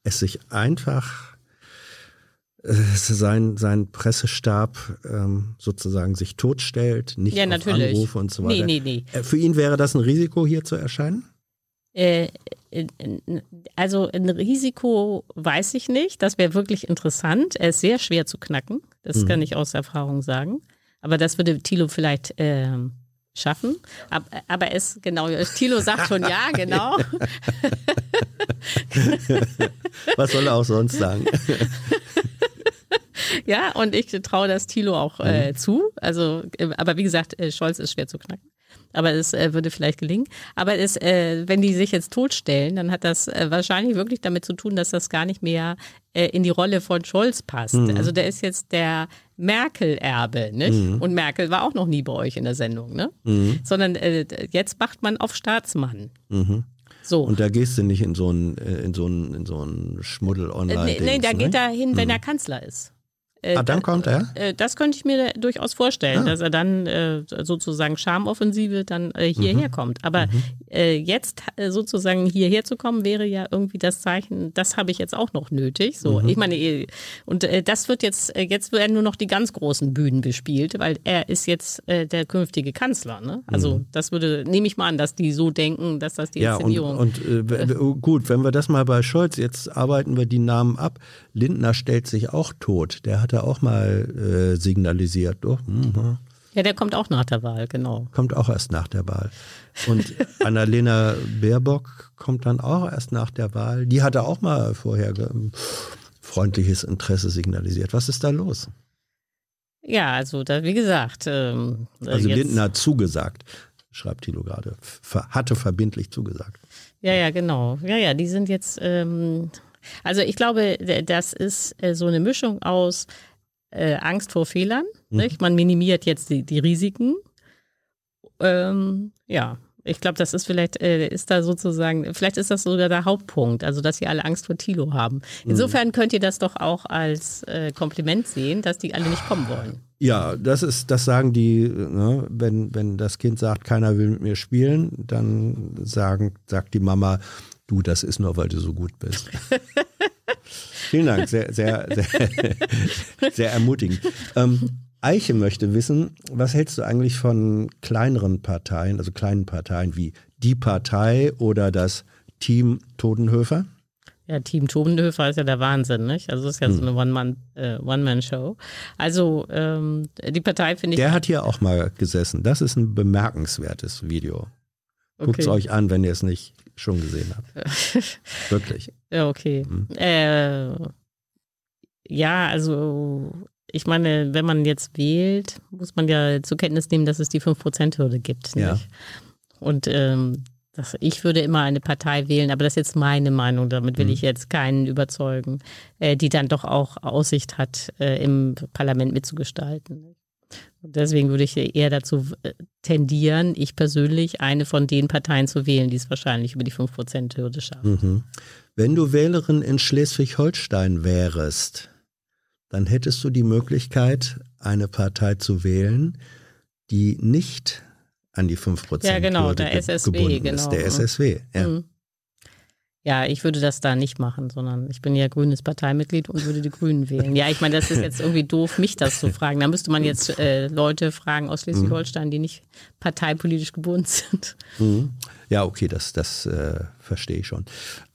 S1: es sich einfach sein, sein Pressestab ähm, sozusagen sich totstellt, nicht
S2: ja,
S1: auf
S2: natürlich.
S1: Anrufe und so weiter.
S2: Nee, nee, nee.
S1: Äh, für ihn wäre das ein Risiko, hier zu erscheinen?
S2: Äh, also ein Risiko weiß ich nicht. Das wäre wirklich interessant. Er ist sehr schwer zu knacken. Das mhm. kann ich aus Erfahrung sagen. Aber das würde Thilo vielleicht äh, schaffen. Aber es, genau, Thilo sagt schon ja, genau.
S1: Was soll er auch sonst sagen?
S2: ja, und ich traue das Thilo auch äh, mhm. zu. Also, äh, aber wie gesagt, äh, Scholz ist schwer zu knacken. Aber es äh, würde vielleicht gelingen. Aber es, äh, wenn die sich jetzt totstellen, dann hat das äh, wahrscheinlich wirklich damit zu tun, dass das gar nicht mehr in die Rolle von Scholz passt. Mhm. Also der ist jetzt der Merkel-Erbe, nicht? Mhm. Und Merkel war auch noch nie bei euch in der Sendung, ne? Mhm. Sondern jetzt macht man auf Staatsmann.
S1: Mhm. So. Und da gehst du nicht in so einen, in so einen, in so einen Schmuddel online.
S2: Nee, nee, da ne? geht er hin, wenn mhm. er Kanzler ist.
S1: Äh, ah, dann kommt er?
S2: Äh, das könnte ich mir durchaus vorstellen, ah. dass er dann äh, sozusagen Schamoffensive dann hierher mhm. kommt. Aber mhm. jetzt sozusagen hierher zu kommen, wäre ja irgendwie das Zeichen, das habe ich jetzt auch noch nötig. So, mhm. ich meine, und das wird jetzt, jetzt werden nur noch die ganz großen Bühnen bespielt, weil er ist jetzt der künftige Kanzler. Ne? Also mhm. das würde, nehme ich mal an, dass die so denken, dass das die
S1: ja, Inszenierung. Und, und äh, gut, wenn wir das mal bei Scholz, jetzt arbeiten wir die Namen ab. Lindner stellt sich auch tot. Der hat er auch mal äh, signalisiert. Oh,
S2: mhm. Ja, der kommt auch nach der Wahl, genau.
S1: Kommt auch erst nach der Wahl. Und Annalena Baerbock kommt dann auch erst nach der Wahl. Die hatte auch mal vorher freundliches Interesse signalisiert. Was ist da los?
S2: Ja, also da, wie gesagt. Ähm,
S1: also Lindner hat zugesagt, schreibt Thilo gerade. Hatte verbindlich zugesagt.
S2: Ja, ja, genau. Ja, ja, die sind jetzt. Ähm, also ich glaube, das ist äh, so eine Mischung aus äh, Angst vor Fehlern. Mhm. Man minimiert jetzt die, die Risiken. Ähm, ja, ich glaube, das ist vielleicht, äh, ist da sozusagen, vielleicht ist das sogar der Hauptpunkt, also dass sie alle Angst vor Tilo haben. Mhm. Insofern könnt ihr das doch auch als äh, Kompliment sehen, dass die alle nicht kommen wollen.
S1: Ja, das ist, das sagen die, ne, wenn, wenn das Kind sagt, keiner will mit mir spielen, dann sagen, sagt die Mama, du, das ist nur, weil du so gut bist. Vielen Dank, sehr, sehr, sehr, sehr ermutigend. Ähm, Eiche möchte wissen, was hältst du eigentlich von kleineren Parteien, also kleinen Parteien wie die Partei oder das Team Todenhöfer?
S2: Ja, Team Todenhöfer ist ja der Wahnsinn, nicht? Also es ist ja hm. so eine äh, One-Man-Show. Also ähm, die Partei finde ich.
S1: Der hat hier auch mal gesessen. Das ist ein bemerkenswertes Video. Okay. Guckt es euch an, wenn ihr es nicht schon gesehen habt. Wirklich.
S2: Ja, okay. Hm. Äh, ja, also ich meine, wenn man jetzt wählt, muss man ja zur Kenntnis nehmen, dass es die 5%-Hürde gibt. Ja. Und ähm, das, ich würde immer eine Partei wählen, aber das ist jetzt meine Meinung, damit will mhm. ich jetzt keinen überzeugen, äh, die dann doch auch Aussicht hat, äh, im Parlament mitzugestalten. Deswegen würde ich eher dazu äh, tendieren, ich persönlich eine von den Parteien zu wählen, die es wahrscheinlich über die 5%-Hürde schaffen.
S1: Mhm. Wenn du Wählerin in Schleswig-Holstein wärst, dann hättest du die Möglichkeit, eine Partei zu wählen, die nicht an die 5%
S2: ja, genau, der SSW,
S1: gebunden genau. ist. Der SSW, ja. Mhm.
S2: Ja, ich würde das da nicht machen, sondern ich bin ja grünes Parteimitglied und würde die Grünen wählen. Ja, ich meine, das ist jetzt irgendwie doof, mich das zu fragen. Da müsste man jetzt äh, Leute fragen aus Schleswig-Holstein, die nicht parteipolitisch gebunden sind.
S1: Mhm. Ja, okay, das, das äh, verstehe ich schon.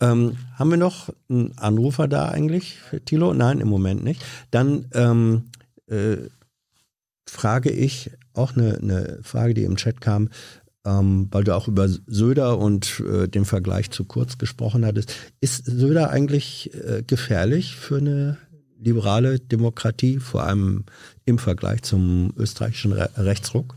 S1: Ähm, haben wir noch einen Anrufer da eigentlich, Thilo? Nein, im Moment nicht. Dann ähm, äh, frage ich auch eine, eine Frage, die im Chat kam ähm, weil du auch über Söder und äh, den Vergleich zu Kurz gesprochen hattest. Ist Söder eigentlich äh, gefährlich für eine liberale Demokratie, vor allem im Vergleich zum österreichischen Re Rechtsruck?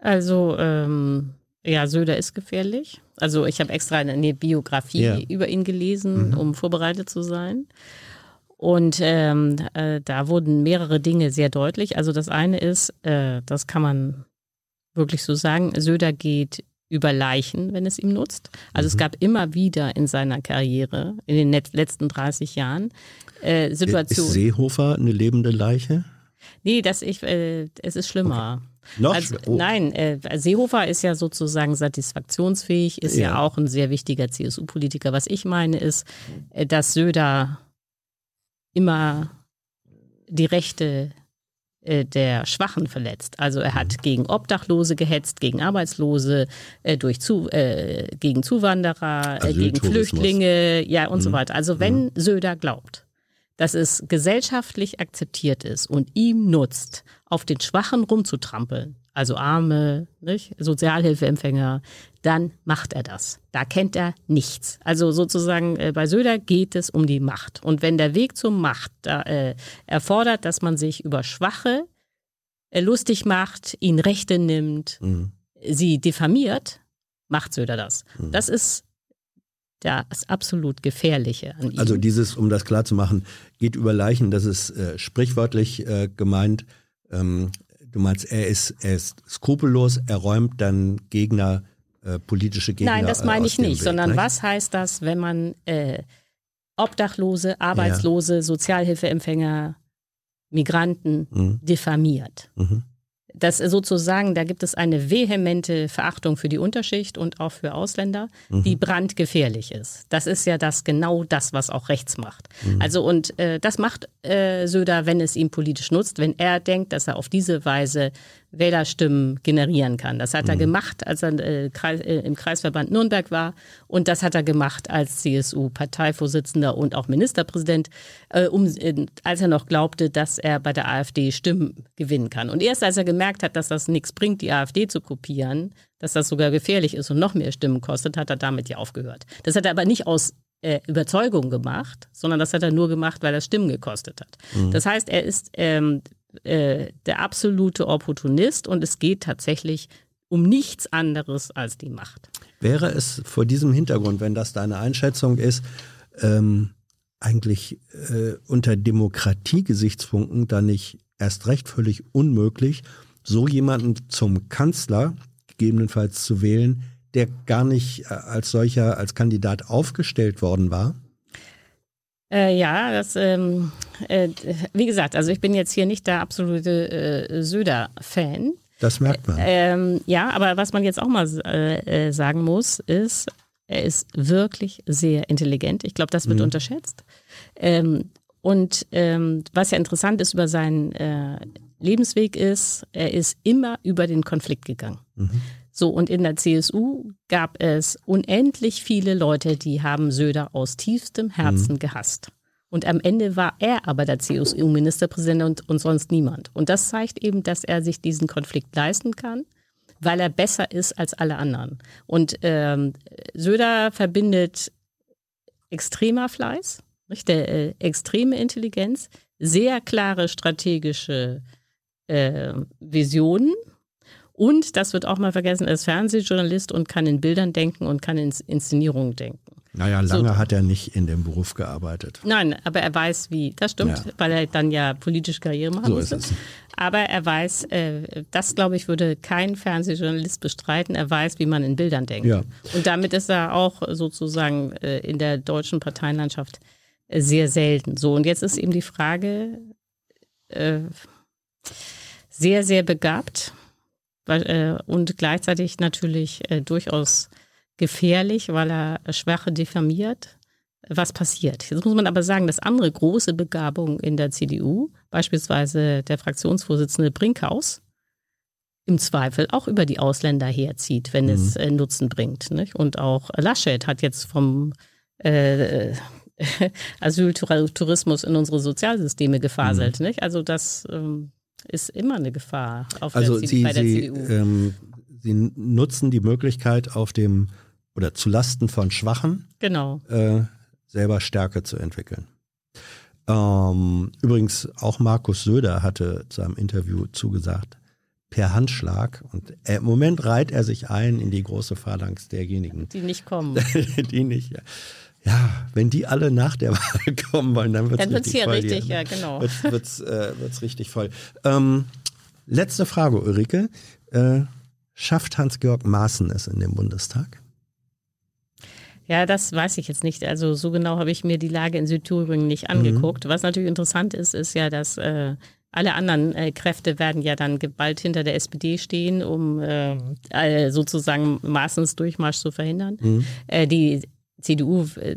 S2: Also ähm, ja, Söder ist gefährlich. Also ich habe extra eine Biografie ja. über ihn gelesen, mhm. um vorbereitet zu sein. Und ähm, äh, da wurden mehrere Dinge sehr deutlich. Also das eine ist, äh, das kann man wirklich so sagen, Söder geht über Leichen, wenn es ihm nutzt. Also mhm. es gab immer wieder in seiner Karriere, in den letzten 30 Jahren, äh, Situationen.
S1: Ist Seehofer eine lebende Leiche?
S2: Nee, das ich, äh, es ist schlimmer. Okay. Noch? Also, oh. Nein, äh, Seehofer ist ja sozusagen satisfaktionsfähig, ist ja, ja auch ein sehr wichtiger CSU-Politiker. Was ich meine ist, äh, dass Söder immer die Rechte der Schwachen verletzt. Also er hat mhm. gegen Obdachlose gehetzt, gegen Arbeitslose, äh, durch zu, äh, gegen Zuwanderer, äh, gegen Flüchtlinge, ja und mhm. so weiter. Also wenn mhm. Söder glaubt, dass es gesellschaftlich akzeptiert ist und ihm nutzt, auf den Schwachen rumzutrampeln, also Arme, nicht? Sozialhilfeempfänger, dann macht er das. Da kennt er nichts. Also sozusagen äh, bei Söder geht es um die Macht. Und wenn der Weg zur Macht da, äh, erfordert, dass man sich über Schwache äh, lustig macht, ihnen Rechte nimmt, mhm. sie diffamiert, macht Söder das. Mhm. Das ist das absolut Gefährliche an ihm.
S1: Also dieses, um das klar zu machen, geht über Leichen, das ist äh, sprichwörtlich äh, gemeint. Ähm, du meinst, er ist, er ist skrupellos, er räumt dann Gegner äh, politische Gegner.
S2: Nein, das meine ich nicht, Weg, sondern nicht? was heißt das, wenn man äh, Obdachlose, Arbeitslose, ja. Sozialhilfeempfänger, Migranten mhm. diffamiert? Mhm dass sozusagen, da gibt es eine vehemente Verachtung für die Unterschicht und auch für Ausländer, mhm. die brandgefährlich ist. Das ist ja das genau das, was auch rechts macht. Mhm. Also und äh, das macht äh, Söder, wenn es ihm politisch nutzt, wenn er denkt, dass er auf diese Weise Wählerstimmen generieren kann. Das hat er mhm. gemacht, als er äh, Kreis, äh, im Kreisverband Nürnberg war und das hat er gemacht als CSU-Parteivorsitzender und auch Ministerpräsident, äh, um, äh, als er noch glaubte, dass er bei der AfD Stimmen gewinnen kann. Und erst als er gemerkt hat, dass das nichts bringt, die AfD zu kopieren, dass das sogar gefährlich ist und noch mehr Stimmen kostet, hat er damit ja aufgehört. Das hat er aber nicht aus äh, Überzeugung gemacht, sondern das hat er nur gemacht, weil er Stimmen gekostet hat. Mhm. Das heißt, er ist ähm, äh, der absolute Opportunist und es geht tatsächlich um nichts anderes als die Macht.
S1: Wäre es vor diesem Hintergrund, wenn das deine Einschätzung ist, ähm, eigentlich äh, unter Demokratiegesichtspunkten dann nicht erst recht völlig unmöglich, so jemanden zum Kanzler gegebenenfalls zu wählen, der gar nicht äh, als solcher, als Kandidat aufgestellt worden war?
S2: Äh, ja, das, ähm, äh, wie gesagt, also ich bin jetzt hier nicht der absolute äh, Söder-Fan.
S1: Das merkt man.
S2: Ähm, ja, aber was man jetzt auch mal äh, äh, sagen muss, ist, er ist wirklich sehr intelligent. Ich glaube, das wird mhm. unterschätzt. Ähm, und ähm, was ja interessant ist über seinen äh, Lebensweg ist, er ist immer über den Konflikt gegangen. Mhm. So, und in der CSU gab es unendlich viele Leute, die haben Söder aus tiefstem Herzen mhm. gehasst. Und am Ende war er aber der CSU-Ministerpräsident und, und sonst niemand. Und das zeigt eben, dass er sich diesen Konflikt leisten kann, weil er besser ist als alle anderen. Und ähm, Söder verbindet extremer Fleiß, der, äh, extreme Intelligenz, sehr klare strategische äh, Visionen und, das wird auch mal vergessen, er ist Fernsehjournalist und kann in Bildern denken und kann in Inszenierungen denken.
S1: Naja, lange so. hat er nicht in dem Beruf gearbeitet.
S2: Nein, aber er weiß, wie. Das stimmt, ja. weil er dann ja politische Karriere machen so musste. Ist es. Aber er weiß, äh, das glaube ich, würde kein Fernsehjournalist bestreiten. Er weiß, wie man in Bildern denkt. Ja. Und damit ist er auch sozusagen äh, in der deutschen Parteienlandschaft äh, sehr selten. So, und jetzt ist eben die Frage, äh, sehr, sehr begabt und gleichzeitig natürlich äh, durchaus gefährlich, weil er Schwache diffamiert. Was passiert? Jetzt muss man aber sagen, dass andere große Begabungen in der CDU, beispielsweise der Fraktionsvorsitzende Brinkhaus, im Zweifel auch über die Ausländer herzieht, wenn mhm. es äh, Nutzen bringt. Nicht? Und auch Laschet hat jetzt vom äh, Asyltourismus in unsere Sozialsysteme gefaselt. Mhm. Nicht? Also das ähm, ist immer eine Gefahr
S1: auf also der, Sie, bei der Sie, CDU. Ähm, Sie nutzen die Möglichkeit auf dem oder zulasten von Schwachen
S2: genau.
S1: äh, selber Stärke zu entwickeln. Ähm, übrigens auch Markus Söder hatte zu einem Interview zugesagt, per Handschlag. Und im Moment reiht er sich ein in die große Phalanx derjenigen.
S2: Die nicht kommen.
S1: die nicht, ja. Ja, wenn die alle nach der Wahl kommen wollen, dann wird es richtig
S2: hier
S1: voll.
S2: richtig, hier, ja, genau.
S1: Wird es äh, richtig voll. Ähm, letzte Frage, Ulrike. Äh, schafft Hans-Georg Maaßen es in den Bundestag?
S2: Ja, das weiß ich jetzt nicht. Also so genau habe ich mir die Lage in Südthüringen nicht mhm. angeguckt. Mhm. Was natürlich interessant ist, ist ja, dass äh, alle anderen äh, Kräfte werden ja dann bald hinter der SPD stehen, um äh, sozusagen Maaßens Durchmarsch zu verhindern. Mhm. Äh, die CDU äh,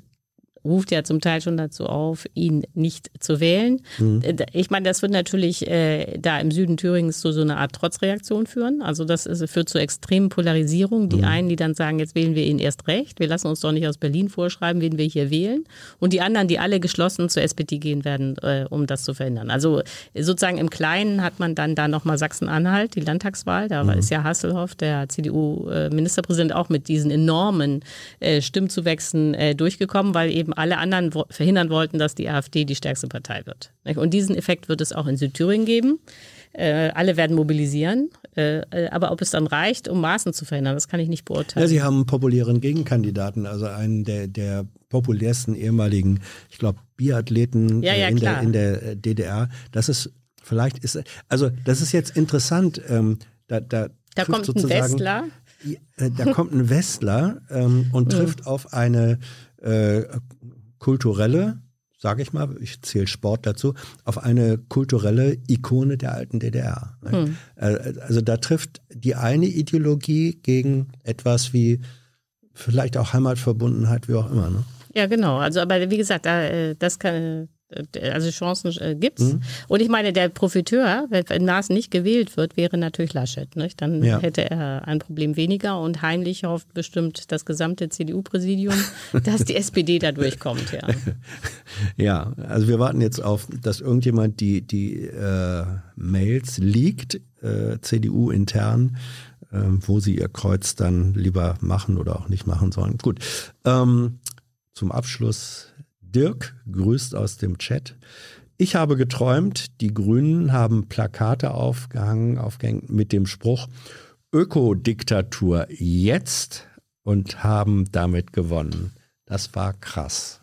S2: ruft ja zum Teil schon dazu auf, ihn nicht zu wählen. Mhm. Ich meine, das wird natürlich äh, da im Süden Thüringens zu so einer Art Trotzreaktion führen. Also das ist, führt zu extremen Polarisierung. Die mhm. einen, die dann sagen, jetzt wählen wir ihn erst recht, wir lassen uns doch nicht aus Berlin vorschreiben, wen wir hier wählen. Und die anderen, die alle geschlossen zur SPD gehen werden, äh, um das zu verhindern. Also sozusagen im Kleinen hat man dann da nochmal Sachsen-Anhalt, die Landtagswahl. Da mhm. ist ja Hasselhoff, der CDU-Ministerpräsident, äh, auch mit diesen enormen äh, Stimmzuwächsen äh, durchgekommen, weil eben alle anderen verhindern wollten, dass die AfD die stärkste Partei wird. Und diesen Effekt wird es auch in Südthüringen geben. Äh, alle werden mobilisieren. Äh, äh, aber ob es dann reicht, um Maßen zu verhindern, das kann ich nicht beurteilen.
S1: Ja, Sie haben einen populären Gegenkandidaten, also einen der, der populärsten ehemaligen, ich glaube, Biathleten
S2: ja, ja,
S1: in, der, in der DDR. Das ist, vielleicht ist, also das ist jetzt interessant. Ähm, da, da,
S2: da kommt ein Westler.
S1: Da kommt ein Westler ähm, und trifft auf eine äh, kulturelle, sage ich mal, ich zähle Sport dazu, auf eine kulturelle Ikone der alten DDR. Ne? Hm. Also da trifft die eine Ideologie gegen etwas wie vielleicht auch Heimatverbundenheit, wie auch immer. Ne?
S2: Ja, genau. Also, aber wie gesagt, das kann, äh, also Chancen äh, gibt's. Mhm. Und ich meine, der Profiteur, wenn Naas nicht gewählt wird, wäre natürlich Laschet. Nicht? Dann ja. hätte er ein Problem weniger und heimlich hofft bestimmt das gesamte CDU-Präsidium, dass die SPD da durchkommt. Ja.
S1: ja, also wir warten jetzt auf, dass irgendjemand die, die äh, Mails liegt, äh, CDU intern, äh, wo sie ihr Kreuz dann lieber machen oder auch nicht machen sollen. Gut. Ähm, zum Abschluss Dirk grüßt aus dem Chat. Ich habe geträumt, die Grünen haben Plakate aufgehangen, aufgehängt mit dem Spruch Ökodiktatur jetzt und haben damit gewonnen. Das war krass.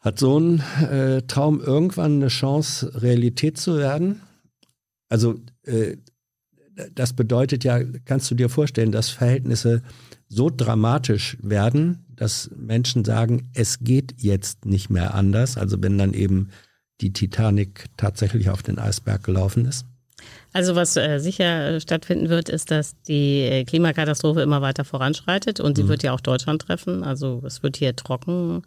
S1: Hat so ein äh, Traum irgendwann eine Chance, Realität zu werden? Also äh, das bedeutet ja, kannst du dir vorstellen, dass Verhältnisse so dramatisch werden, dass Menschen sagen, es geht jetzt nicht mehr anders. Also wenn dann eben die Titanic tatsächlich auf den Eisberg gelaufen ist?
S2: Also was äh, sicher stattfinden wird, ist, dass die äh, Klimakatastrophe immer weiter voranschreitet und sie mhm. wird ja auch Deutschland treffen. Also es wird hier trocken.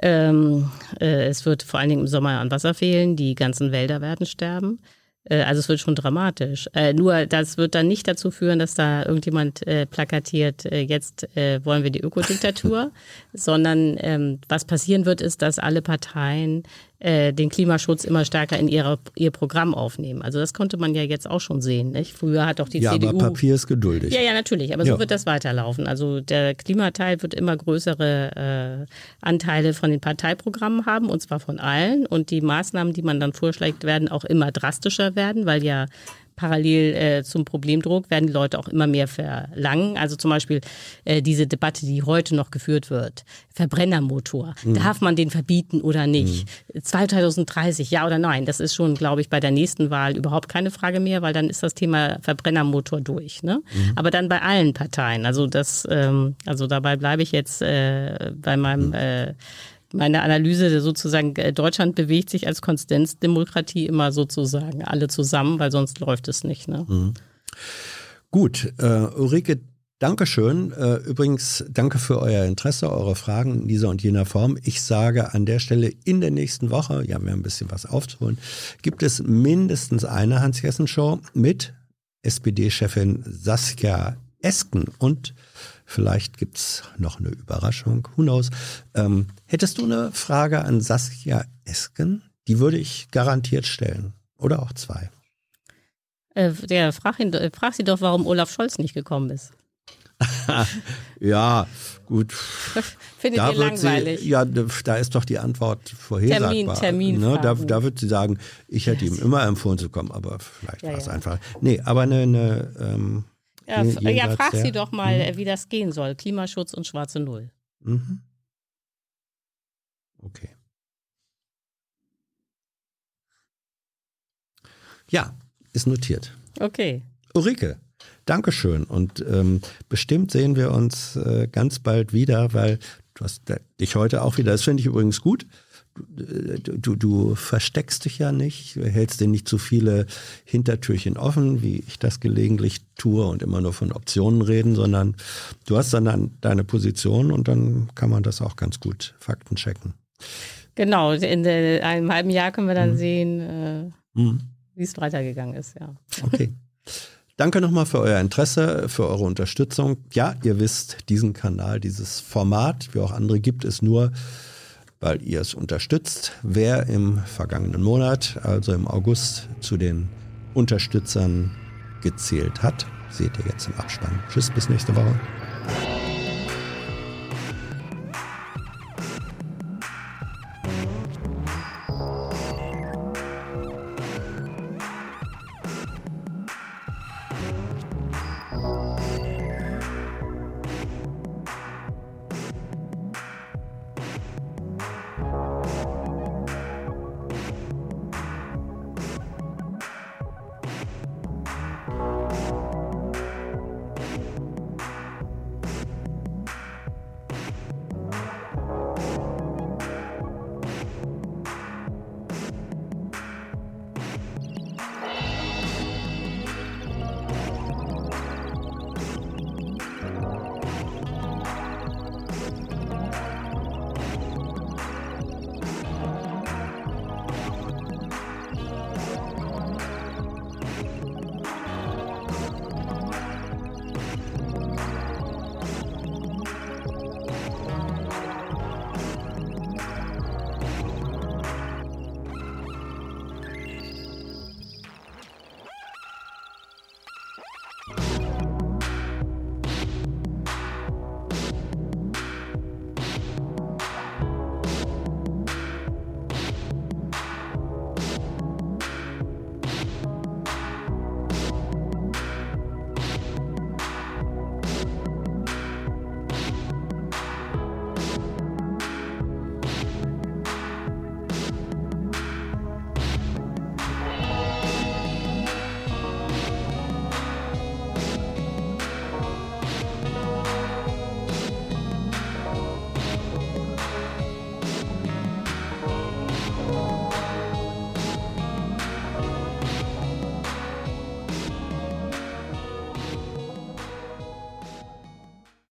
S2: Ähm, äh, es wird vor allen Dingen im Sommer an Wasser fehlen. Die ganzen Wälder werden sterben. Äh, also es wird schon dramatisch. Äh, nur das wird dann nicht dazu führen, dass da irgendjemand äh, plakatiert, jetzt wollen wir die Ökodiktatur, sondern ähm, was passieren wird, ist, dass alle Parteien äh, den Klimaschutz immer stärker in ihre, ihr Programm aufnehmen. Also das konnte man ja jetzt auch schon sehen. Nicht? Früher hat doch die
S1: ja,
S2: CDU...
S1: Ja, aber Papier ist geduldig.
S2: Ja, ja, natürlich. Aber ja. so wird das weiterlaufen. Also der Klimateil wird immer größere äh, Anteile von den Parteiprogrammen haben, und zwar von allen. Und die Maßnahmen, die man dann vorschlägt, werden auch immer drastischer werden, weil ja parallel äh, zum Problemdruck werden die Leute auch immer mehr verlangen. Also zum Beispiel äh, diese Debatte, die heute noch geführt wird. Verbrennermotor. Mhm. Darf man den verbieten oder nicht? Mhm. 2030, ja oder nein? Das ist schon, glaube ich, bei der nächsten Wahl überhaupt keine Frage mehr, weil dann ist das Thema Verbrennermotor durch. Ne? Mhm. Aber dann bei allen Parteien. Also das, ähm, also dabei bleibe ich jetzt äh, bei meinem mhm. äh, meine Analyse sozusagen, äh, Deutschland bewegt sich als Konsistenzdemokratie immer sozusagen alle zusammen, weil sonst läuft es nicht. Ne? Mhm.
S1: Gut, äh, Ulrike, Dankeschön. Äh, übrigens, danke für euer Interesse, eure Fragen in dieser und jener Form. Ich sage an der Stelle, in der nächsten Woche, ja, wir haben ein bisschen was aufzuholen, gibt es mindestens eine Hans-Jessen-Show mit SPD-Chefin Saskia Esken und Vielleicht gibt es noch eine Überraschung. Who knows? Ähm, hättest du eine Frage an Saskia Esken? Die würde ich garantiert stellen. Oder auch zwei.
S2: Äh, der, frag, ihn, frag sie doch, warum Olaf Scholz nicht gekommen ist.
S1: ja, gut.
S2: Findet da ihr langweilig?
S1: Sie, ja, da ist doch die Antwort vorhersagbar. Termin, Termin. Ne? Da, da wird sie sagen, ich hätte ihm immer empfohlen zu kommen, aber vielleicht ja, war es ja. einfach. Nee, aber eine, eine ähm,
S2: ja, ja frag sie doch mal, mhm. wie das gehen soll. Klimaschutz und schwarze Null. Mhm.
S1: Okay. Ja, ist notiert.
S2: Okay.
S1: Ulrike, Dankeschön. Und ähm, bestimmt sehen wir uns äh, ganz bald wieder, weil du hast dich heute auch wieder, das finde ich übrigens gut, du, du versteckst dich ja nicht, hältst dir nicht zu viele Hintertürchen offen, wie ich das gelegentlich tue und immer nur von Optionen reden, sondern du hast dann deine Position und dann kann man das auch ganz gut Fakten checken.
S2: Genau, in einem halben Jahr können wir dann mhm. sehen, äh, mhm. wie es weitergegangen ist, ja.
S1: Okay. Danke nochmal für euer Interesse, für eure Unterstützung. Ja, ihr wisst, diesen Kanal, dieses Format, wie auch andere gibt es nur weil ihr es unterstützt. Wer im vergangenen Monat, also im August, zu den Unterstützern gezählt hat, seht ihr jetzt im Abspann. Tschüss, bis nächste Woche.